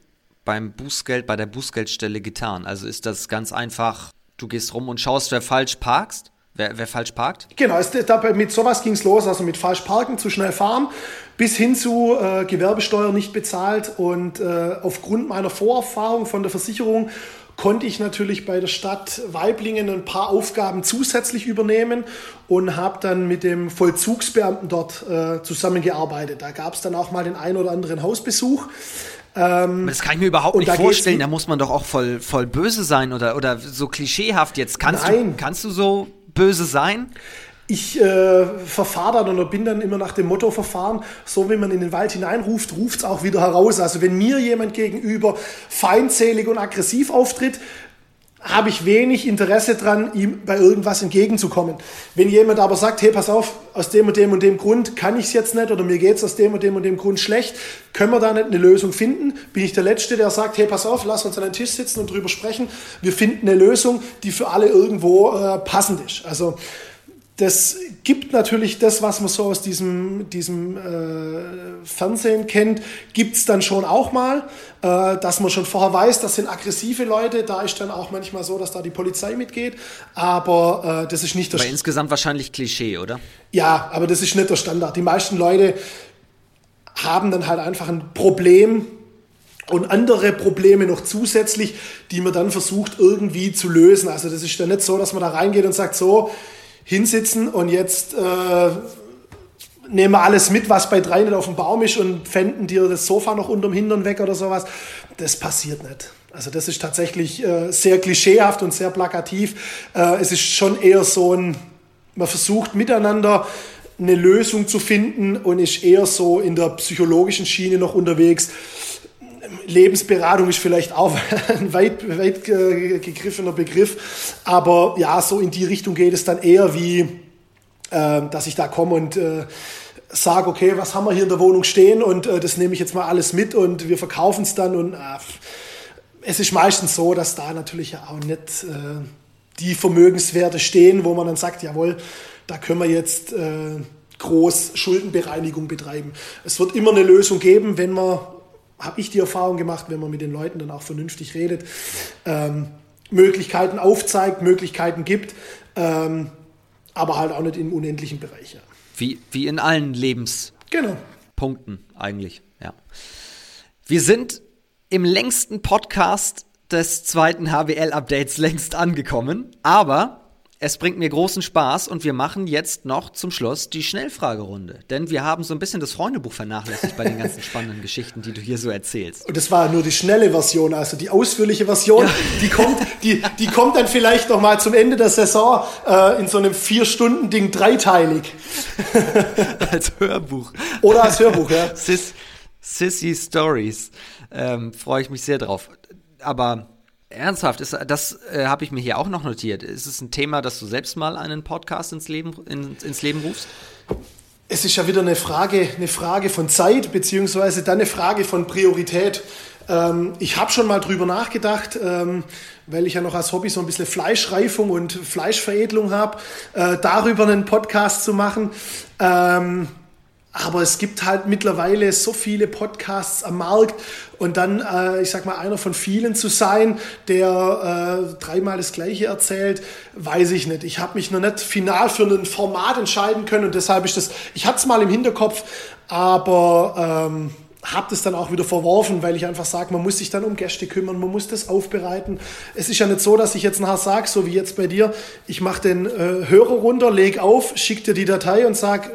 beim Bußgeld, bei der Bußgeldstelle getan? Also ist das ganz einfach, du gehst rum und schaust, wer falsch parkst? Wer, wer falsch parkt?
Genau, es, dabei, mit sowas ging es los, also mit falsch parken, zu schnell fahren, bis hin zu äh, Gewerbesteuer nicht bezahlt. Und äh, aufgrund meiner Vorerfahrung von der Versicherung konnte ich natürlich bei der Stadt Weiblingen ein paar Aufgaben zusätzlich übernehmen und habe dann mit dem Vollzugsbeamten dort äh, zusammengearbeitet. Da gab es dann auch mal den einen oder anderen Hausbesuch.
Ähm, das kann ich mir überhaupt nicht vorstellen. Da muss man doch auch voll, voll böse sein oder, oder so klischeehaft jetzt. Kannst, Nein. Du, kannst du so böse sein?
Ich äh, verfahre dann oder bin dann immer nach dem Motto verfahren, so wie man in den Wald hineinruft, ruft es auch wieder heraus. Also wenn mir jemand gegenüber feindselig und aggressiv auftritt, habe ich wenig Interesse dran, ihm bei irgendwas entgegenzukommen. Wenn jemand aber sagt, hey, pass auf, aus dem und dem und dem Grund kann ich es jetzt nicht oder mir geht es aus dem und dem und dem Grund schlecht, können wir da nicht eine Lösung finden? Bin ich der Letzte, der sagt, hey, pass auf, lass uns an den Tisch sitzen und drüber sprechen. Wir finden eine Lösung, die für alle irgendwo äh, passend ist. Also das gibt natürlich das, was man so aus diesem, diesem äh, Fernsehen kennt, gibt es dann schon auch mal, äh, dass man schon vorher weiß, das sind aggressive Leute, da ist dann auch manchmal so, dass da die Polizei mitgeht, aber äh, das ist nicht
der Aber insgesamt wahrscheinlich Klischee, oder?
Ja, aber das ist nicht der Standard. Die meisten Leute haben dann halt einfach ein Problem, und andere Probleme noch zusätzlich, die man dann versucht irgendwie zu lösen. Also das ist ja nicht so, dass man da reingeht und sagt, so, hinsitzen und jetzt äh, nehmen wir alles mit, was bei drei nicht auf dem Baum ist und fänden dir das Sofa noch unterm Hintern weg oder sowas. Das passiert nicht. Also das ist tatsächlich äh, sehr klischeehaft und sehr plakativ. Äh, es ist schon eher so ein, man versucht miteinander eine Lösung zu finden und ist eher so in der psychologischen Schiene noch unterwegs. Lebensberatung ist vielleicht auch ein weit, weit gegriffener Begriff, aber ja, so in die Richtung geht es dann eher wie, äh, dass ich da komme und äh, sage, okay, was haben wir hier in der Wohnung stehen und äh, das nehme ich jetzt mal alles mit und wir verkaufen es dann und äh, es ist meistens so, dass da natürlich auch nicht äh, die Vermögenswerte stehen, wo man dann sagt, jawohl, da können wir jetzt äh, groß Schuldenbereinigung betreiben. Es wird immer eine Lösung geben, wenn man habe ich die Erfahrung gemacht, wenn man mit den Leuten dann auch vernünftig redet, ähm, Möglichkeiten aufzeigt, Möglichkeiten gibt, ähm, aber halt auch nicht im unendlichen Bereich. Ja.
Wie, wie in allen Lebenspunkten genau. eigentlich, ja. Wir sind im längsten Podcast des zweiten HWL-Updates längst angekommen, aber es bringt mir großen Spaß und wir machen jetzt noch zum Schluss die Schnellfragerunde. Denn wir haben so ein bisschen das Freundebuch vernachlässigt bei den ganzen spannenden Geschichten, die du hier so erzählst.
Und das war nur die schnelle Version, also die ausführliche Version, ja. die, kommt, die, die kommt dann vielleicht noch mal zum Ende der Saison äh, in so einem Vier-Stunden-Ding dreiteilig.
als Hörbuch.
Oder als Hörbuch, ja.
Sis, Sissy Stories. Ähm, Freue ich mich sehr drauf. Aber Ernsthaft, ist, das äh, habe ich mir hier auch noch notiert. Ist es ein Thema, dass du selbst mal einen Podcast ins Leben, in, ins Leben rufst?
Es ist ja wieder eine Frage, eine Frage von Zeit, beziehungsweise dann eine Frage von Priorität. Ähm, ich habe schon mal drüber nachgedacht, ähm, weil ich ja noch als Hobby so ein bisschen Fleischreifung und Fleischveredelung habe, äh, darüber einen Podcast zu machen. Ähm, aber es gibt halt mittlerweile so viele Podcasts am Markt und dann, äh, ich sag mal, einer von vielen zu sein, der äh, dreimal das Gleiche erzählt, weiß ich nicht. Ich habe mich noch nicht final für ein Format entscheiden können und deshalb ist das, ich hatte es mal im Hinterkopf, aber ähm, habe das dann auch wieder verworfen, weil ich einfach sage, man muss sich dann um Gäste kümmern, man muss das aufbereiten. Es ist ja nicht so, dass ich jetzt nachher sage, so wie jetzt bei dir, ich mache den äh, Hörer runter, leg auf, schick dir die Datei und sag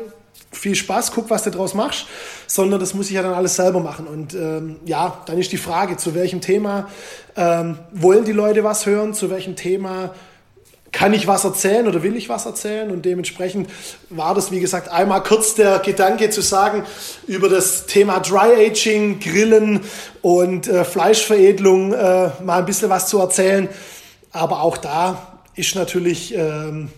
viel Spaß, guck, was du draus machst, sondern das muss ich ja dann alles selber machen. Und ähm, ja, dann ist die Frage, zu welchem Thema ähm, wollen die Leute was hören, zu welchem Thema kann ich was erzählen oder will ich was erzählen? Und dementsprechend war das, wie gesagt, einmal kurz der Gedanke zu sagen, über das Thema Dry Aging, Grillen und äh, Fleischveredelung äh, mal ein bisschen was zu erzählen. Aber auch da ist natürlich ähm,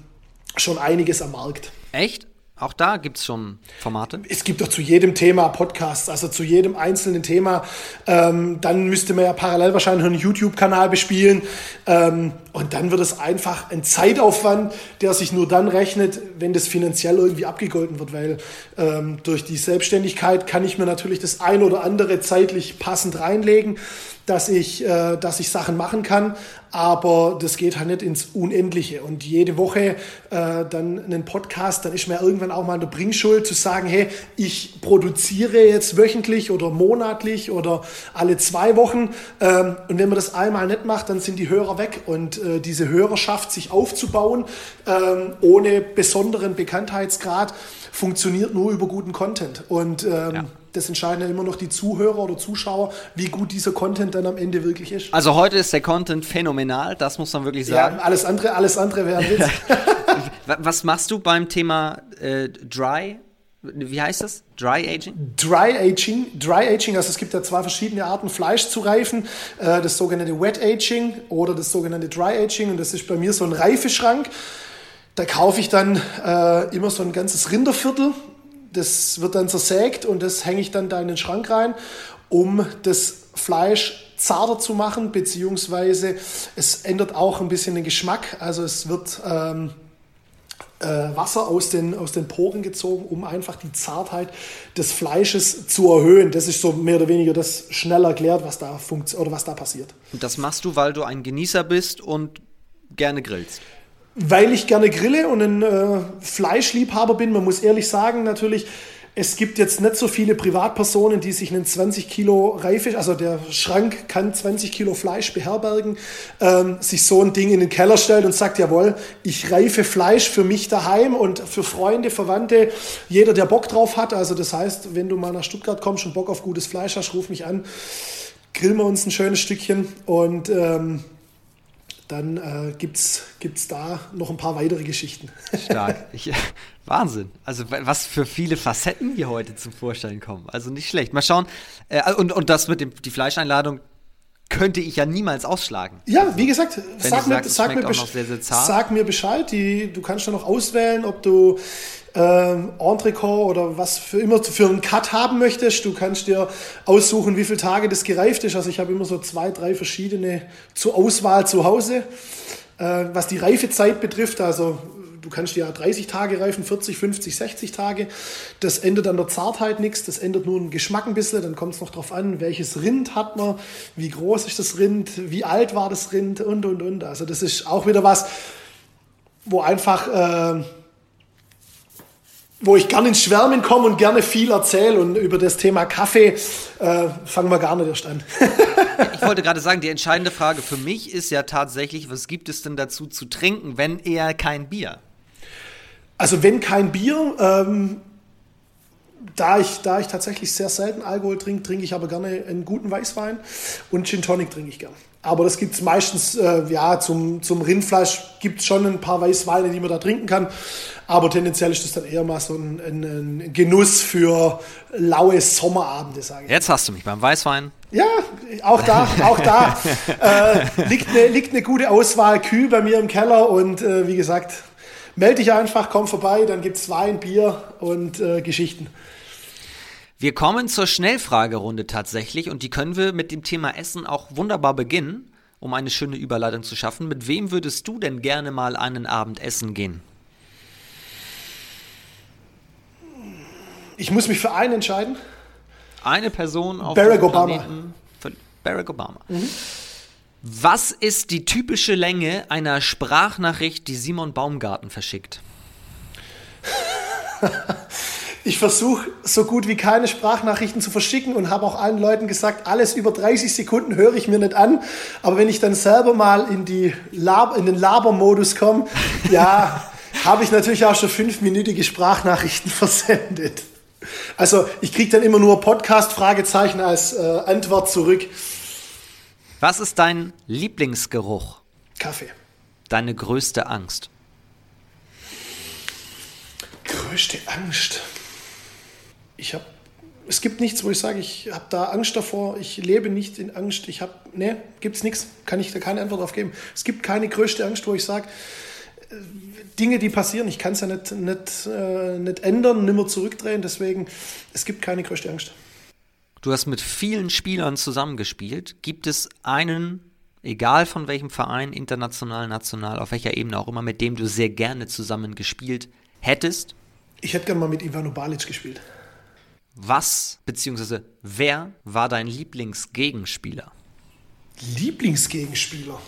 schon einiges am Markt.
Echt? Auch da gibt es schon Formate?
Es gibt doch zu jedem Thema Podcasts, also zu jedem einzelnen Thema. Ähm, dann müsste man ja parallel wahrscheinlich einen YouTube-Kanal bespielen. Ähm, und dann wird es einfach ein Zeitaufwand, der sich nur dann rechnet, wenn das finanziell irgendwie abgegolten wird. Weil ähm, durch die Selbstständigkeit kann ich mir natürlich das ein oder andere zeitlich passend reinlegen dass ich, äh, dass ich Sachen machen kann, aber das geht halt nicht ins Unendliche. Und jede Woche äh, dann einen Podcast, dann ist mir irgendwann auch mal in der Bringschuld zu sagen, hey, ich produziere jetzt wöchentlich oder monatlich oder alle zwei Wochen. Ähm, und wenn man das einmal nicht macht, dann sind die Hörer weg. Und äh, diese Hörerschaft sich aufzubauen, ähm, ohne besonderen Bekanntheitsgrad, funktioniert nur über guten Content. Und ähm, ja das entscheiden ja immer noch die Zuhörer oder Zuschauer, wie gut dieser Content dann am Ende wirklich ist.
Also heute ist der Content phänomenal, das muss man wirklich sagen.
Ja, alles andere, alles andere wäre ein Witz.
Was machst du beim Thema äh, Dry? Wie heißt das? Dry Aging?
Dry Aging. Dry Aging, also es gibt ja zwei verschiedene Arten, Fleisch zu reifen. Äh, das sogenannte Wet Aging oder das sogenannte Dry Aging. Und das ist bei mir so ein Reifeschrank. Da kaufe ich dann äh, immer so ein ganzes Rinderviertel das wird dann zersägt und das hänge ich dann da in den Schrank rein, um das Fleisch zarter zu machen, beziehungsweise es ändert auch ein bisschen den Geschmack. Also es wird ähm, äh, Wasser aus den, aus den Poren gezogen, um einfach die Zartheit des Fleisches zu erhöhen. Das ist so mehr oder weniger das schnell erklärt, was da, oder was da passiert.
Und das machst du, weil du ein Genießer bist und gerne grillst?
Weil ich gerne grille und ein äh, Fleischliebhaber bin. Man muss ehrlich sagen, natürlich, es gibt jetzt nicht so viele Privatpersonen, die sich einen 20 Kilo Reife, also der Schrank kann 20 Kilo Fleisch beherbergen, ähm, sich so ein Ding in den Keller stellt und sagt, jawohl, ich reife Fleisch für mich daheim und für Freunde, Verwandte, jeder, der Bock drauf hat. Also das heißt, wenn du mal nach Stuttgart kommst und Bock auf gutes Fleisch hast, ruf mich an, grillen wir uns ein schönes Stückchen und ähm, dann äh, gibt es da noch ein paar weitere Geschichten.
Stark. Ich, Wahnsinn. Also was für viele Facetten hier heute zum Vorschein kommen. Also nicht schlecht. Mal schauen. Äh, und, und das mit dem, die Fleischeinladung könnte ich ja niemals ausschlagen.
Ja, wie gesagt, sag mir, sagst, sag, mir sehr, sehr sag mir Bescheid. Die, du kannst dann noch auswählen, ob du ähm, Entrecot oder was für immer für einen Cut haben möchtest. Du kannst dir aussuchen, wie viele Tage das gereift ist. Also ich habe immer so zwei, drei verschiedene zur Auswahl zu Hause. Äh, was die Reifezeit betrifft, also du kannst ja 30 Tage reifen, 40, 50, 60 Tage. Das ändert an der Zartheit nichts, das ändert nur den Geschmack ein bisschen. Dann kommt es noch darauf an, welches Rind hat man, wie groß ist das Rind, wie alt war das Rind und, und, und. Also das ist auch wieder was, wo einfach... Äh, wo ich gerne ins Schwärmen komme und gerne viel erzähle und über das Thema Kaffee äh, fangen wir gar nicht erst an.
ich wollte gerade sagen, die entscheidende Frage für mich ist ja tatsächlich, was gibt es denn dazu zu trinken, wenn eher kein Bier?
Also wenn kein Bier, ähm, da, ich, da ich tatsächlich sehr selten Alkohol trinke, trinke ich aber gerne einen guten Weißwein und Gin Tonic trinke ich gerne. Aber das gibt es meistens, äh, ja, zum, zum Rindfleisch gibt es schon ein paar Weißweine, die man da trinken kann. Aber tendenziell ist das dann eher mal so ein, ein, ein Genuss für laue Sommerabende, sage ich.
Jetzt hast du mich beim Weißwein.
Ja, auch da, auch da äh, liegt, eine, liegt eine gute Auswahl Kühl bei mir im Keller und äh, wie gesagt, melde dich einfach, komm vorbei, dann gibt es Wein, Bier und äh, Geschichten.
Wir kommen zur Schnellfragerunde tatsächlich und die können wir mit dem Thema Essen auch wunderbar beginnen, um eine schöne Überleitung zu schaffen. Mit wem würdest du denn gerne mal einen Abend essen gehen?
Ich muss mich für einen entscheiden.
Eine Person auf
Barack Obama.
Barack Obama. Mhm. Was ist die typische Länge einer Sprachnachricht, die Simon Baumgarten verschickt?
Ich versuche so gut wie keine Sprachnachrichten zu verschicken und habe auch allen Leuten gesagt, alles über 30 Sekunden höre ich mir nicht an. Aber wenn ich dann selber mal in, die Lab in den Labermodus komme, ja, habe ich natürlich auch schon fünfminütige Sprachnachrichten versendet. Also ich kriege dann immer nur Podcast-Fragezeichen als äh, Antwort zurück.
Was ist dein Lieblingsgeruch?
Kaffee.
Deine größte Angst?
Größte Angst ich habe, es gibt nichts, wo ich sage, ich habe da Angst davor, ich lebe nicht in Angst, ich habe, ne, gibt es nichts, kann ich da keine Antwort drauf geben. Es gibt keine größte Angst, wo ich sage, Dinge, die passieren, ich kann es ja nicht, nicht, äh, nicht ändern, nimmer zurückdrehen, deswegen, es gibt keine größte Angst.
Du hast mit vielen Spielern zusammengespielt. Gibt es einen, egal von welchem Verein, international, national, auf welcher Ebene auch immer, mit dem du sehr gerne zusammengespielt hättest?
Ich hätte gerne mal mit Ivano Balic gespielt.
Was, beziehungsweise wer war dein Lieblingsgegenspieler?
Lieblingsgegenspieler?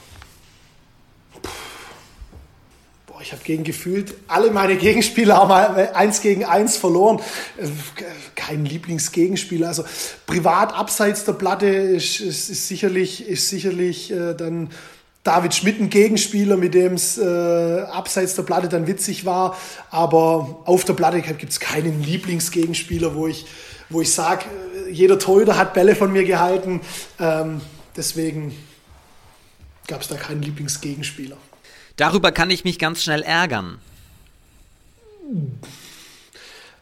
Boah, ich habe gegen gefühlt alle meine Gegenspieler haben mal eins gegen eins verloren. Äh, kein Lieblingsgegenspieler. Also privat abseits der Platte ist, ist, ist sicherlich, ist sicherlich äh, dann David Schmidt ein Gegenspieler, mit dem es äh, abseits der Platte dann witzig war. Aber auf der Platte gibt es keinen Lieblingsgegenspieler, wo ich, wo ich sage, äh, jeder Torhüter hat Bälle von mir gehalten. Ähm, deswegen gab es da keinen Lieblingsgegenspieler.
Darüber kann ich mich ganz schnell ärgern.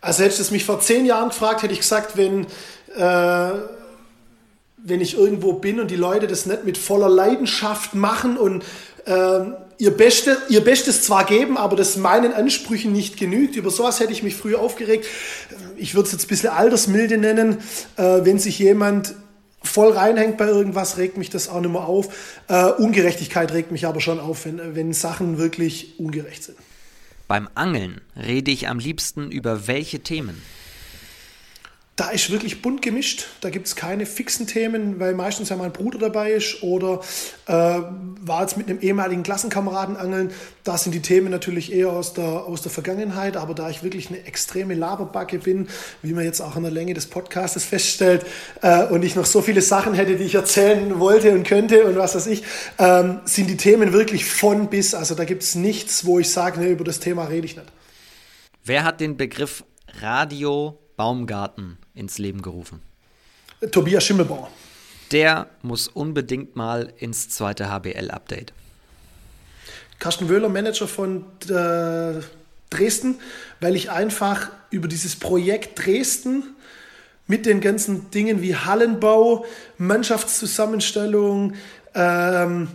Also hättest du es mich vor zehn Jahren gefragt, hätte ich gesagt, wenn, äh, wenn ich irgendwo bin und die Leute das nicht mit voller Leidenschaft machen und äh, ihr, Beste, ihr Bestes zwar geben, aber das meinen Ansprüchen nicht genügt. Über sowas hätte ich mich früher aufgeregt. Ich würde es jetzt ein bisschen Altersmilde nennen, äh, wenn sich jemand voll reinhängt bei irgendwas, regt mich das auch nicht mehr auf. Äh, Ungerechtigkeit regt mich aber schon auf, wenn, wenn Sachen wirklich ungerecht sind.
Beim Angeln rede ich am liebsten über welche Themen?
Da ist wirklich bunt gemischt. Da gibt es keine fixen Themen, weil meistens ja mein Bruder dabei ist oder äh, war jetzt mit einem ehemaligen Klassenkameraden angeln. Da sind die Themen natürlich eher aus der, aus der Vergangenheit, aber da ich wirklich eine extreme Laberbacke bin, wie man jetzt auch in der Länge des Podcastes feststellt, äh, und ich noch so viele Sachen hätte, die ich erzählen wollte und könnte und was weiß ich, ähm, sind die Themen wirklich von bis. Also da gibt es nichts, wo ich sage, nee, über das Thema rede ich nicht.
Wer hat den Begriff Radio Baumgarten ins Leben gerufen?
Tobias Schimmelbauer.
Der muss unbedingt mal ins zweite HBL-Update.
Carsten Wöhler, Manager von äh, Dresden, weil ich einfach über dieses Projekt Dresden mit den ganzen Dingen wie Hallenbau, Mannschaftszusammenstellung, ähm,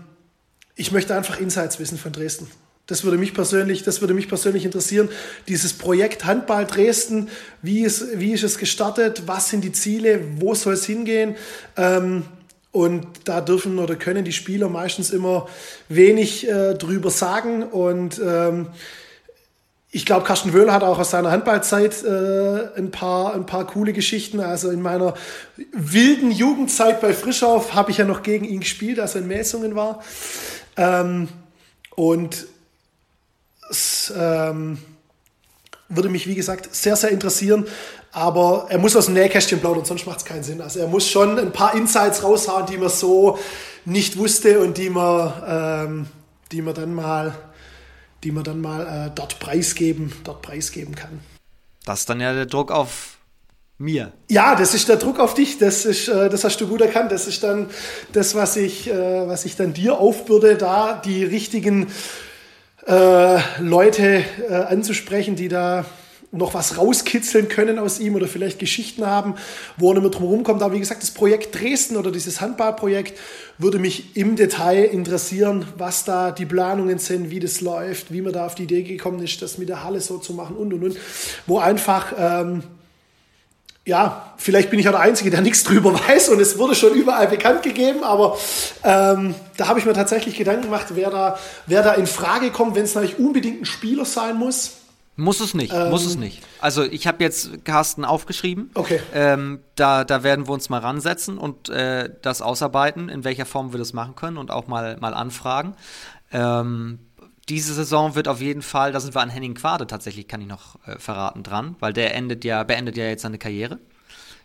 ich möchte einfach Insights wissen von Dresden. Das würde mich persönlich, das würde mich persönlich interessieren. Dieses Projekt Handball Dresden, wie ist, wie ist es gestartet? Was sind die Ziele? Wo soll es hingehen? Ähm, und da dürfen oder können die Spieler meistens immer wenig äh, drüber sagen. Und ähm, ich glaube, Carsten Wöhler hat auch aus seiner Handballzeit äh, ein, paar, ein paar coole Geschichten. Also in meiner wilden Jugendzeit bei Frischauf habe ich ja noch gegen ihn gespielt, als er in Messungen war. Ähm, und es ähm, würde mich, wie gesagt, sehr, sehr interessieren. Aber er muss aus dem Nähkästchen plaudern, sonst macht es keinen Sinn. Also er muss schon ein paar Insights raushauen, die man so nicht wusste und die man, ähm, die man dann mal, die man dann mal äh, dort preisgeben, dort preisgeben kann.
Das ist dann ja der Druck auf mir.
Ja, das ist der Druck auf dich. Das ist, äh, das hast du gut erkannt. Das ist dann das, was ich, äh, was ich dann dir aufbürde, da die richtigen äh, Leute äh, anzusprechen, die da noch was rauskitzeln können aus ihm oder vielleicht Geschichten haben, wo er nicht mehr drum rumkommt. Aber wie gesagt, das Projekt Dresden oder dieses Handballprojekt würde mich im Detail interessieren, was da die Planungen sind, wie das läuft, wie man da auf die Idee gekommen ist, das mit der Halle so zu machen und und und. Wo einfach ähm, ja, vielleicht bin ich auch der Einzige, der nichts drüber weiß und es wurde schon überall bekannt gegeben, aber ähm, da habe ich mir tatsächlich Gedanken gemacht, wer da, wer da in Frage kommt, wenn es natürlich unbedingt ein Spieler sein muss.
Muss es nicht, ähm, muss es nicht. Also ich habe jetzt Carsten aufgeschrieben.
Okay.
Ähm, da, da werden wir uns mal ransetzen und äh, das ausarbeiten, in welcher Form wir das machen können und auch mal, mal anfragen. Ähm, diese Saison wird auf jeden Fall, da sind wir an Henning Quade tatsächlich, kann ich noch äh, verraten, dran, weil der endet ja, beendet ja jetzt seine Karriere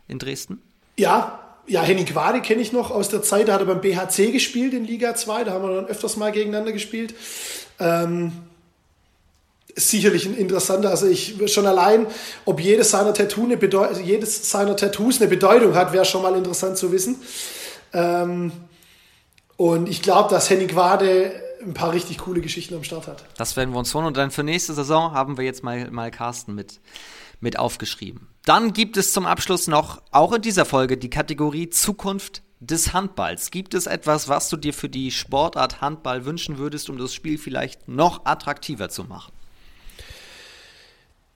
in Dresden.
Ja, ja, Henning Quade kenne ich noch aus der Zeit, da hat er beim BHC gespielt in Liga 2, da haben wir dann öfters mal gegeneinander gespielt. Ähm, sicherlich ein interessanter, also ich schon allein, ob jedes seiner, Tattoo eine Bedeu jedes seiner Tattoos eine Bedeutung hat, wäre schon mal interessant zu wissen. Ähm, und ich glaube, dass Henning Quade ein paar richtig coole Geschichten am Start hat.
Das werden wir uns holen und dann für nächste Saison haben wir jetzt mal, mal Carsten mit, mit aufgeschrieben. Dann gibt es zum Abschluss noch, auch in dieser Folge, die Kategorie Zukunft des Handballs. Gibt es etwas, was du dir für die Sportart Handball wünschen würdest, um das Spiel vielleicht noch attraktiver zu machen?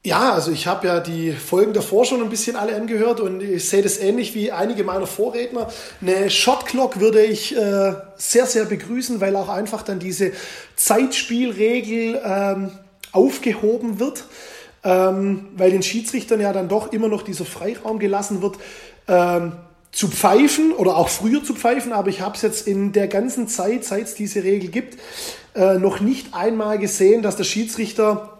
Ja, also ich habe ja die Folgen davor schon ein bisschen alle angehört und ich sehe das ähnlich wie einige meiner Vorredner. Eine Shotclock würde ich äh, sehr, sehr begrüßen, weil auch einfach dann diese Zeitspielregel ähm, aufgehoben wird, ähm, weil den Schiedsrichtern ja dann doch immer noch dieser Freiraum gelassen wird. Ähm, zu pfeifen oder auch früher zu pfeifen, aber ich habe es jetzt in der ganzen Zeit, seit es diese Regel gibt, äh, noch nicht einmal gesehen, dass der Schiedsrichter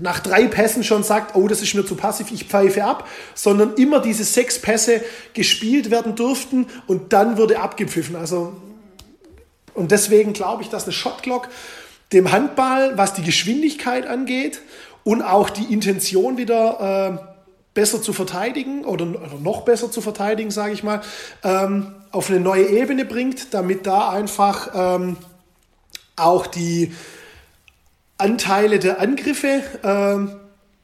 nach drei Pässen schon sagt, oh, das ist mir zu passiv, ich pfeife ab, sondern immer diese sechs Pässe gespielt werden durften und dann wurde abgepfiffen. Also, und deswegen glaube ich, dass eine Shotclock dem Handball, was die Geschwindigkeit angeht und auch die Intention wieder äh, besser zu verteidigen oder, oder, noch besser zu verteidigen, sage ich mal, ähm, auf eine neue Ebene bringt, damit da einfach ähm, auch die Anteile der Angriffe ähm,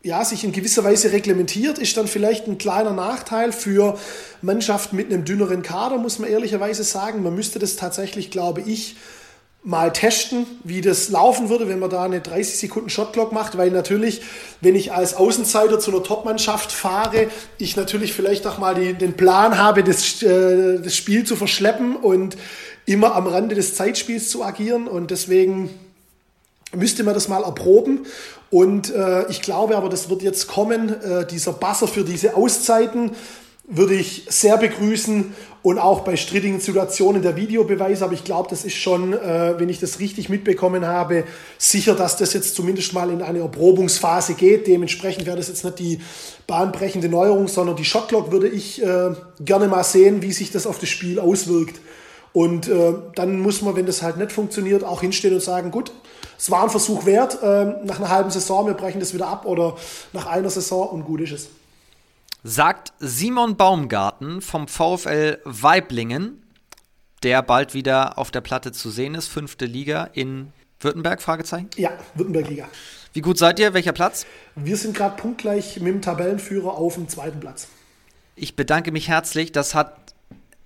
ja, sich in gewisser Weise reglementiert, ist dann vielleicht ein kleiner Nachteil für Mannschaften mit einem dünneren Kader, muss man ehrlicherweise sagen. Man müsste das tatsächlich, glaube ich, mal testen, wie das laufen würde, wenn man da eine 30 Sekunden Shotclock macht, weil natürlich, wenn ich als Außenseiter zu einer Topmannschaft fahre, ich natürlich vielleicht auch mal die, den Plan habe, das, äh, das Spiel zu verschleppen und immer am Rande des Zeitspiels zu agieren und deswegen müsste man das mal erproben. Und äh, ich glaube aber, das wird jetzt kommen. Äh, dieser Buzzer für diese Auszeiten würde ich sehr begrüßen und auch bei strittigen Situationen der Videobeweis. Aber ich glaube, das ist schon, äh, wenn ich das richtig mitbekommen habe, sicher, dass das jetzt zumindest mal in eine Erprobungsphase geht. Dementsprechend wäre das jetzt nicht die bahnbrechende Neuerung, sondern die Shotclock würde ich äh, gerne mal sehen, wie sich das auf das Spiel auswirkt. Und äh, dann muss man, wenn das halt nicht funktioniert, auch hinstehen und sagen, gut, es war ein Versuch wert, ähm, nach einer halben Saison, wir brechen das wieder ab oder nach einer Saison und gut ist es.
Sagt Simon Baumgarten vom VfL Weiblingen, der bald wieder auf der Platte zu sehen ist, fünfte Liga in Württemberg, Fragezeichen?
Ja, Württemberg-Liga.
Wie gut seid ihr? Welcher Platz?
Wir sind gerade punktgleich mit dem Tabellenführer auf dem zweiten Platz.
Ich bedanke mich herzlich. Das hat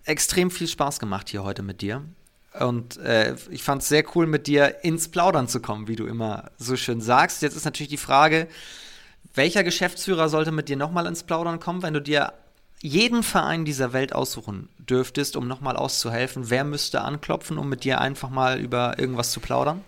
extrem viel Spaß gemacht hier heute mit dir. Und äh, ich fand es sehr cool, mit dir ins Plaudern zu kommen, wie du immer so schön sagst. Jetzt ist natürlich die Frage, welcher Geschäftsführer sollte mit dir nochmal ins Plaudern kommen, wenn du dir jeden Verein dieser Welt aussuchen dürftest, um nochmal auszuhelfen? Wer müsste anklopfen, um mit dir einfach mal über irgendwas zu plaudern?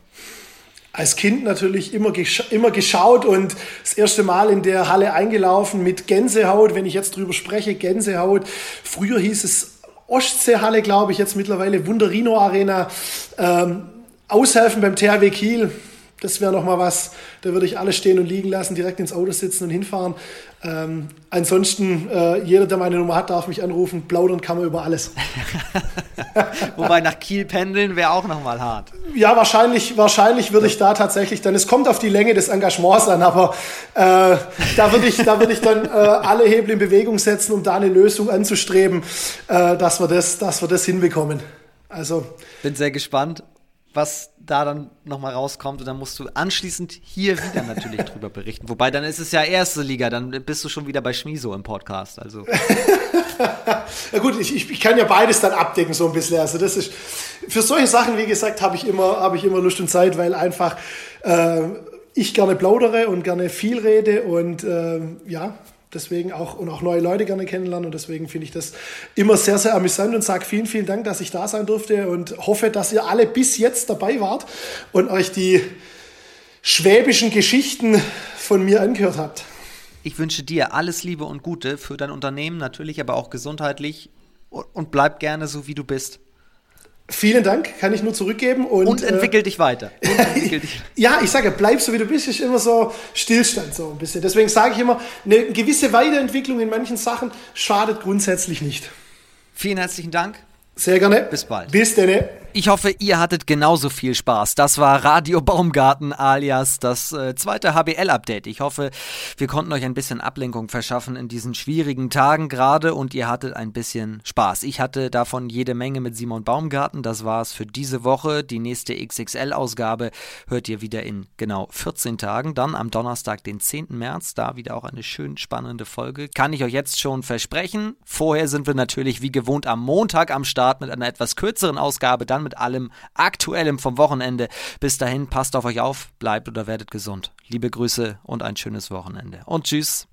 als Kind natürlich immer, gesch immer geschaut und das erste Mal in der Halle eingelaufen mit Gänsehaut, wenn ich jetzt drüber spreche, Gänsehaut. Früher hieß es Ostseehalle, glaube ich, jetzt mittlerweile Wunderino Arena. Ähm, aushelfen beim THW Kiel, das wäre nochmal was. Da würde ich alles stehen und liegen lassen, direkt ins Auto sitzen und hinfahren. Ähm, ansonsten, äh, jeder, der meine Nummer hat, darf mich anrufen. Plaudern kann man über alles.
Wobei nach Kiel pendeln wäre auch nochmal hart.
Ja, wahrscheinlich, wahrscheinlich würde ich da tatsächlich dann, es kommt auf die Länge des Engagements an, aber äh, da würde ich, da ich dann äh, alle Hebel in Bewegung setzen, um da eine Lösung anzustreben, äh, dass, wir das, dass wir das hinbekommen. Also.
Bin sehr gespannt was da dann nochmal rauskommt und dann musst du anschließend hier wieder natürlich drüber berichten. Wobei dann ist es ja erste Liga, dann bist du schon wieder bei Schmiso im Podcast. Also.
ja gut, ich, ich, ich, kann ja beides dann abdecken so ein bisschen. Also das ist für solche Sachen, wie gesagt, habe ich immer habe ich immer Lust und Zeit, weil einfach äh, ich gerne plaudere und gerne viel rede und äh, ja, deswegen auch und auch neue Leute gerne kennenlernen und deswegen finde ich das immer sehr, sehr amüsant und sage vielen, vielen Dank, dass ich da sein durfte und hoffe, dass ihr alle bis jetzt dabei wart und euch die schwäbischen Geschichten von mir angehört habt.
Ich wünsche dir alles Liebe und Gute für dein Unternehmen natürlich, aber auch gesundheitlich und bleib gerne so, wie du bist.
Vielen Dank, kann ich nur zurückgeben. Und,
und entwickel äh, dich weiter.
Entwickel dich. ja, ich sage, bleib so wie du bist, ist immer so Stillstand so ein bisschen. Deswegen sage ich immer, eine gewisse Weiterentwicklung in manchen Sachen schadet grundsätzlich nicht.
Vielen herzlichen Dank.
Sehr gerne.
Bis bald.
Bis dann.
Ich hoffe, ihr hattet genauso viel Spaß. Das war Radio Baumgarten alias das äh, zweite HBL-Update. Ich hoffe, wir konnten euch ein bisschen Ablenkung verschaffen in diesen schwierigen Tagen gerade und ihr hattet ein bisschen Spaß. Ich hatte davon jede Menge mit Simon Baumgarten. Das war es für diese Woche. Die nächste XXL-Ausgabe hört ihr wieder in genau 14 Tagen. Dann am Donnerstag, den 10. März. Da wieder auch eine schön spannende Folge. Kann ich euch jetzt schon versprechen. Vorher sind wir natürlich wie gewohnt am Montag am Start mit einer etwas kürzeren Ausgabe. Dann mit allem Aktuellem vom Wochenende. Bis dahin, passt auf euch auf, bleibt oder werdet gesund. Liebe Grüße und ein schönes Wochenende. Und tschüss.